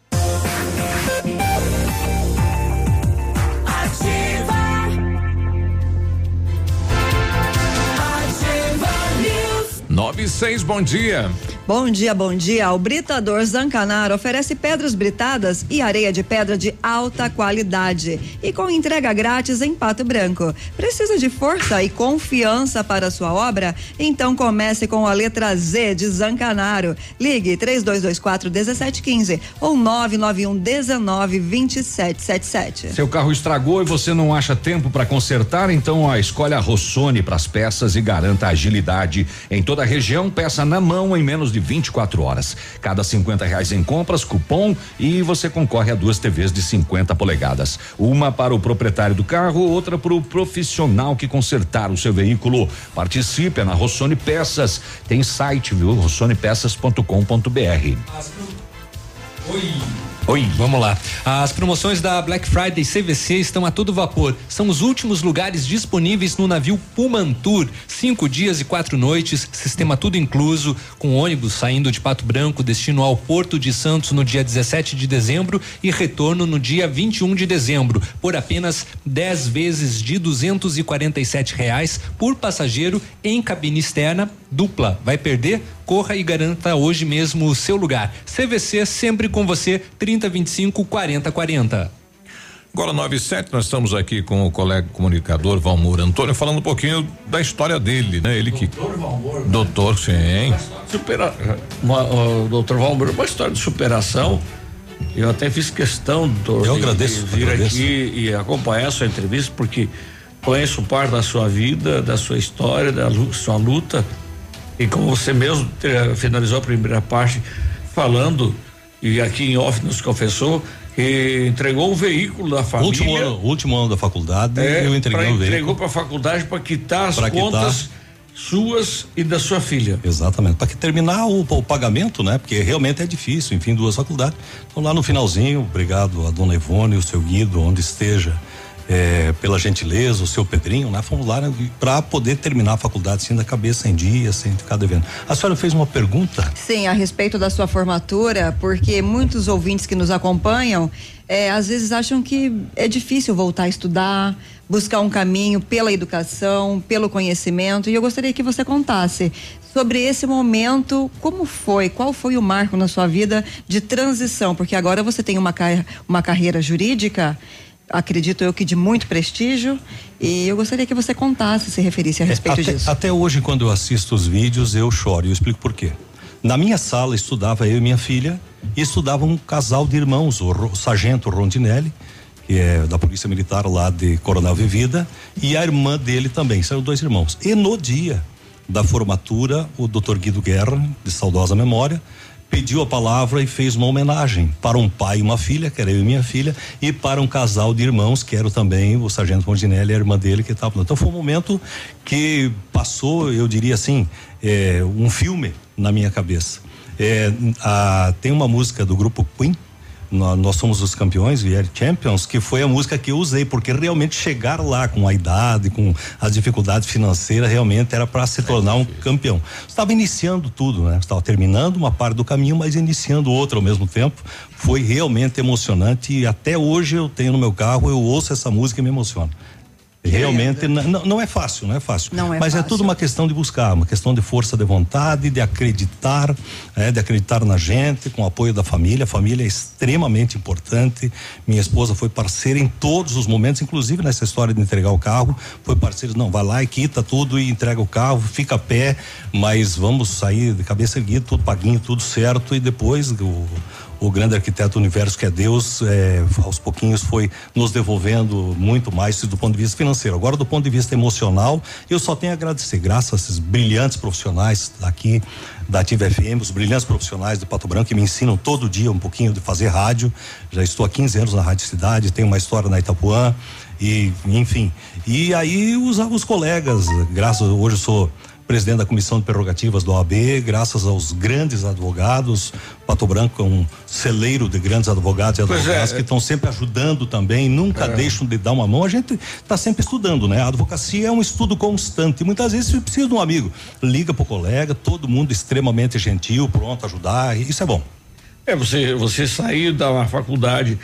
Seis, bom dia. Bom dia, bom dia. O Britador Zancanaro oferece pedras britadas e areia de pedra de alta qualidade e com entrega grátis em Pato Branco. Precisa de força e confiança para sua obra? Então comece com a letra Z de Zancanaro. Ligue 3224 1715 ou 991 19 2777. Seu carro estragou e você não acha tempo para consertar? Então, ó, escolha a Rossoni para as peças e garanta agilidade em toda a região. Peça na mão em menos de 24 horas. Cada 50 reais em compras, cupom e você concorre a duas TVs de 50 polegadas. Uma para o proprietário do carro, outra para o profissional que consertar o seu veículo. Participe na Rossoni Peças. Tem site, viu? rossonepeças.com.br. Oi. Oi, vamos lá. As promoções da Black Friday CVC estão a todo vapor. São os últimos lugares disponíveis no navio Pumantur. Cinco dias e quatro noites, sistema tudo incluso, com ônibus saindo de Pato Branco, destino ao Porto de Santos no dia 17 de dezembro e retorno no dia 21 de dezembro, por apenas 10 vezes de 247 reais por passageiro em cabine externa dupla. Vai perder? Corra e garanta hoje mesmo o seu lugar. CVC sempre com você, 3025 4040. Agora 97, nós estamos aqui com o colega comunicador Valmor Antônio falando um pouquinho da história dele, né? Ele que Doutor Valmor. Doutor, sim. Supera, uma, o doutor Valmor, uma história de superação. Eu até fiz questão, doutor, Eu de- agradeço, de vir agradeço. aqui e acompanhar a sua entrevista, porque conheço parte da sua vida, da sua história, da sua luta. E como você mesmo eh, finalizou a primeira parte falando, e aqui em off nos confessou, que entregou um veículo da família. Último ano, último ano da faculdade, É, eu entreguei pra- um veículo. entregou para a faculdade para quitar as Pra quitar. contas suas e da sua filha. Exatamente, para que terminar o, o pagamento, né? Porque realmente é difícil, enfim, duas faculdades. Então lá no finalzinho, obrigado a dona Ivone, o seu Guido, onde esteja, eh, pela gentileza, o seu Pedrinho, né? Fomos lá para poder terminar a faculdade sem da cabeça em dia, sem ficar devendo. A senhora fez uma pergunta? Sim, a respeito da sua formatura, porque muitos ouvintes que nos acompanham, eh, às vezes acham que é difícil voltar a estudar, buscar um caminho pela educação, pelo conhecimento, e eu gostaria que você contasse sobre esse momento, como foi, qual foi o marco na sua vida de transição, porque agora você tem uma, uma carreira jurídica, acredito eu que de muito prestígio, e eu gostaria que você contasse, se referisse a respeito até, disso. até hoje, quando eu assisto os vídeos, eu choro e eu explico por quê. Na minha sala estudava eu e minha filha e estudava um casal de irmãos, o, o sargento Rondinelli, que é da Polícia Militar lá de Coronel Vivida, e a irmã dele também, são dois irmãos. E no dia da formatura, o Dr. Guido Guerra, de saudosa memória, pediu a palavra e fez uma homenagem para um pai e uma filha, que era eu e minha filha, e para um casal de irmãos, que era também o Sargento Mondinelli e a irmã dele que estava. Então foi um momento que passou, eu diria assim, é, um filme na minha cabeça. É, a, tem uma música do grupo Queen nós, nós somos os campeões, We Are Champions, que foi a música que eu usei, porque realmente chegar lá com a idade, com as dificuldades financeiras, realmente era para se tornar um campeão. Estava iniciando tudo, né? Estava terminando uma parte do caminho, mas iniciando outra ao mesmo tempo. Foi realmente emocionante e até hoje eu tenho no meu carro, eu ouço essa música e me emociono. Realmente não, não é fácil, não é fácil. Não é Mas fácil. é tudo uma questão de buscar, uma questão de força de vontade, de acreditar, é, de acreditar na gente, com o apoio da família. A família é extremamente importante. Minha esposa foi parceira em todos os momentos, inclusive nessa história de entregar o carro. Foi parceira, não, vai lá e quita tudo e entrega o carro, fica a pé, mas vamos sair de cabeça erguida, tudo paguinho, tudo certo e depois o o grande arquiteto do universo que é Deus, é, aos pouquinhos foi nos devolvendo muito mais do ponto de vista financeiro. Agora, do ponto de vista emocional, eu só tenho a agradecer, graças a esses brilhantes profissionais aqui da Ativa FM, os brilhantes profissionais de Pato Branco que me ensinam todo dia um pouquinho de fazer rádio. Já estou há 15 anos na Rádio Cidade, tenho uma história na Itapuã e, enfim. E aí os, os colegas, graças hoje eu sou presidente da Comissão de Prerrogativas do OAB, graças aos grandes advogados. Pato Branco é um celeiro de grandes advogados e Pois advogadas é. que estão sempre ajudando também, nunca É. deixam de dar uma mão. A gente está sempre estudando, né? A advocacia é um estudo constante. Muitas vezes você precisa de um amigo. Liga pro colega, todo mundo extremamente gentil, pronto a ajudar. e Isso é bom. É, você, você sair da faculdade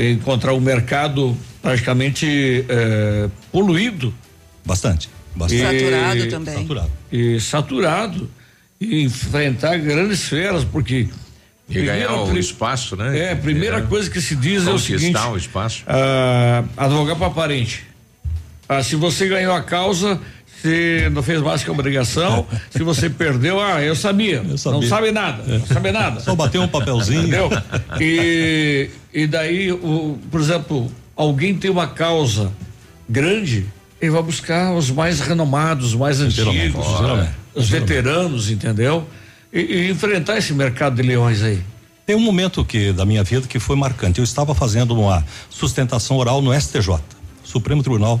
e encontrar um mercado praticamente eh, poluído. Bastante. Bastante. Saturado também. Saturado. E saturado. E enfrentar grandes feras, porque. E ganhar o pri- espaço, né? É, a primeira É. coisa que se diz é o Conquistar seguinte. o espaço. ah, advogar para parente. Ah, se você ganhou a causa, você não fez mais que obrigação. se você perdeu, ah, eu sabia. Não sabia. sabe nada. Não sabe nada. Só bateu um papelzinho. Entendeu? E, e daí, o, por exemplo, alguém tem uma causa grande, ele vai buscar os mais renomados, os mais antigos, geralmente. os veteranos, entendeu? E, e enfrentar esse mercado de leões aí. Tem um momento que da minha vida que foi marcante. Eu estava fazendo uma sustentação oral no STJ, Supremo Tribunal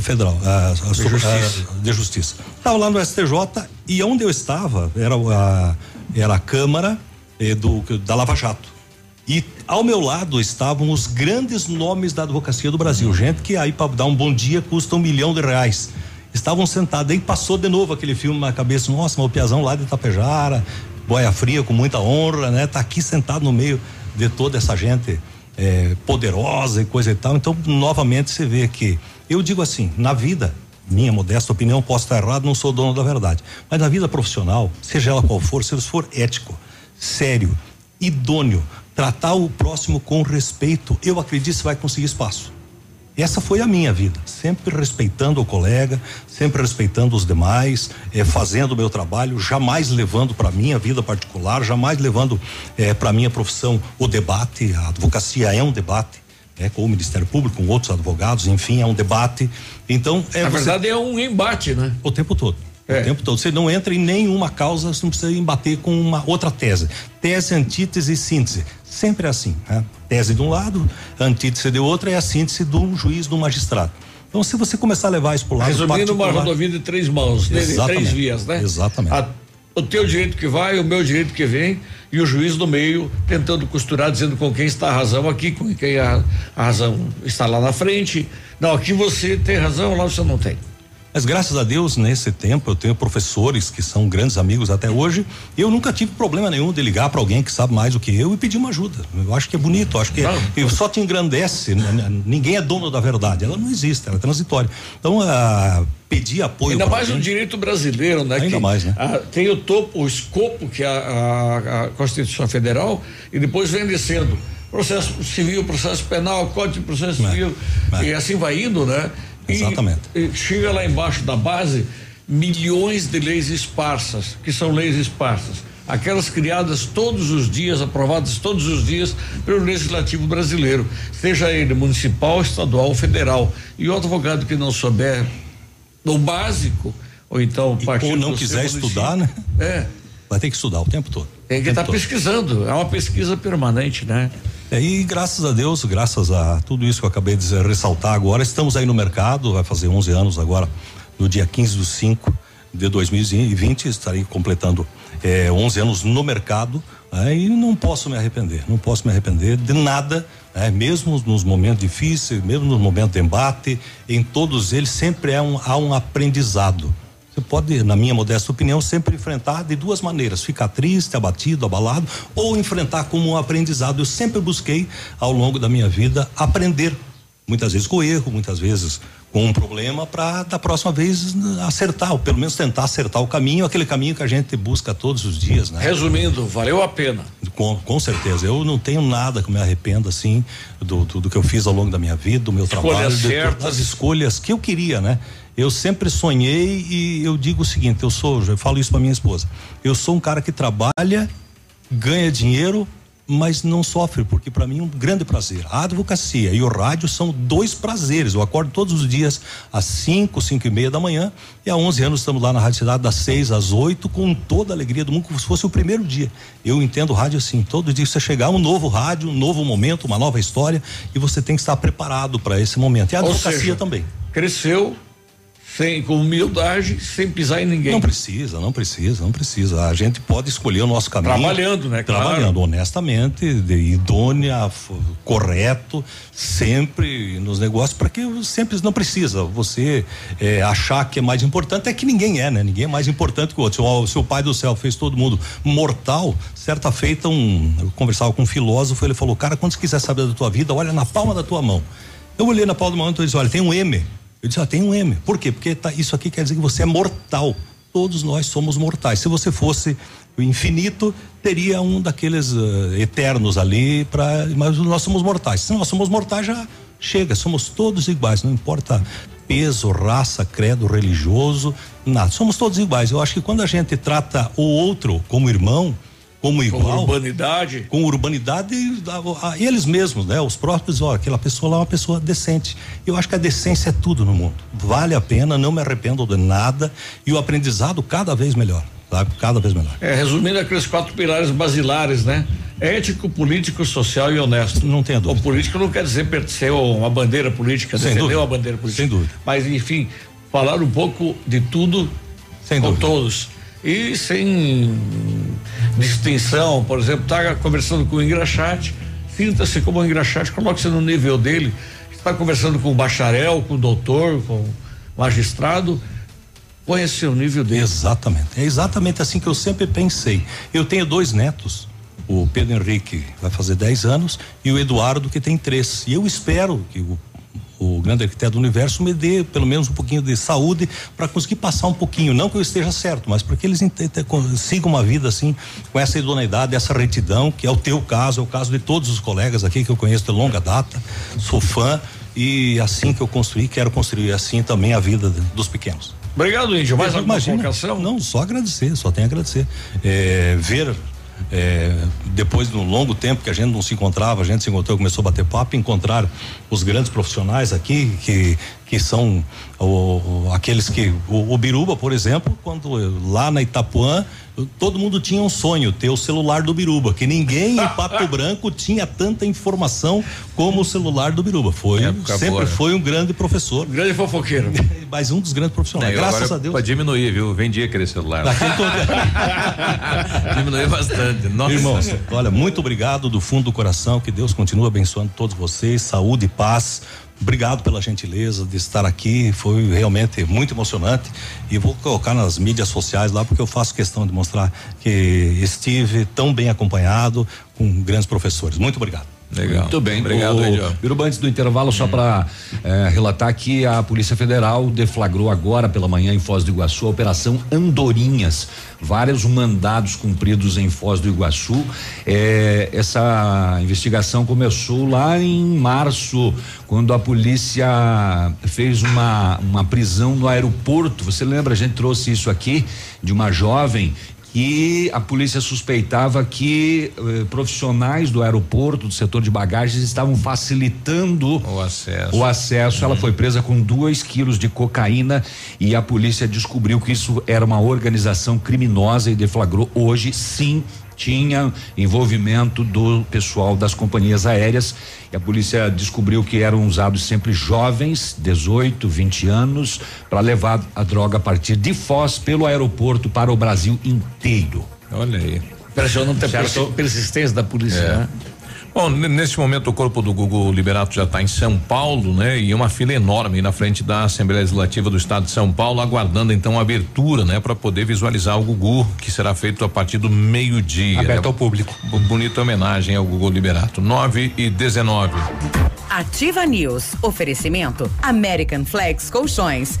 Federal ah, ah, De Justiça. ah, de Justiça. Estava lá no STJ e onde eu estava era a, era a Câmara eh, do, da Lava Jato. E ao meu lado estavam os grandes nomes da advocacia do Brasil. Gente que aí para dar um bom dia custa um milhão de reais. Estavam sentados, aí passou de novo aquele filme na cabeça, nossa, o Piazão lá de Itapejara, boia fria, com muita honra, né? Tá aqui sentado no meio de toda essa gente eh, poderosa e coisa e tal. Então, novamente você vê que, eu digo assim, na vida, minha modesta opinião, posso estar errado, não sou dono da verdade. Mas na vida profissional, seja ela qual for, se for ético, sério, idôneo, tratar o próximo com respeito, eu acredito que você vai conseguir espaço. Essa foi a minha vida, sempre respeitando o colega, sempre respeitando os demais, eh, fazendo o meu trabalho, jamais levando para minha vida particular, jamais levando eh, para minha profissão o debate. A advocacia é um debate, né, com o Ministério Público, com outros advogados, enfim, é um debate. Então, é Na você- verdade, é um embate, né? o tempo todo. É. O tempo todo. Você não entra em nenhuma causa, você não precisa embater com uma outra tese. Tese, antítese e síntese. Sempre é assim. Né? Tese de um lado, antítese de outro, é a síntese de um juiz, de um magistrado. Então, se você começar a levar isso para o lado Resumindo, uma rodovia de três mãos, né? de três vias, né? Exatamente. A- o teu direito que vai, o meu direito que vem, e o juiz no meio tentando costurar, dizendo com quem está a razão aqui, com quem a, a razão está lá na frente. Não, aqui você tem razão, lá você não tem. Mas graças a Deus, nesse tempo, eu tenho professores que são grandes amigos até hoje. Eu nunca tive problema nenhum de ligar para alguém que sabe mais do que eu e pedir uma ajuda. Eu acho que é bonito, acho que Não. eu só te engrandece. né, né, Ninguém é dono da verdade, ela não existe, ela é transitória. Então, ah, pedir apoio. Ainda mais no alguém- direito brasileiro, né? Ainda que, mais, né? ah, tem o topo, o escopo que é a, a- a Constituição Federal e depois vem descendo. Processo civil, processo penal, código de processo É, civil. é. E assim vai indo, né? E- Exatamente. E, chega lá embaixo da base milhões de leis esparsas, que são leis esparsas. aquelas criadas todos os dias, aprovadas todos os dias pelo Legislativo brasileiro, seja ele municipal, estadual ou federal. E o advogado que não souber o básico, ou então partido ou não quiser estudar, né? É. Vai ter que estudar o tempo todo. Tem que estar tá pesquisando, é uma pesquisa permanente, né? É, e graças a Deus, graças a tudo isso que eu acabei de ressaltar agora, estamos aí no mercado, vai fazer 11 anos agora, no dia 15 do 5 de 2020, estarei completando é, 11 anos no mercado é, e não posso me arrepender, não posso me arrepender de nada, é, mesmo nos momentos difíceis, mesmo nos momentos de embate, em todos eles sempre é um, há um aprendizado. Você pode, na minha modesta opinião, sempre enfrentar de duas maneiras: ficar triste, abatido, abalado, ou enfrentar como um aprendizado. Eu sempre busquei, ao longo da minha vida, aprender. Muitas vezes com erro, muitas vezes com um problema para da próxima vez acertar, ou pelo menos tentar acertar o caminho, aquele caminho que a gente busca todos os dias, né? Resumindo, valeu a pena. Com, com certeza, eu não tenho nada que me arrependa assim do, do, do que eu fiz ao longo da minha vida, do meu Escolhas trabalho, de, das escolhas que eu queria, né? Eu sempre sonhei e eu digo o seguinte, eu sou, eu falo isso para minha esposa. Eu sou um cara que trabalha, ganha dinheiro mas não sofre, porque para mim é um grande prazer. A advocacia e o rádio são dois prazeres. Eu acordo todos os dias às 5, 5 e meia da manhã e há 11 anos estamos lá na Rádio Cidade das 6 às 8 com toda a alegria do mundo, como se fosse o primeiro dia. Eu entendo o rádio assim, todo dia você chegar um novo rádio, um novo momento, uma nova história e você tem que estar preparado para esse momento. E a advocacia seja, também. Cresceu sem com humildade, sem pisar em ninguém. Não precisa, não precisa, não precisa. A gente pode escolher o nosso caminho. Trabalhando, né? Trabalhando claro. honestamente, de idônea, correto, sempre nos negócios, para que sempre não precisa você é, achar que é mais importante, é que ninguém é, né? Ninguém é mais importante que o outro. Se o, se o pai do céu fez todo mundo mortal, certa feita um, eu conversava com um filósofo, ele falou, cara, quando você quiser saber da tua vida, olha na palma da tua mão. Eu olhei na palma da mão e disse, olha, tem um M eu disse, ah, tem um M. Por quê? Porque tá, isso aqui quer dizer que você é mortal. Todos nós somos mortais. Se você fosse o infinito, teria um daqueles uh, eternos ali, pra, mas nós somos mortais. Se nós somos mortais, já chega, somos todos iguais, não importa peso, raça, credo religioso, nada. Somos todos iguais. Eu acho que quando a gente trata o outro como irmão, como igual. Com urbanidade. Com urbanidade, a, a, eles mesmos, né? Os próprios, ó, aquela pessoa lá é uma pessoa decente. Eu acho que a decência é tudo no mundo. Vale a pena, não me arrependo de nada e o aprendizado cada vez melhor. Sabe? Cada vez melhor. É, resumindo aqueles quatro pilares basilares, né? Ético, político, social e honesto. Não tem dúvida. O político não quer dizer pertencer a uma bandeira política, Sem defender dúvida. uma bandeira política. Sem dúvida. Mas, enfim, falar um pouco de tudo Sem com dúvida. todos e sem distinção, por exemplo, está conversando com o engraxate, sinta-se como um engraxate, coloque-se no nível dele, está conversando com o bacharel, com o doutor, com o magistrado, conhecer o nível dele. Exatamente, é exatamente assim que eu sempre pensei. Eu tenho dois netos, o Pedro Henrique vai fazer 10 anos e o Eduardo que tem três. E eu espero que o o grande arquiteto do universo me dê pelo menos um pouquinho de saúde para conseguir passar um pouquinho, não que eu esteja certo, mas para que eles sigam uma vida assim, com essa idoneidade, essa retidão, que é o teu caso, é o caso de todos os colegas aqui que eu conheço de longa data, sou fã e assim que eu construí, quero construir assim também a vida dos pequenos. Obrigado, Índio. Mais alguma imagina, colocação? Não, só agradecer, só tenho a agradecer. É, ver é, depois de um longo tempo que a gente não se encontrava, a gente se encontrou, começou a bater papo, encontrar os grandes profissionais aqui que que são o, aqueles que o, o, Biruba, por exemplo, quando lá na Itapuã todo mundo tinha um sonho ter o celular do Biruba, que ninguém em Pato Branco tinha tanta informação como o celular do Biruba. Foi sempre boa, né? foi um grande professor, grande fofoqueiro, mas um dos grandes profissionais. É, Graças a Deus. Pode diminuir, viu? Vendia aquele celular. Diminuiu bastante. Nossa. Irmãos, olha, muito obrigado do fundo do coração, que Deus continue abençoando todos vocês, saúde e paz Obrigado pela gentileza de estar aqui, foi realmente muito emocionante e vou colocar nas mídias sociais lá porque eu faço questão de mostrar que estive tão bem acompanhado com grandes professores. Muito obrigado. Legal. Muito bem. Obrigado, Biruba, antes do intervalo, só para é, relatar que a Polícia Federal deflagrou agora pela manhã em Foz do Iguaçu a Operação Andorinhas. Vários mandados cumpridos em Foz do Iguaçu. É, essa investigação começou lá em março, quando a polícia fez uma, uma prisão no aeroporto. Você lembra? A gente trouxe isso aqui de uma jovem e a polícia suspeitava que eh, profissionais do aeroporto, do setor de bagagens, estavam facilitando o acesso. O acesso. Ela foi presa com dois quilos de cocaína e a polícia descobriu que isso era uma organização criminosa e deflagrou hoje, sim, tinha envolvimento do pessoal das companhias aéreas e a polícia descobriu que eram usados sempre jovens, 18, 20 anos, para levar a droga a partir de Foz pelo aeroporto para o Brasil inteiro. Olha aí. Impressionante a persistência da polícia, É. né? Bom, nesse momento o corpo do Gugu Liberato já está em São Paulo, né? E uma fila enorme na frente da Assembleia Legislativa do Estado de São Paulo, aguardando então a abertura, né? Para poder visualizar o Gugu, que será feito a partir do meio-dia. Aberto né? ao público. B- Bonita homenagem ao Gugu Liberato. 9 e 19. Ativa News. Oferecimento American Flex Colchões.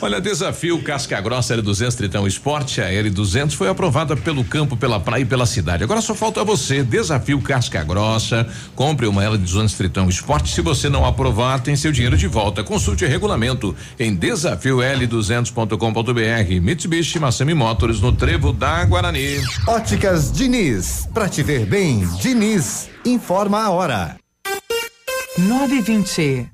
Olha, desafio Casca Grossa L200 Tritão Esporte. A L200 foi aprovada pelo campo, pela praia e pela cidade. Agora só falta você. Desafio Casca Grossa. Compre uma L200 Tritão Esporte. Se você não aprovar, tem seu dinheiro de volta. Consulte o regulamento em desafiol200.com.br. Mitsubishi Massami Motors no Trevo da Guarani. Óticas Diniz, pra te ver bem, Diniz, informa a hora. 920.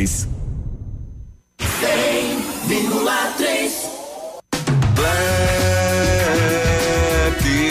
100,3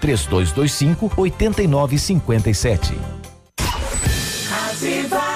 3225 8957.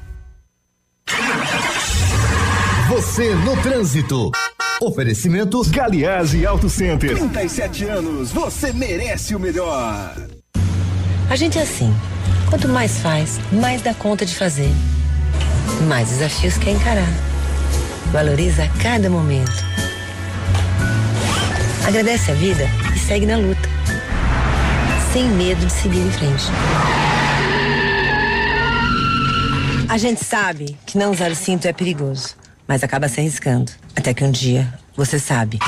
Você no trânsito. Oferecimento Galiase Auto Center. 37 anos, você merece o melhor. A gente é assim. Quanto mais faz, mais dá conta de fazer. Mais desafios quer encarar. Valoriza cada momento. Agradece a vida e segue na luta. Sem medo de seguir em frente. A gente sabe que não usar o cinto é perigoso, mas acaba se arriscando. Até que um dia você sabe.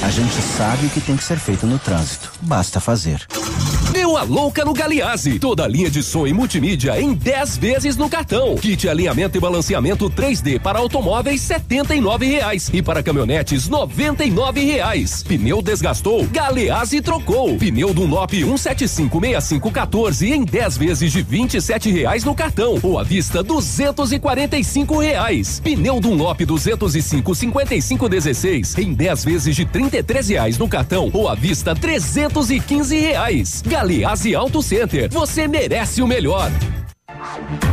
A gente sabe o que tem que ser feito no trânsito. Basta fazer. Deu a louca no Galiase. Toda a linha de som e multimídia em 10 vezes no cartão. Kit alinhamento e balanceamento 3D para automóveis nove reais e para caminhonetes nove reais. Pneu desgastou, Galeazzi trocou. Pneu Dunlop 1756514 em 10 vezes de sete reais no cartão ou à vista cinco reais. Pneu Dunlop 205 55 16 em 10 vezes de três reais no cartão ou à vista e quinze Galeazzi Auto Center, você merece o melhor.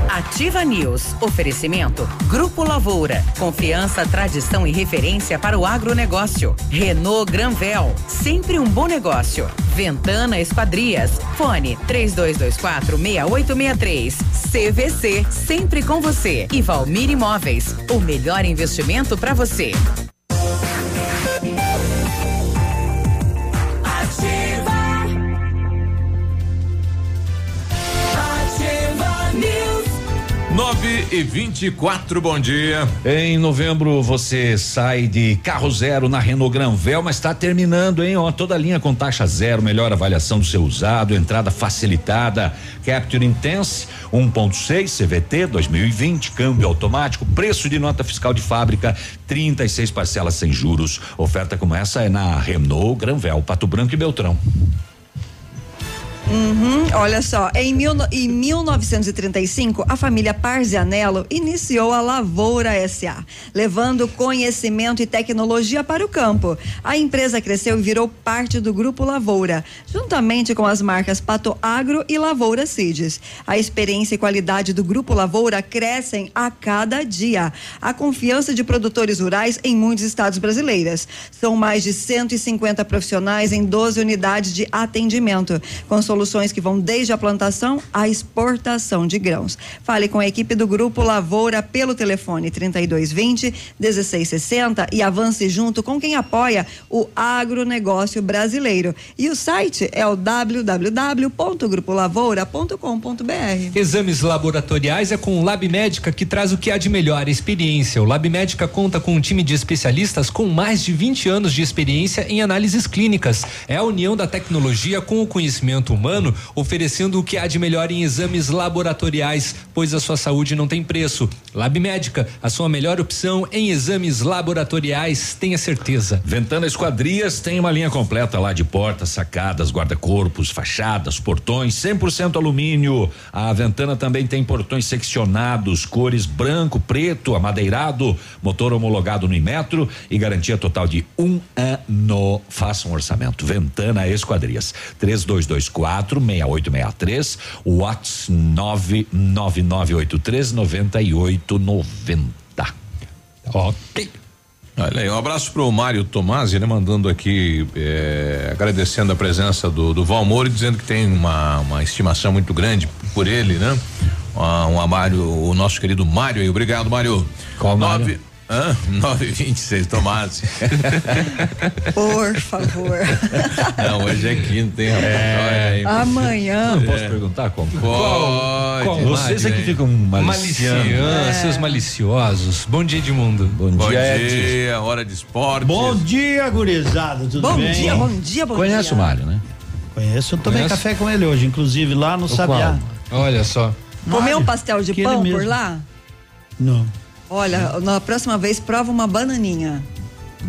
Ativa News. Oferecimento. Grupo Lavoura. Confiança, tradição e referência para o agronegócio. Renault Granvel. Sempre um bom negócio. Ventana Esquadrias. Fone 3224 6863. CVC. Sempre com você. E Valmir Imóveis. O melhor investimento para você. 9 e 24 bom dia. Em novembro você sai de carro zero na Renault Granvel, mas está terminando, hein? Ó, toda linha com taxa zero, melhor avaliação do seu usado, entrada facilitada, Capture Intense 1.6 CVT 2020, câmbio automático, preço de nota fiscal de fábrica, 36 parcelas sem juros. Oferta como essa é na Renault Granvel, Pato Branco e Beltrão. Uhum, olha só, em, mil, em 1935, a família Parzianello iniciou a Lavoura SA, levando conhecimento e tecnologia para o campo. A empresa cresceu e virou parte do Grupo Lavoura, juntamente com as marcas Pato Agro e Lavoura Seeds. A experiência e qualidade do Grupo Lavoura crescem a cada dia. A confiança de produtores rurais em muitos estados brasileiros. São mais de 150 profissionais em 12 unidades de atendimento, com soluções que vão desde a plantação à exportação de grãos. Fale com a equipe do Grupo Lavoura pelo telefone 3220 1660 e avance junto com quem apoia o agronegócio brasileiro. E o site é o www.grupolavoura.com.br. Exames laboratoriais é com o Lab Médica que traz o que há de melhor, experiência. O Lab Médica conta com um time de especialistas com mais de 20 anos de experiência em análises clínicas. É a união da tecnologia com o conhecimento humano, oferecendo o que há de melhor em exames laboratoriais, pois a sua saúde não tem preço. Lab Médica, a sua melhor opção em exames laboratoriais, tenha certeza. Ventana Esquadrias tem uma linha completa lá de portas, sacadas, guarda-corpos, fachadas, portões, 100% alumínio. A Ventana também tem portões seccionados, cores branco, preto, amadeirado, motor homologado no Inmetro e garantia total de um ano. Faça um orçamento. Ventana Esquadrias. 3224 6863, Whats 99983 9890. Ok. Olha aí, um abraço pro Mário Tomasi, né? Mandando aqui, eh, agradecendo a presença do, do Valmor e dizendo que tem uma, uma estimação muito grande por ele, né? Ah, um, Mário, o nosso querido Mário aí, obrigado, Mário. Qual Nove? Hã? 926, Tomasi. Por favor. Não, hoje é quinta, hein, rapaz? Olha aí. Amanhã. Posso perguntar como? Pode. Qual Vocês é que ficam maliciando. Maliciando, É. seus maliciosos. Bom dia, Edmundo. Bom, Bom dia, Edson. dia, hora de esporte. Bom dia, gurizada, tudo Bom bem? dia, bom dia, bom Conhece dia. o Mário, né? Conheço, eu tomei Conhece? café com ele hoje, inclusive lá no Sabiá. Olha só. Comeu um pastel de aquele pão por lá? Não. Olha, na próxima vez prova uma bananinha.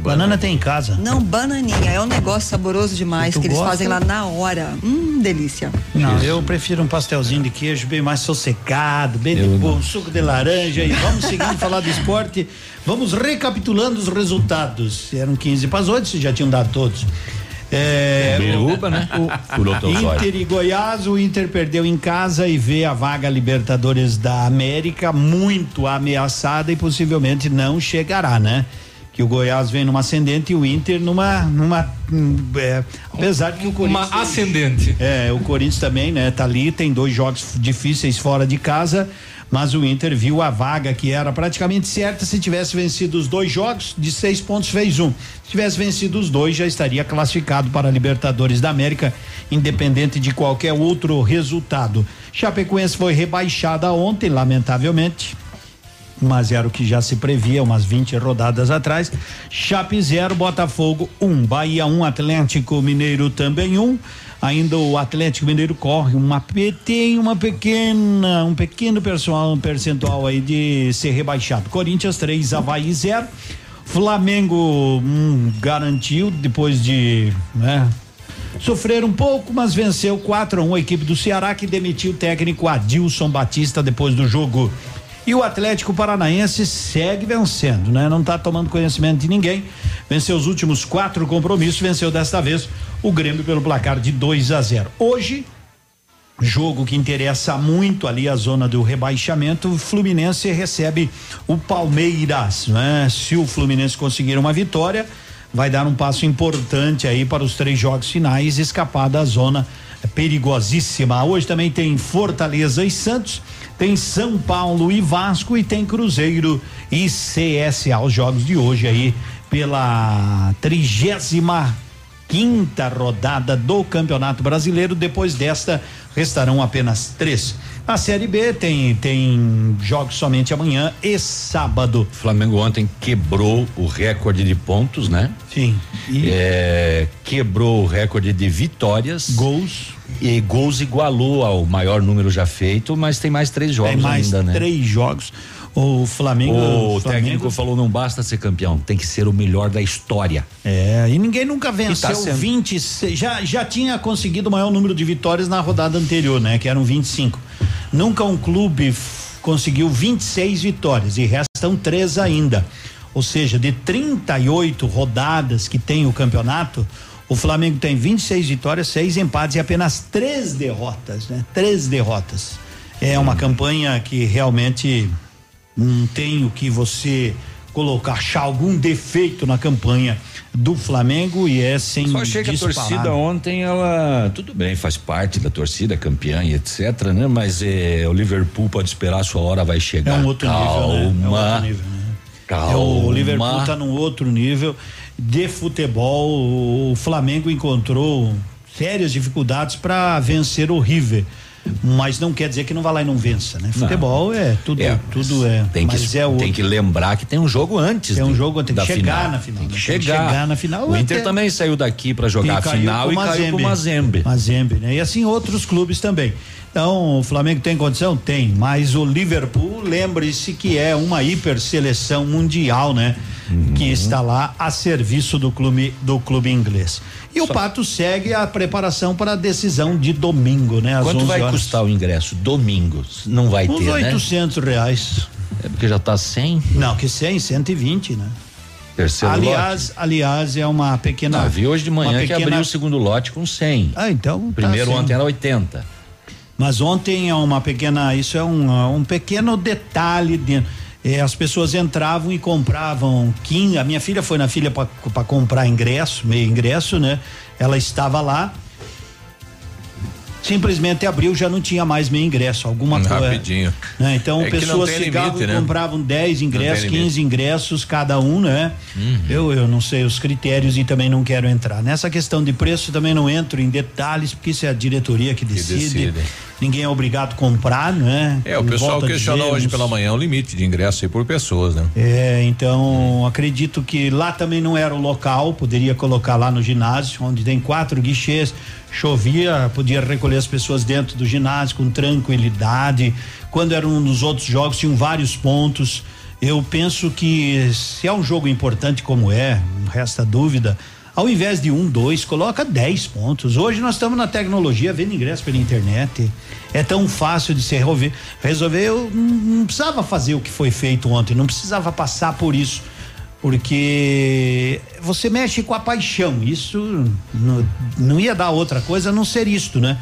Banana tem em casa. Não, bananinha. É um negócio saboroso demais que eles gosta? fazem lá na hora. Hum, delícia. Não, eu prefiro um pastelzinho de queijo bem mais sossegado, bem de boa, um suco de laranja e vamos seguindo falar do esporte. Vamos recapitulando os resultados. Eram 15 para as 8, vocês já tinham dado todos. É, Biruba, né? Zóio. Inter e Goiás, o Inter perdeu em casa e vê a vaga Libertadores da América muito ameaçada e possivelmente não chegará, né? Que o Goiás vem numa ascendente e o Inter numa. numa hum, é, apesar de que o Corinthians. Uma ascendente. É, o Corinthians também, né? Tá ali, tem dois jogos difíceis fora de casa, mas o Inter viu a vaga que era praticamente certa se tivesse vencido os dois jogos, de seis pontos fez um. Se tivesse vencido os dois, já estaria classificado para a Libertadores da América, independente de qualquer outro resultado. Chapecoense foi rebaixada ontem, lamentavelmente. mas era o que já se previa umas 20 rodadas atrás. Chape 0, Botafogo 1, um. Bahia 1, um, Atlético Mineiro também 1. Um. Ainda o Atlético Mineiro corre uma tem uma pequena, um pequeno percentual, um percentual aí de ser rebaixado. Corinthians 3, Havaí 0. Flamengo hum, garantiu depois de, né, sofrer um pouco, mas venceu 4 a 1 a equipe do Ceará que demitiu o técnico Adilson Batista depois do jogo. E o Atlético Paranaense segue vencendo, né? Não está tomando conhecimento de ninguém. Venceu os últimos quatro compromissos, venceu desta vez o Grêmio pelo placar de 2 a 0. Hoje, jogo que interessa muito ali a zona do rebaixamento, o Fluminense recebe o Palmeiras, né? Se o Fluminense conseguir uma vitória, vai dar um passo importante aí para os três jogos finais, escapar da zona perigosíssima. Hoje também tem Fortaleza e Santos, tem São Paulo e Vasco e tem Cruzeiro e CSA. Os jogos de hoje aí pela trigésima quinta rodada do Campeonato Brasileiro. Depois desta, restarão apenas três. A Série B tem tem jogos somente amanhã e sábado. Flamengo ontem quebrou o recorde de pontos, né? Sim. E... É, quebrou o recorde de vitórias. Gols. E gols igualou ao maior número já feito, mas tem mais três jogos tem mais ainda, né? Três jogos. O Flamengo. O, Flamengo, técnico falou: não basta ser campeão, tem que ser o melhor da história. É, e ninguém nunca venceu tá sendo. 26. Já, já tinha conseguido o maior número de vitórias na rodada anterior, né? Que eram 25. Nunca um clube conseguiu 26 vitórias e restam três ainda. Ou seja, de 38 rodadas que tem o campeonato, o Flamengo tem 26 vitórias, seis empates e apenas três derrotas, né? Três derrotas. É uma campanha que realmente não tem o que você colocar, achar algum defeito na campanha do Flamengo e é sem Só achei que a torcida ontem, ela. Tudo bem, faz parte da torcida, campeã e etc, né? Mas eh, o Liverpool pode esperar, a sua hora vai É chegar. um outro Calma. nível, né? É um outro nível, né? Calma. É, o Liverpool tá num outro nível de futebol. O Flamengo encontrou sérias dificuldades para vencer o River. Mas não quer dizer que não vá lá e não vença, né? Futebol é tudo, É, tudo é. Tem que, mas é o tem que lembrar que tem um jogo antes. Tem um jogo, tem que chegar final. na final, Tem que né? Tem que chegar. chegar na final, O Inter também saiu daqui para jogar a final e caiu pro Mazembe. Mazembe, né? E assim outros clubes também. Então, o Flamengo tem condição? Tem, mas o Liverpool, lembre-se que é uma hiper seleção mundial, né? Uhum. Que está lá a serviço do clube do clube inglês. E o Pato segue a preparação para a decisão de domingo, né? Às Quanto 11 vai horas. custar o ingresso? Domingo. Não vai Uns ter, né? 800 reais. É porque já tá 100. Não, que 100, 120, né? Terceiro aliás, aliás, é uma pequena. lote. Ah, vi hoje de manhã uma que pequena- abriu o segundo lote com 100. Ah, então. tá Primeiro assim. ontem era 80. Mas ontem é uma pequena, isso é um, um pequeno detalhe dentro. É, as pessoas entravam e compravam 15. A minha filha foi na filha para comprar ingresso, meio ingresso, né? Ela estava lá. Simplesmente abriu, já não tinha mais meio ingresso, alguma coisa. Rapidinho. né? Então É que pessoas chegavam limite, e né? compravam 10 ingressos, limite. 15 ingressos cada um, né? Uhum. Eu, eu não sei os critérios e também não quero entrar. Nessa questão de preço também não entro em detalhes, porque isso é a diretoria que decide. decide. Ninguém é obrigado a comprar, né? É, o Por pessoal questionou hoje pela manhã o limite de ingresso aí por pessoas, né? É, então acredito que lá também não era o local, poderia colocar lá no ginásio, onde tem quatro guichês, chovia, podia recolher as pessoas dentro do ginásio com tranquilidade. Quando eram nos outros jogos, tinham vários pontos. Eu penso que se é um jogo importante como é, não resta dúvida, ao invés de um, dois, coloca dez pontos. Hoje nós estamos na tecnologia, vendo ingresso pela internet. É tão fácil de se resolver. Resolver, eu não, não precisava fazer o que foi feito ontem, não precisava passar por isso. Porque você mexe com a paixão. Isso não, não ia dar outra coisa a não ser isto, né?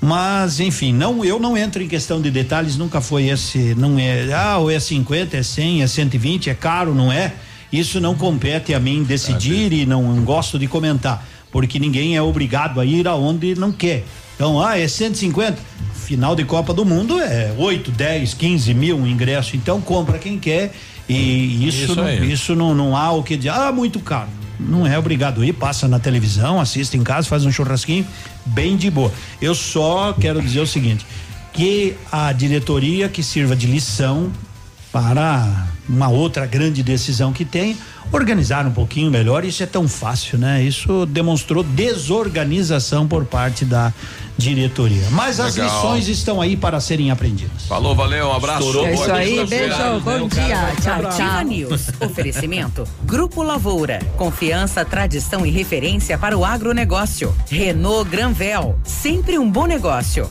Mas, enfim, não, eu não entro em questão de detalhes, nunca foi esse, não é, ah, ou é 50, é 100, é 120, é caro, não é? Isso não compete a mim decidir e não, não gosto de comentar, porque ninguém é obrigado a ir aonde não quer. Então, ah, é 150, final de Copa do Mundo é 8, 10, 15 mil um ingresso, então compra quem quer e isso, Isso não, isso não, não há o que dizer, ah, muito caro. Não é obrigado a ir, passa na televisão, assiste em casa, faz um churrasquinho, bem de boa. Eu só quero dizer o seguinte: que a diretoria que sirva de lição para uma outra grande decisão que tem, organizar um pouquinho melhor. Isso é tão fácil, né? Isso demonstrou desorganização por parte da diretoria. Mas as Legal. lições estão aí para serem aprendidas. Falou, valeu, um abraço. Estourou. É isso aí, beijo, bom dia, tchau, tchau. News. Oferecimento. Grupo Lavoura. Confiança, tradição e referência para o agronegócio. Renault Granvel. Sempre um bom negócio.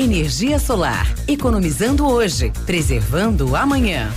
Energia solar. Economizando hoje, preservando amanhã.